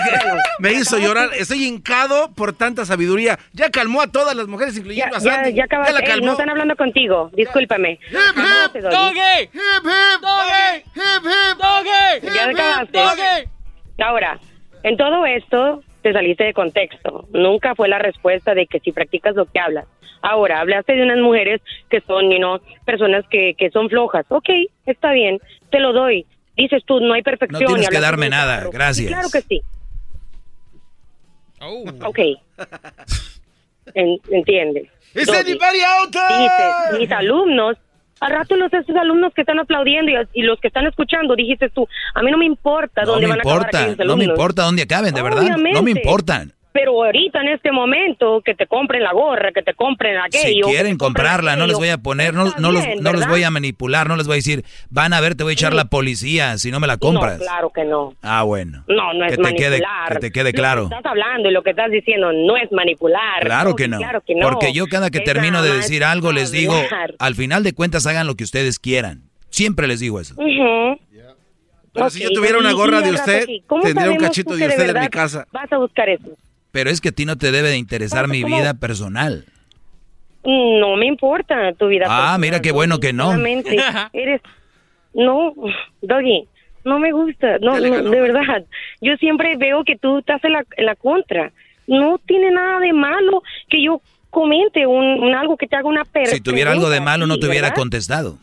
Me hizo llorar. Estoy hincado por tanta sabiduría. Ya calmó a todas las mujeres, incluyendo a Ya, Sandy. ya acabaste. la Ey, calmó. no están hablando contigo. Discúlpame. Cálmate, Doggy. Hip, hip, doggy, hip, hip, doggy, Ya hip, hip, acabaste. doggy. Ahora, en todo esto te saliste de contexto. Nunca fue la respuesta de que si practicas lo que hablas. Ahora, hablaste de unas mujeres que son, you know, personas que, que son flojas. Ok, está bien, te lo doy. Dices tú, no hay No perfección. tienes y que darme nada, gracias. Sí, claro que sí. Oh. Ok. En- entiendes. ¿Is Doggy. anybody out there? Dices, mis alumnos, al rato los esos alumnos que están aplaudiendo y, y los que están escuchando, dijiste tú, a mí no me importa No dónde me van a acabar importa, no me importa dónde acaben, de verdad. No me Obviamente. importan. Pero ahorita en este momento que te compren la gorra, que te compren Si aquello. que quieren comprarla, no les voy a poner, no, no los, bien, no los voy a manipular, no les voy a decir, van a ver, te voy a echar Sí. la policía si no me la compras. No, claro que no. Ah, bueno. No, no es que te quede, manipular. que te quede Lo claro. que estás hablando y lo que estás diciendo no es manipular. Claro que no. Claro que no. Porque yo cada que Es termino de decir algo les digo, hablar. al final de cuentas hagan lo que ustedes quieran. Siempre les digo eso. Pero si yo tuviera una gorra y de usted, sí. ¿Cómo tendría un cachito de usted en mi casa. Vas a buscar eso. Pero es que a ti no te debe de interesar mi vida personal. No me importa tu vida. Ah, personal, mira qué bueno que no. Eres... No, Doggy, no me gusta. No, no, de verdad. Yo siempre veo que tú estás en la, en la contra. No tiene nada de malo que yo comente un, un algo que te haga una pregunta. Si tuviera algo de malo, no te hubiera contestado.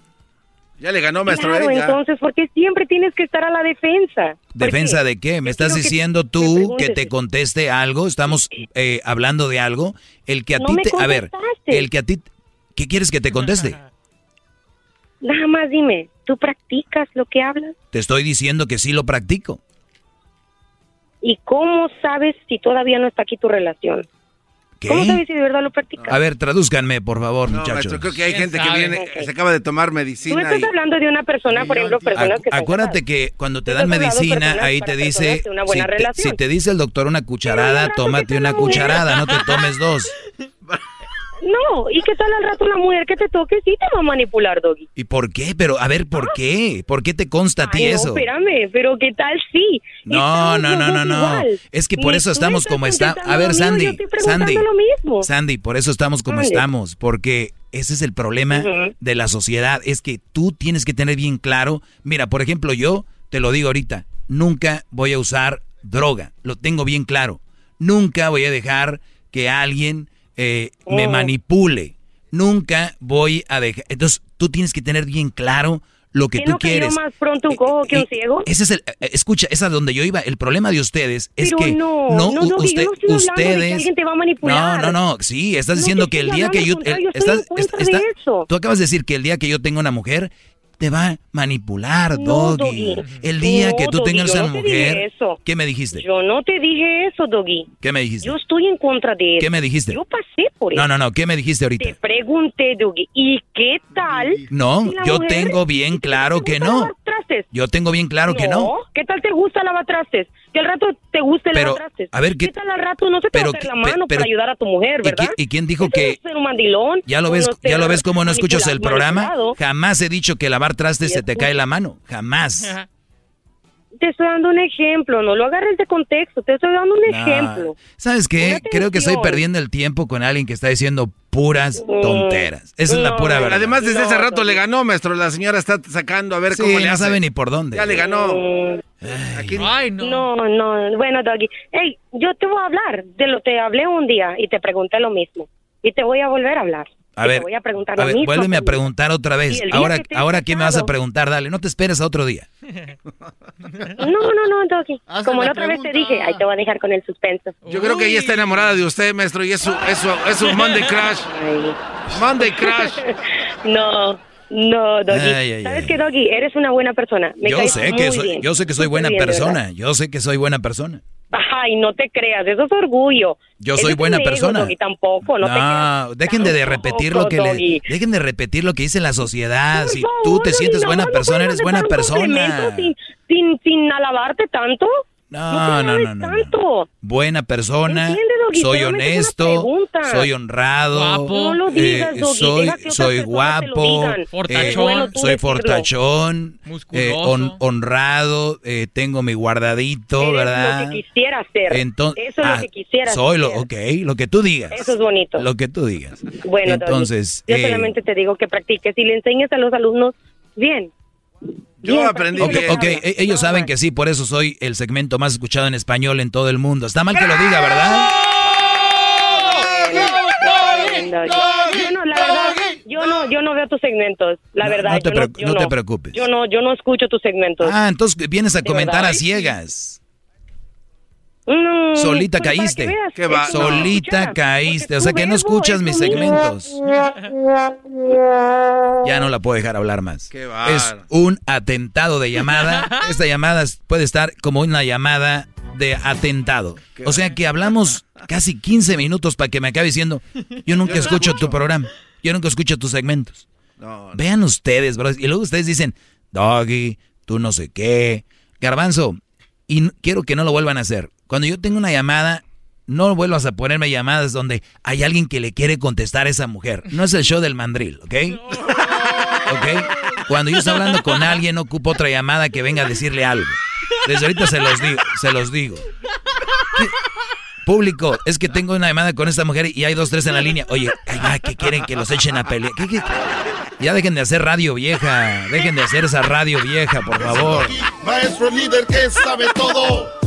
Ya le ganó, maestro. Claro, ¿eh? Entonces, porque siempre tienes que estar a la defensa? ¿Por ¿Defensa qué? de qué? ¿Me estás que diciendo tú que te conteste algo? ¿Estamos eh, hablando de algo? El que a No ti te... A ver, el que a ti... ¿Qué quieres que te conteste? Nada más dime, ¿tú practicas lo que hablas? Te estoy diciendo que sí lo practico. ¿Y cómo sabes si todavía no está aquí tu relación? ¿Qué? ¿Cómo sabes si de verdad lo practicas? A ver, tradúzcanme, por favor, No, muchachos. maestro, creo que hay ¿Quién gente que viene, Ok. se acaba de tomar Tú medicina estás y... hablando de una persona, por ejemplo, personas que Acuérdate que cuando te Tú dan medicina, ahí te dice, si buena te, relación. si te dice el doctor una cucharada, tómate una cucharada, no te tomes dos. No, ¿y qué tal al rato una mujer que te toque? Sí te va a manipular, Doggy. ¿Y por qué? Pero, a ver, ¿por qué? ¿Por qué te consta a ti no, eso? espérame, pero ¿qué tal sí? No, Estamos no, no, no, no. igual. Es que por eso estamos como contestando A ver, Sandy, yo estoy preguntando Sandy, lo mismo. Sandy, por eso estamos como estamos, porque ese es el problema de la sociedad, es que tú tienes que tener bien claro. Mira, por ejemplo, yo te lo digo ahorita, nunca voy a usar droga, lo tengo bien claro. Nunca voy a dejar que alguien eh, me Oh. manipule. Nunca voy a dejar. Entonces, tú tienes que tener bien claro lo que ¿Qué tú cayó quieres. más pronto un cojo que un Eh, ciego? Ese es el, eh, escucha, esa es donde yo iba. El problema de ustedes es Pero que no, no, no, usted- yo no estoy hablando de que ustedes, alguien te va a manipular. no, no, no, sí, estás diciendo que el día que yo, el- estás, está- tú acabas de decir que el día que yo tenga una mujer te va a manipular, No, Doggy. Doggy. El día No, que tú Doggy, tengas no te dije mujer, eso. ¿qué me dijiste? Yo no te dije eso, Doggy. ¿Qué me dijiste? Yo estoy en contra de eso. ¿Qué me dijiste? Yo pasé por eso. No, no, no, ¿qué me dijiste ahorita? Te pregunté, Doggy, ¿y qué tal? No, si yo tengo bien claro que no. Yo tengo bien claro que no. ¿Qué tal te gusta lavar trastes? Que al rato te guste Pero, lavar trastes. a ver, ¿qué- ¿qué tal al rato no se te pero va a hacer la mano pero- para ayudar a tu mujer, ¿Y verdad? quién, y quién dijo que no es ser un mandilón. ya lo ves, ya lo ves cómo no escuchas el programa? Jamás he dicho que lavar trastes se te cae la mano, jamás. Te estoy dando un ejemplo, no lo agarres de contexto, te estoy dando un Nah. ejemplo. ¿Sabes qué? Creo que estoy perdiendo el tiempo con alguien que está diciendo puras tonteras. Esa es la pura verdad. Además, desde hace rato le ganó, maestro. La señora está sacando a ver Sí, cómo le no hace. sabe ni por dónde. Ya le ganó. Aquí- no. no. bueno, Doggy. Hey, yo te voy a hablar, de lo te hablé un día y te pregunté lo mismo. Y te voy a volver a hablar. A ver, voy a preguntar a lo ver, mismo. vuélveme a preguntar otra vez. Ahora, ahora ¿qué me vas a preguntar? Dale, no te esperes a otro día. No, no, no, Doggy. Como la otra vez te dije, ahí te voy a dejar con el suspenso. Yo creo que ella está enamorada de usted, maestro, y es su, es su, es su Monday Crash. Monday Crash. No, no, Doggy. Ay, ay, ¿Sabes qué, Doggy? Eres una buena persona. Me Yo sé muy que soy, bien. yo sé que soy buena bien, persona. Yo sé que soy buena persona. Ay, no te creas, eso es orgullo. Yo soy buena persona. Doggy, tampoco, no, te. No, dejen de repetir lo que Doggy. le, dejen de repetir lo que dice la sociedad. Por Si favor, tú te sientes no, buena no persona, eres buena persona. Sin, sin, sin alabarte tanto. No, no, no, no. Buena persona, soy honesto, soy honrado, Guapo. No lo digas, eh, soy, soy guapo, eh, soy fortachón, eh, honrado, eh, tengo mi guardadito, ¿verdad? lo que quisiera ser. Eso es lo que quisiera soy lo, ok, lo que tú digas. Eso es bonito. Lo que tú digas. Bueno, Entonces, yo eh, solamente te digo que practiques y le enseñes a los alumnos bien. Yo aprendí Ok, bien. ok, e- ellos saben que sí, por eso soy el segmento más escuchado en español en todo el mundo. Está mal que lo diga, ¿verdad? Yo no, la verdad, yo no, yo no veo tus segmentos, la No, verdad. no te yo preocu- yo no te preocupes. Yo no, yo no escucho tus segmentos. Ah, entonces vienes a ¿De comentar a ciegas. Solita pues, caíste. que veas, Qué va- no Solita caíste. O sea que no escuchas es mis segmentos. Ya no la puedo dejar hablar más. Qué. Es un atentado de llamada. Esta llamada puede estar como una llamada de atentado. O sea que hablamos casi 15 minutos para que me acabe diciendo, yo nunca Yo escucho tu programa. Yo nunca escucho tus segmentos. No, no. Vean ustedes, bro. Y luego ustedes dicen, Doggy, tú no sé qué. Garbanzo, y quiero que no lo vuelvan a hacer. Cuando yo tengo una llamada, no vuelvas a ponerme llamadas donde hay alguien que le quiere contestar a esa mujer. No es el show del mandril, ¿ok? ¿Ok? Cuando yo estoy hablando con alguien, no ocupo otra llamada que venga a decirle algo. Desde ahorita se los digo, se los digo. ¿Qué? Público, es que tengo una llamada con esta mujer y hay dos, tres en la línea. Oye, ay, ay, ¿qué quieren que los echen a pelear? ¿Qué, qué? Ya dejen de hacer radio vieja. Dejen de hacer esa radio vieja, por favor. Maestro líder que sabe todo.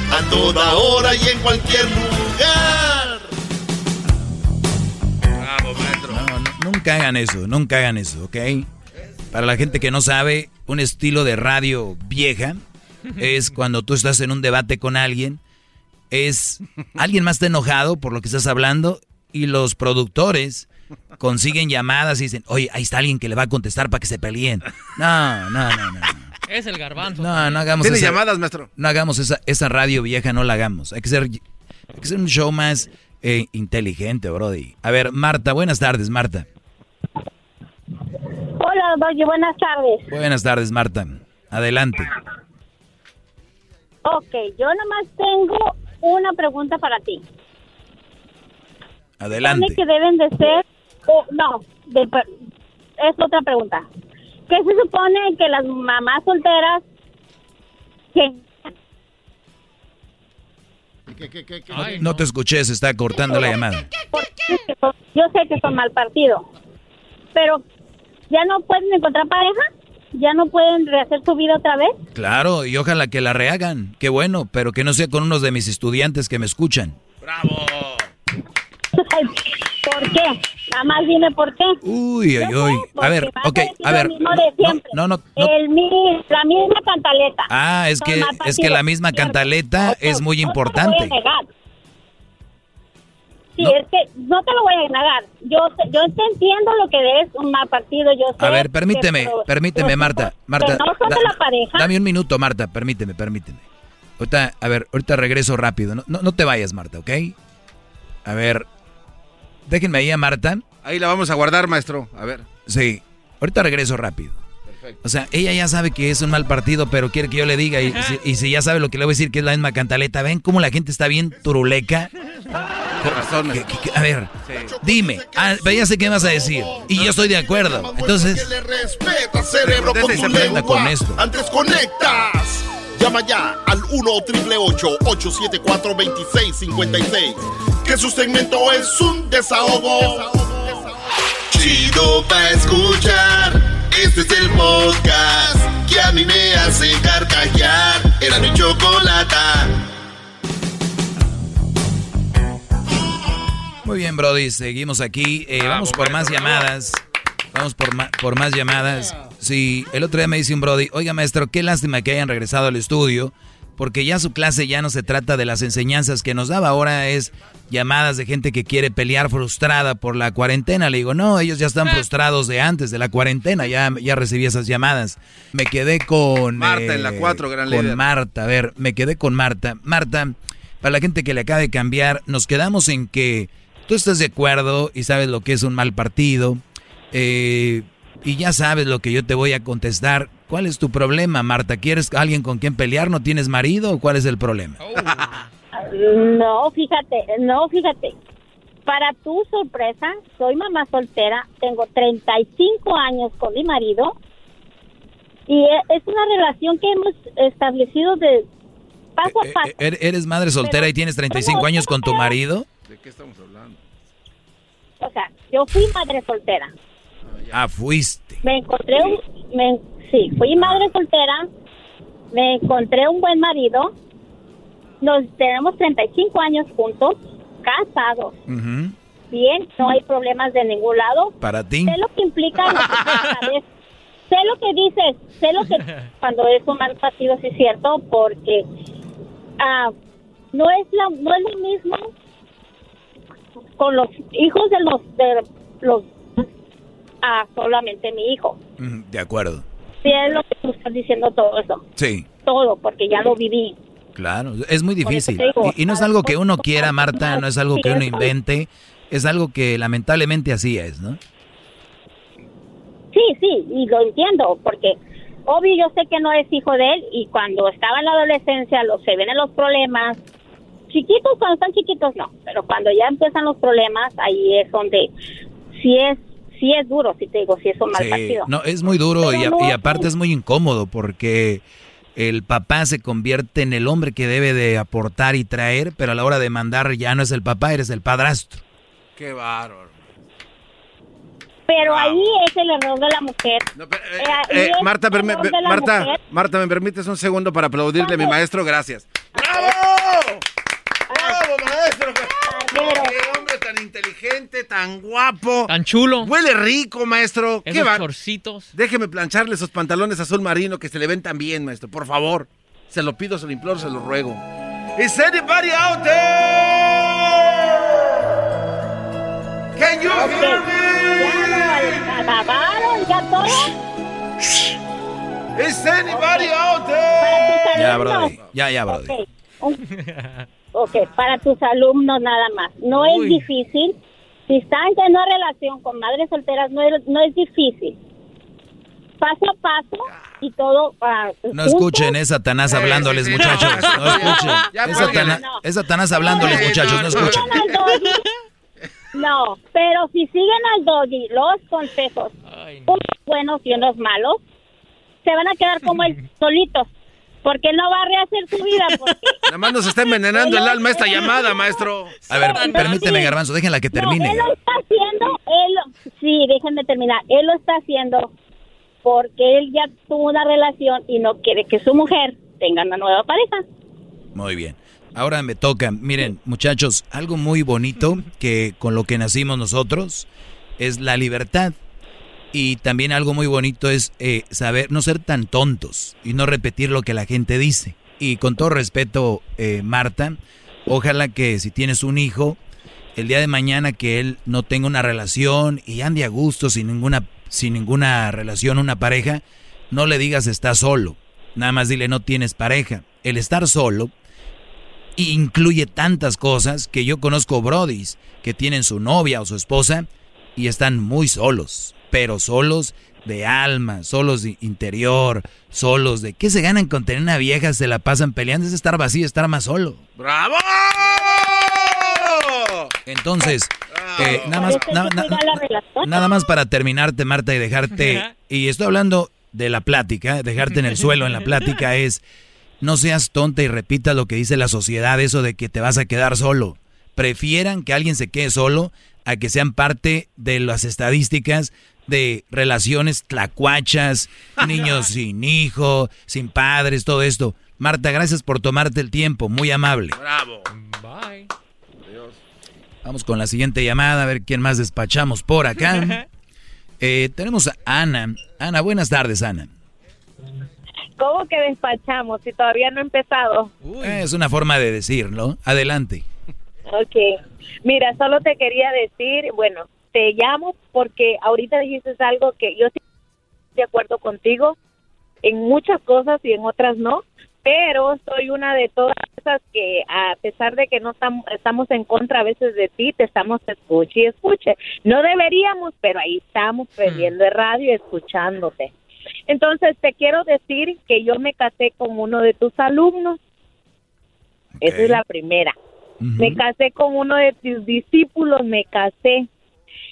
A toda hora y en cualquier lugar. No, no, nunca hagan eso, nunca hagan eso, ¿ok? Para la gente que no sabe, un estilo de radio vieja es cuando tú estás en un debate con alguien, es alguien más está enojado por lo que estás hablando y los productores consiguen llamadas y dicen, oye, ahí está alguien que le va a contestar para que se peleen. No, no, no, no. Es el garbanzo. No, no hagamos ¿Tiene esa- llamadas, maestro? No hagamos esa, esa radio vieja, no la hagamos. Hay que ser, hay que ser un show más eh, inteligente, Brody. A ver, Marta, buenas tardes, Marta. Hola, Doggy, buenas tardes. Buenas tardes, Marta. Adelante. Ok, yo nomás tengo una pregunta para ti. Adelante. Que deben de ser, o no, de es otra pregunta. ¿Qué se supone que las mamás solteras que No te escuché, se está cortando la llamada. yo sé que son mal partido, pero ya no pueden encontrar pareja, ya no pueden rehacer su vida otra vez? Claro, y ojalá que la rehagan. Qué bueno, pero que no sea con unos de mis estudiantes que me escuchan. ¿Por qué? Nada más dime por qué. Uy, uy, uy. A ver, ok, a ver. No, no, no. El la misma cantaleta. Ah, es que, es que la misma cantaleta es muy No te importante. lo voy a negar. Sí, es que no te lo voy a negar. Yo, yo te entiendo lo que es un mal partido. Yo sé A ver, permíteme, permíteme, pero- Marta. Marta, no son de la pareja. dame un minuto, Marta, permíteme, permíteme. Ahorita, a ver, ahorita regreso rápido. No, no, no te vayas, Marta, ¿ok? A ver, déjenme ahí a Marta. Ahí la vamos a guardar, maestro. A ver. Sí, ahorita regreso rápido. O sea, ella ya sabe que es un mal partido, pero quiere que yo le diga. Y, si, y si ya sabe lo que le voy a decir, que es la misma cantaleta. ¿Ven cómo la gente está bien turuleca? Que- que- que- a ver, dime. Ah, pero ya sé qué vas a decir. Y yo estoy de acuerdo. Entonces, Le respeta, cerebro, con tu lengua. esto. Antes conectas. Llama ya al 1-888-874-2656. Que su segmento es un desahogo. Chido pa' escuchar. Este es el podcast que a mí me hace carcajear. Era mi chocolata. muy bien, Brody. Seguimos aquí. Eh, vamos por más llamadas. Vamos por, ma- por más llamadas. Sí, el otro día me dice un Brody, oiga maestro, qué lástima que hayan regresado al estudio, porque ya su clase ya no se trata de las enseñanzas que nos daba, ahora es llamadas de gente que quiere pelear frustrada por la cuarentena. Le digo, no, ellos ya están frustrados de antes de la cuarentena, ya, ya recibí esas llamadas. Me quedé con... Marta en la cuatro, gran Con líder. Marta, a ver, me quedé con Marta. Marta, para la gente que le acaba de cambiar, nos quedamos en que tú estás de acuerdo y sabes lo que es un mal partido. eh, y ya sabes lo que yo te voy a contestar. ¿Cuál es tu problema, Marta? ¿Quieres alguien con quien pelear? ¿No tienes marido o cuál es el problema? No, fíjate, no, fíjate. Para tu sorpresa, soy mamá soltera, tengo 35 años con mi marido y e- es una relación que hemos establecido de paso a paso. ¿Er- ¿Eres madre soltera y tienes 35 años con tu marido? ¿De qué estamos hablando? O sea, yo fui madre soltera. Ah, fuiste. Me encontré un, me, sí, fui madre soltera, me encontré un buen marido, nos tenemos 35 años juntos, casados, bien, no hay problemas de ningún lado. ¿Para ti? Sé lo que implica lo que. Sé lo que dices, sé lo que cuando es un mal partido, sí es cierto, porque ah, no es la, no es lo mismo con los hijos de los de los a solamente mi hijo. De acuerdo. Sí, es lo que tú estás diciendo todo eso. Sí. Todo, porque ya lo viví. Claro, es muy difícil. digo, Y, y no es algo que uno quiera, Marta, no es algo que uno invente, es algo que lamentablemente así es, ¿no? Sí, sí, y lo entiendo, porque obvio yo sé que no es hijo de él y cuando estaba en la adolescencia los, se vienen los problemas. Chiquitos, cuando están chiquitos no, pero cuando ya empiezan los problemas, ahí es donde sí es, sí es duro, si te digo, sí es un mal Sí, partido. no, es muy duro y, Pero a- no y es- aparte es muy incómodo porque el papá se convierte en el hombre que debe de aportar y traer, pero a la hora de mandar ya no es el papá, eres el padrastro. Qué bárbaro. Pero ahí es el error de la mujer. Eh, Eh, es Marta, la Marta, mujer. Marta, ¿me permites un segundo para aplaudirle a mi maestro? Gracias. ¡Bravo! ¡Bravo, maestro! ¡Qué hombre tan inteligente, tan guapo! Tan chulo. Huele rico, maestro. Esos va- chorcitos. Déjeme plancharle esos pantalones azul marino que se le ven tan bien, maestro. Por favor. Se lo pido, se lo imploro, se lo ruego. ¿Is anybody out there? Can you hear me? ¿Ya acabaron? ¿Ya todo? Is anybody out there? Ya, Brody. Ya, ya, un- ok, para tus alumnos nada más. No es difícil. Si están en una relación con madres solteras, no es, no es difícil. Paso a paso y todo. ah, No escuchen, es Satanás hablándoles, muchachos. no, escuchen. Es Satanás, no. es Satanás hablándoles, muchachos. No escuchen. No, pero si siguen al doggy los consejos, unos buenos y unos malos, se van a quedar como él, solitos. Porque no va a rehacer su vida. Porque Nada más nos está envenenando el alma esta llamada, maestro. A ver, permíteme, Garbanzo, déjenla que No, termine. él lo está haciendo, él, sí, déjenme terminar, él lo está haciendo porque él ya tuvo una relación y no quiere que su mujer tenga una nueva pareja. Muy bien. Ahora me toca. Miren, muchachos, algo muy bonito que con lo que nacimos nosotros es la libertad. Y también algo muy bonito es eh, saber no ser tan tontos y no repetir lo que la gente dice. Y con todo respeto, eh, Marta, ojalá que si tienes un hijo, el día de mañana que él no tenga una relación y ande a gusto sin ninguna, sin ninguna relación, una pareja, no le digas está solo. Nada más dile no tienes pareja. El estar solo incluye tantas cosas que yo conozco brodis que tienen su novia o su esposa y están muy solos, pero solos de alma, solos de interior, solos de... ¿Qué se ganan con tener una vieja? Se la pasan peleando, es estar vacío, estar más solo. ¡Bravo! Entonces, eh, nada, más, na- na- nada más para terminarte, Marta, y dejarte, y estoy hablando de la plática, dejarte en el suelo en la plática es, no seas tonta y repita lo que dice la sociedad, eso de que te vas a quedar solo. Prefieran que alguien se quede solo a que sean parte de las estadísticas de relaciones tlacuachas, niños sin hijo, sin padres, todo esto. Marta, gracias por tomarte el tiempo, muy amable. Bravo. Bye. Vamos con la siguiente llamada, a ver quién más despachamos por acá. Eh, tenemos a Ana. Ana, buenas tardes, Ana. ¿Cómo que despachamos si todavía no he empezado? Eh, es una forma de decirlo. Adelante. Ok. Mira, solo te quería decir, bueno, te llamo porque ahorita dijiste algo que yo estoy de acuerdo contigo en muchas cosas y en otras no, pero soy una de todas esas que a pesar de que no tam- estamos en contra a veces de ti, te estamos escuche y escuche. No deberíamos, pero ahí estamos prendiendo el radio y escuchándote. Entonces te quiero decir que yo me casé con uno de tus alumnos. Esa es la primera. Me casé con uno de tus discípulos, me casé.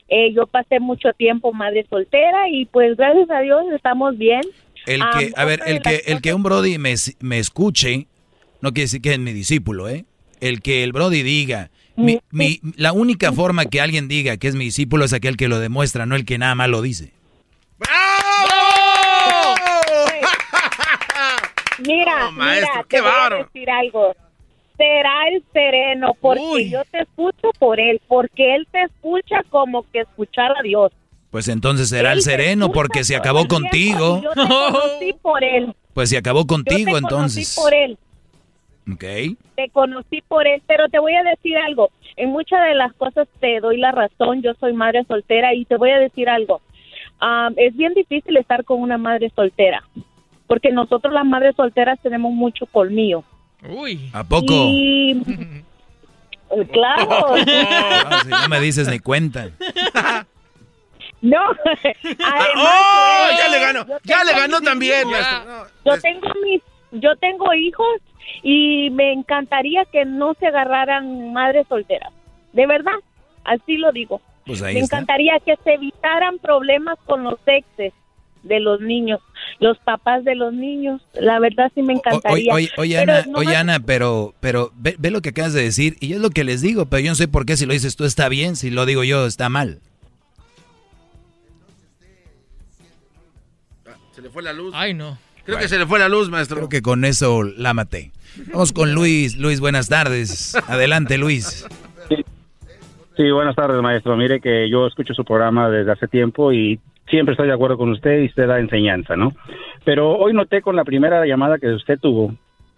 Eh, yo pasé mucho tiempo madre soltera y pues gracias a Dios estamos bien. El Ah, que, a ver, el que, el que un Brody me, me escuche, no quiere decir que es mi discípulo, ¿eh? El que el Brody diga, mi, mi- la única forma que alguien diga que es mi discípulo es aquel que lo demuestra, no el que nada más lo dice. Mira, maestro, mira, qué te voy a bárbaro. decir algo. Será el sereno porque yo te escucho por él, porque él te escucha como que escuchar a Dios. Pues entonces será el Él sereno porque se acabó tiempo contigo. Yo te conocí por él. Pues se acabó Yo contigo te entonces. conocí por él. Ok. te conocí por él, pero te voy a decir algo. En muchas de las cosas te doy la razón. Yo soy madre soltera y te voy a decir algo. ah, es bien difícil estar con una madre soltera, porque nosotros las madres solteras tenemos mucho colmillo. Uy. ¿A poco? Y, claro. Ah, si no me dices ni cuenta. No. ¡Oh! Ya le ganó. Ya le ganó también. maestro. Yo tengo mis, yo tengo hijos y me encantaría que no se agarraran madres solteras. De verdad, así lo digo. Pues ahí me está. encantaría que se evitaran problemas con los exes de los niños, los papás de los niños. La verdad sí me encantaría. oye, oye, Pero Ana, no oye, más- Ana, pero, pero ve, ve lo que acabas de decir y es lo que les digo, pero yo no sé por qué si lo dices tú está bien, si lo digo yo está mal. Se le fue la luz. Ay, no. Creo que se le fue la luz, maestro. Creo que con eso la maté. Vamos con Luis. Luis, buenas tardes. Adelante, Luis. Sí, buenas tardes, maestro. Mire que yo escucho su programa desde hace tiempo y siempre estoy de acuerdo con usted y usted da enseñanza, ¿no? Pero hoy noté con la primera llamada que usted tuvo,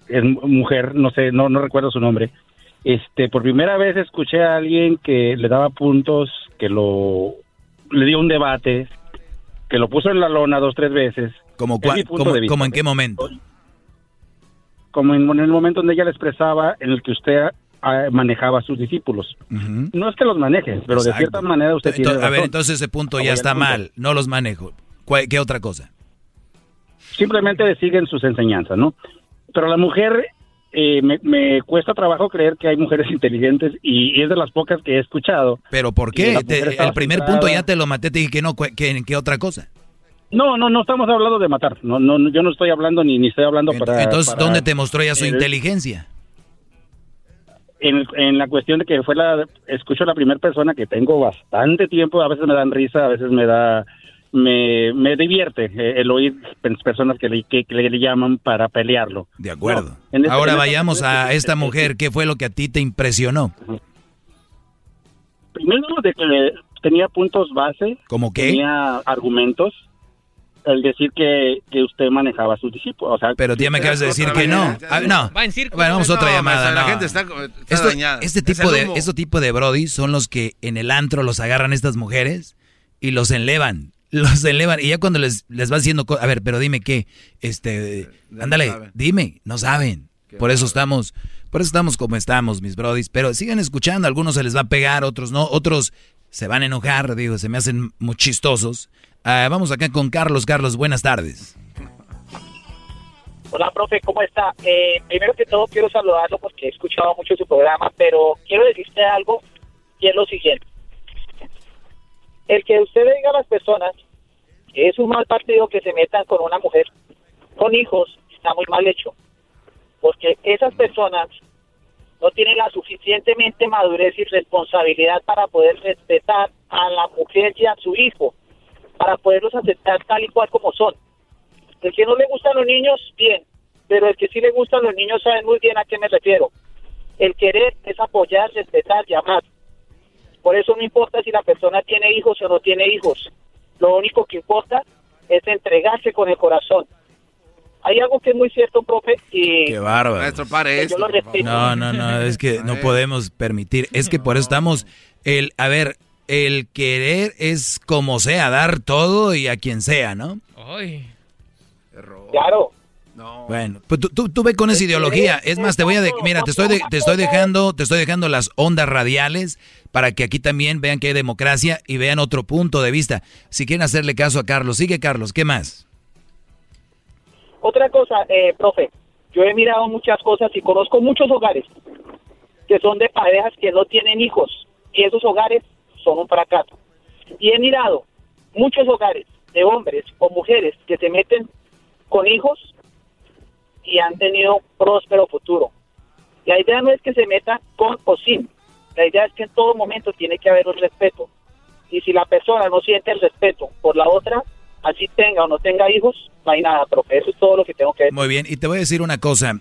es mujer, no sé, no, no recuerdo su nombre, este, por primera vez escuché a alguien que le daba puntos, que lo, le dio un debate, que lo puso en la lona dos, tres veces. ¿Como, punto como- en qué momento? Como en, en el momento donde ella le expresaba en el que usted manejaba a sus discípulos. No es que los maneje, pero de cierta manera usted tiene Ento- a ver, razón. entonces ese punto ya está punto. mal. No los manejo. ¿Cuál- ¿Qué otra cosa? Simplemente siguen sus enseñanzas, ¿no? Pero la mujer, eh, me, me cuesta trabajo creer que hay mujeres inteligentes y es de las pocas que he escuchado. ¿Pero por qué? Te- el primer punto ya te lo maté, te dije que no, que, ¿qué otra cosa? No, no, no estamos hablando de matar. No, no, no, yo no estoy hablando ni, ni estoy hablando para. Entonces, para- ¿dónde te mostró ya su eh, inteligencia? En, en la cuestión de que fue la. Escucho a la primera persona que tengo bastante tiempo, a veces me dan risa, a veces me da. Me, me divierte eh, el oír personas que le, que, que le llaman para pelearlo. De acuerdo. No, este- Ahora vayamos a esta mujer. ¿Qué fue lo que a ti te impresionó? Primero de que tenía puntos base. ¿Cómo qué? Tenía argumentos. El decir que, que usted manejaba a sus discípulos. O sea, Pero ya me acabas de decir que no. Ah, no. Va en círculo. Bueno, vamos a otra No, llamada. la no. gente está, está Esto- dañada. este Es tipo el de este tipo de brody son los que en el antro los agarran estas mujeres y los enlevan, los enlevan y ya cuando les les va haciendo co- a ver, pero dime qué, este, ándale, dime, no saben. Por eso estamos, por eso estamos como estamos, mis brodis, pero sigan escuchando, algunos se les va a pegar, otros no, otros se van a enojar, digo, se me hacen muy chistosos. Ah, vamos acá con Carlos, Carlos, buenas tardes. Hola, profe, ¿cómo está? Eh, primero que todo quiero saludarlo porque he escuchado mucho su programa, pero quiero decirte algo y es lo siguiente. El que usted diga a las personas que es un mal partido que se metan con una mujer con hijos está muy mal hecho, porque esas personas no tienen la suficientemente madurez y responsabilidad para poder respetar a la mujer y a su hijo, para poderlos aceptar tal y cual como son. El que no le gustan los niños, bien, pero el que sí le gustan los niños sabe muy bien a qué me refiero. El querer es apoyar, respetar y amar. Por eso no importa si la persona tiene hijos o no tiene hijos. Lo único que importa es entregarse con el corazón. Hay algo que es muy cierto, profe, y Qué bárbaro. Maestro, pare esto. yo lo respeto. No, no, no, es que no podemos permitir. Es que por eso estamos, el, a ver, el querer es como sea, dar todo y a quien sea, ¿no? Ay. Claro. Bueno, pues tú, tú, tú ve con esa ideología. Es más, te voy a, de- mira, te estoy, de- te estoy dejando, te estoy dejando las ondas radiales para que aquí también vean que hay democracia y vean otro punto de vista. Si quieren hacerle caso a Carlos, sigue Carlos, ¿qué más? Otra cosa, eh, profe, yo he mirado muchas cosas y conozco muchos hogares que son de parejas que no tienen hijos y esos hogares son un fracaso. Y he mirado muchos hogares de hombres o mujeres que se meten con hijos y han tenido próspero futuro. La idea no es que se metan con o sin, la idea es que en todo momento tiene que haber un respeto. Y si la persona no siente el respeto por la otra, así tenga o no tenga hijos, no hay nada, profe. Eso es todo lo que tengo que decir. Muy bien, y te voy a decir una cosa.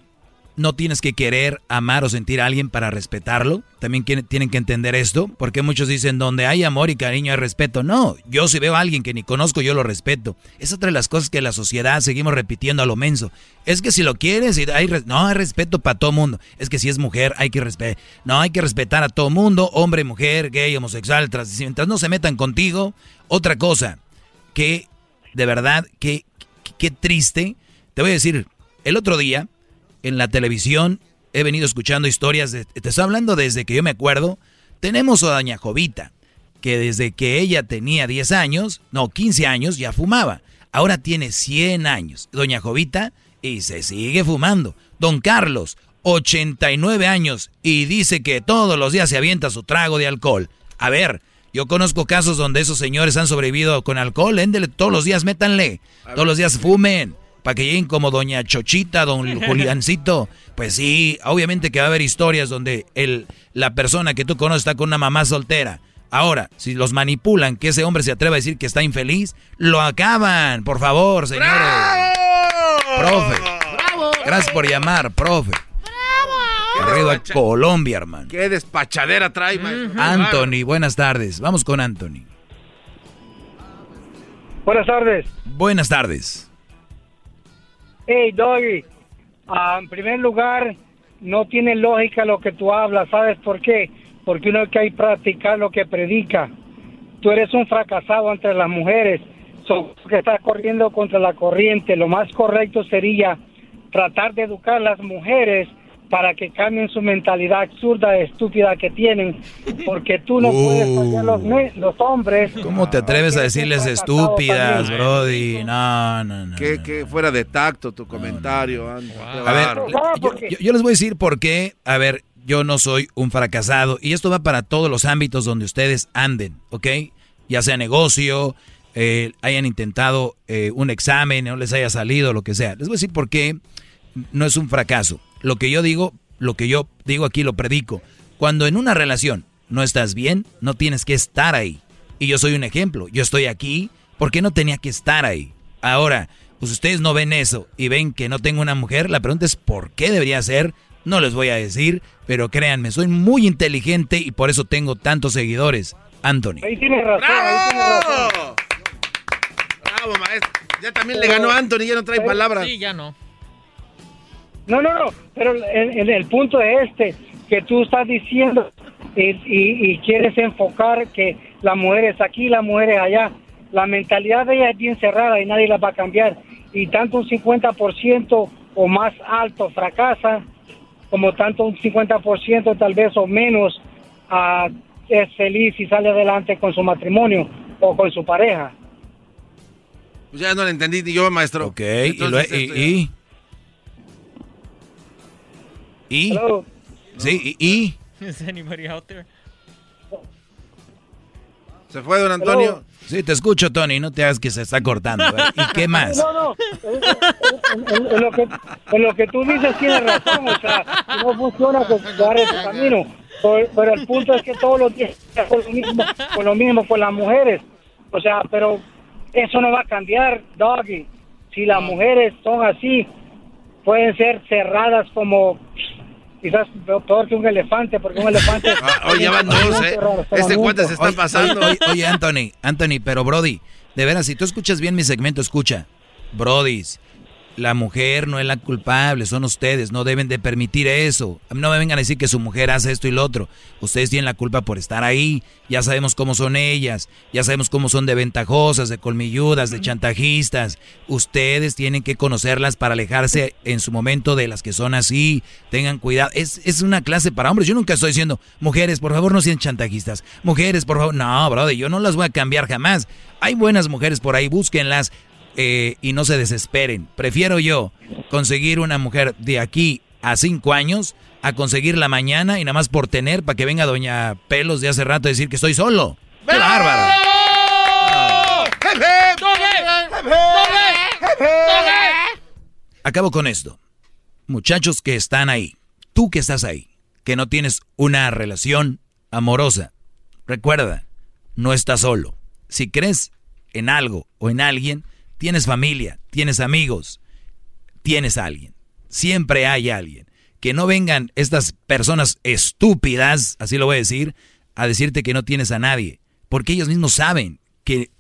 No tienes que querer, amar o sentir a alguien para respetarlo. También tienen que entender esto, porque muchos dicen, donde hay amor y cariño hay respeto. No, yo si veo a alguien que ni conozco, yo lo respeto. Es otra de las cosas que la sociedad seguimos repitiendo a lo menso. Es que si lo quieres, hay no hay respeto para todo mundo. Es que si es mujer, hay que respetar. No, hay que respetar a todo mundo, hombre, mujer, gay, homosexual, trans. Mientras no se metan contigo, otra cosa. que, de verdad, que, qué triste. Te voy a decir, el otro día, en la televisión, he venido escuchando historias, de, te estoy hablando desde que yo me acuerdo, tenemos a doña Jovita, que desde que ella tenía 10 años, no, 15 años, ya fumaba. Ahora tiene 100 años, doña Jovita, y se sigue fumando. Don Carlos, 89 años, y dice que todos los días se avienta su trago de alcohol. A ver, yo conozco casos donde esos señores han sobrevivido con alcohol, éndele, todos los días métanle, todos los días fumen, para que lleguen como doña Chochita, don Juliancito. Pues sí, obviamente que va a haber historias donde el, la persona que tú conoces está con una mamá soltera. Ahora, si los manipulan, que ese hombre se atreva a decir que está infeliz, lo acaban, por favor, señores. Profe. Gracias por llamar, profe. Arriba a Colombia, hermano. Qué despachadera trae, maestro. Anthony, buenas tardes. Vamos con Anthony. Buenas tardes. Buenas tardes. Hey, Doggy. Ah, en primer lugar, no tiene lógica lo que tú hablas. ¿Sabes por qué? Porque uno hay que practicar lo que predica. Tú eres un fracasado entre las mujeres. So, que estás corriendo contra la corriente. Lo más correcto sería tratar de educar a las mujeres para que cambien su mentalidad absurda, estúpida que tienen, porque tú no puedes fallar los, ne- los hombres. ¿Cómo te atreves a decirles estúpidas, Brody? No, no, no. Que, fuera de tacto tu comentario, A ver, bárbaro. yo, yo- yo les voy a decir por qué. A ver, yo no soy un fracasado. Y esto va para todos los ámbitos donde ustedes anden, ¿ok? Ya sea negocio, eh, hayan intentado eh, un examen, no les haya salido, lo que sea. Les voy a decir por qué no es un fracaso. Lo que yo digo, lo que yo digo aquí lo predico. Cuando en una relación no estás bien, no tienes que estar ahí. Y yo soy un ejemplo. Yo estoy aquí porque no tenía que estar ahí. Ahora, pues ustedes no ven eso y ven que no tengo una mujer, la pregunta es ¿por qué debería ser? No les voy a decir, pero créanme, soy muy inteligente y por eso tengo tantos seguidores. Anthony. Ahí tienes razón, ahí tienes razón. Bravo, maestro. Ya también le ganó Anthony, ya no trae palabras. Sí, ya no. No, no, no, pero el, el- el punto es este, que tú estás diciendo y, y- y quieres enfocar que la mujer es aquí, la mujer es allá. La mentalidad de ella es bien cerrada y nadie la va a cambiar. Y tanto un 50% o más alto fracasa, como tanto un 50% tal vez o menos ah, es feliz y sale adelante con su matrimonio o con su pareja. Pues ya no lo entendí ni yo, maestro. Ok, y, lo- y, y, y- sí, y, y- Is anybody out there? ¿Se fue, don Antonio? Sí, te escucho, Tony, no te hagas que se está cortando. Ver, ¿Y qué más? No, no, en, en- en lo que, en lo que tú dices tienes razón, o sea, no funciona con dar ese camino, pero, pero el punto es que todos los días con lo mismo, con lo mismo con las mujeres, o sea, pero eso no va a cambiar, Doggy, si las mujeres son así, pueden ser cerradas como quizás peor que un elefante, porque un elefante... Ah, oye, ya van dos, ¿eh? Este cuate se está Oye, pasando. Oye, oye, Anthony, Anthony, pero Brody, de veras, si tú escuchas bien mi segmento, escucha. Brody, la mujer no es la culpable, son ustedes, no deben de permitir eso. No me vengan a decir que su mujer hace esto y lo otro. Ustedes tienen la culpa por estar ahí. Ya sabemos cómo son ellas, ya sabemos cómo son de ventajosas, de colmilludas, de chantajistas. Ustedes tienen que conocerlas para alejarse en su momento de las que son así. Tengan cuidado. Es, es una clase para hombres. Yo nunca estoy diciendo, mujeres, por favor, no sean chantajistas. Mujeres, por favor. No, brother, yo no las voy a cambiar jamás. Hay buenas mujeres por ahí, búsquenlas eh, y no se desesperen. Prefiero yo conseguir una mujer de aquí a cinco años a conseguirla mañana y nada más por tener para que venga doña Pelos de hace rato a decir que estoy solo. ¡Qué bárbaro! Acabo con esto. Muchachos que están ahí, tú que estás ahí, que no tienes una relación amorosa, recuerda, no estás solo. Si crees en algo o en alguien, tienes familia, tienes amigos, tienes a alguien. Siempre hay alguien. Que no vengan estas personas estúpidas, así lo voy a decir, a decirte que no tienes a nadie. Porque ellos mismos saben que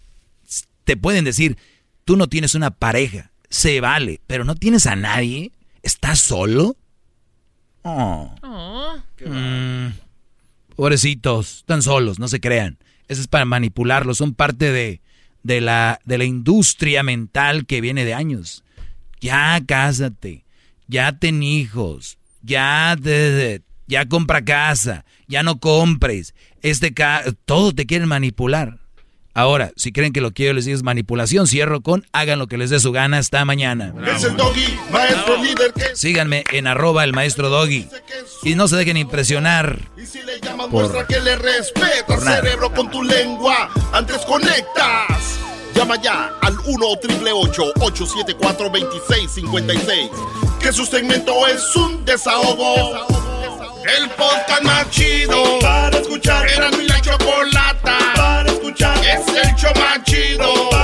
te pueden decir, tú no tienes una pareja, se vale, pero no tienes a nadie, ¿estás solo? Oh. Mm, pobrecitos, están solos, no se crean. Eso es para manipularlos, son parte de, de la, de la industria mental que viene de años. Ya cásate, ya ten hijos, ya, te- ya compra casa, ya no compres. Este ca todo te quieren manipular. Ahora, si creen que lo que yo les digo es manipulación, cierro con hagan lo que les dé su gana. Hasta mañana. Es el doggy, maestro líder que Síganme en arroba el maestro doggy. Y no se dejen impresionar. llama Por- muestra que le respeta por nada. cerebro con tu lengua. Antes conectas. Llama ya al 1 874 2656 Que su segmento es un desahogo. El podcast más chido para escuchar. Era mi la chocolate es el show más chido.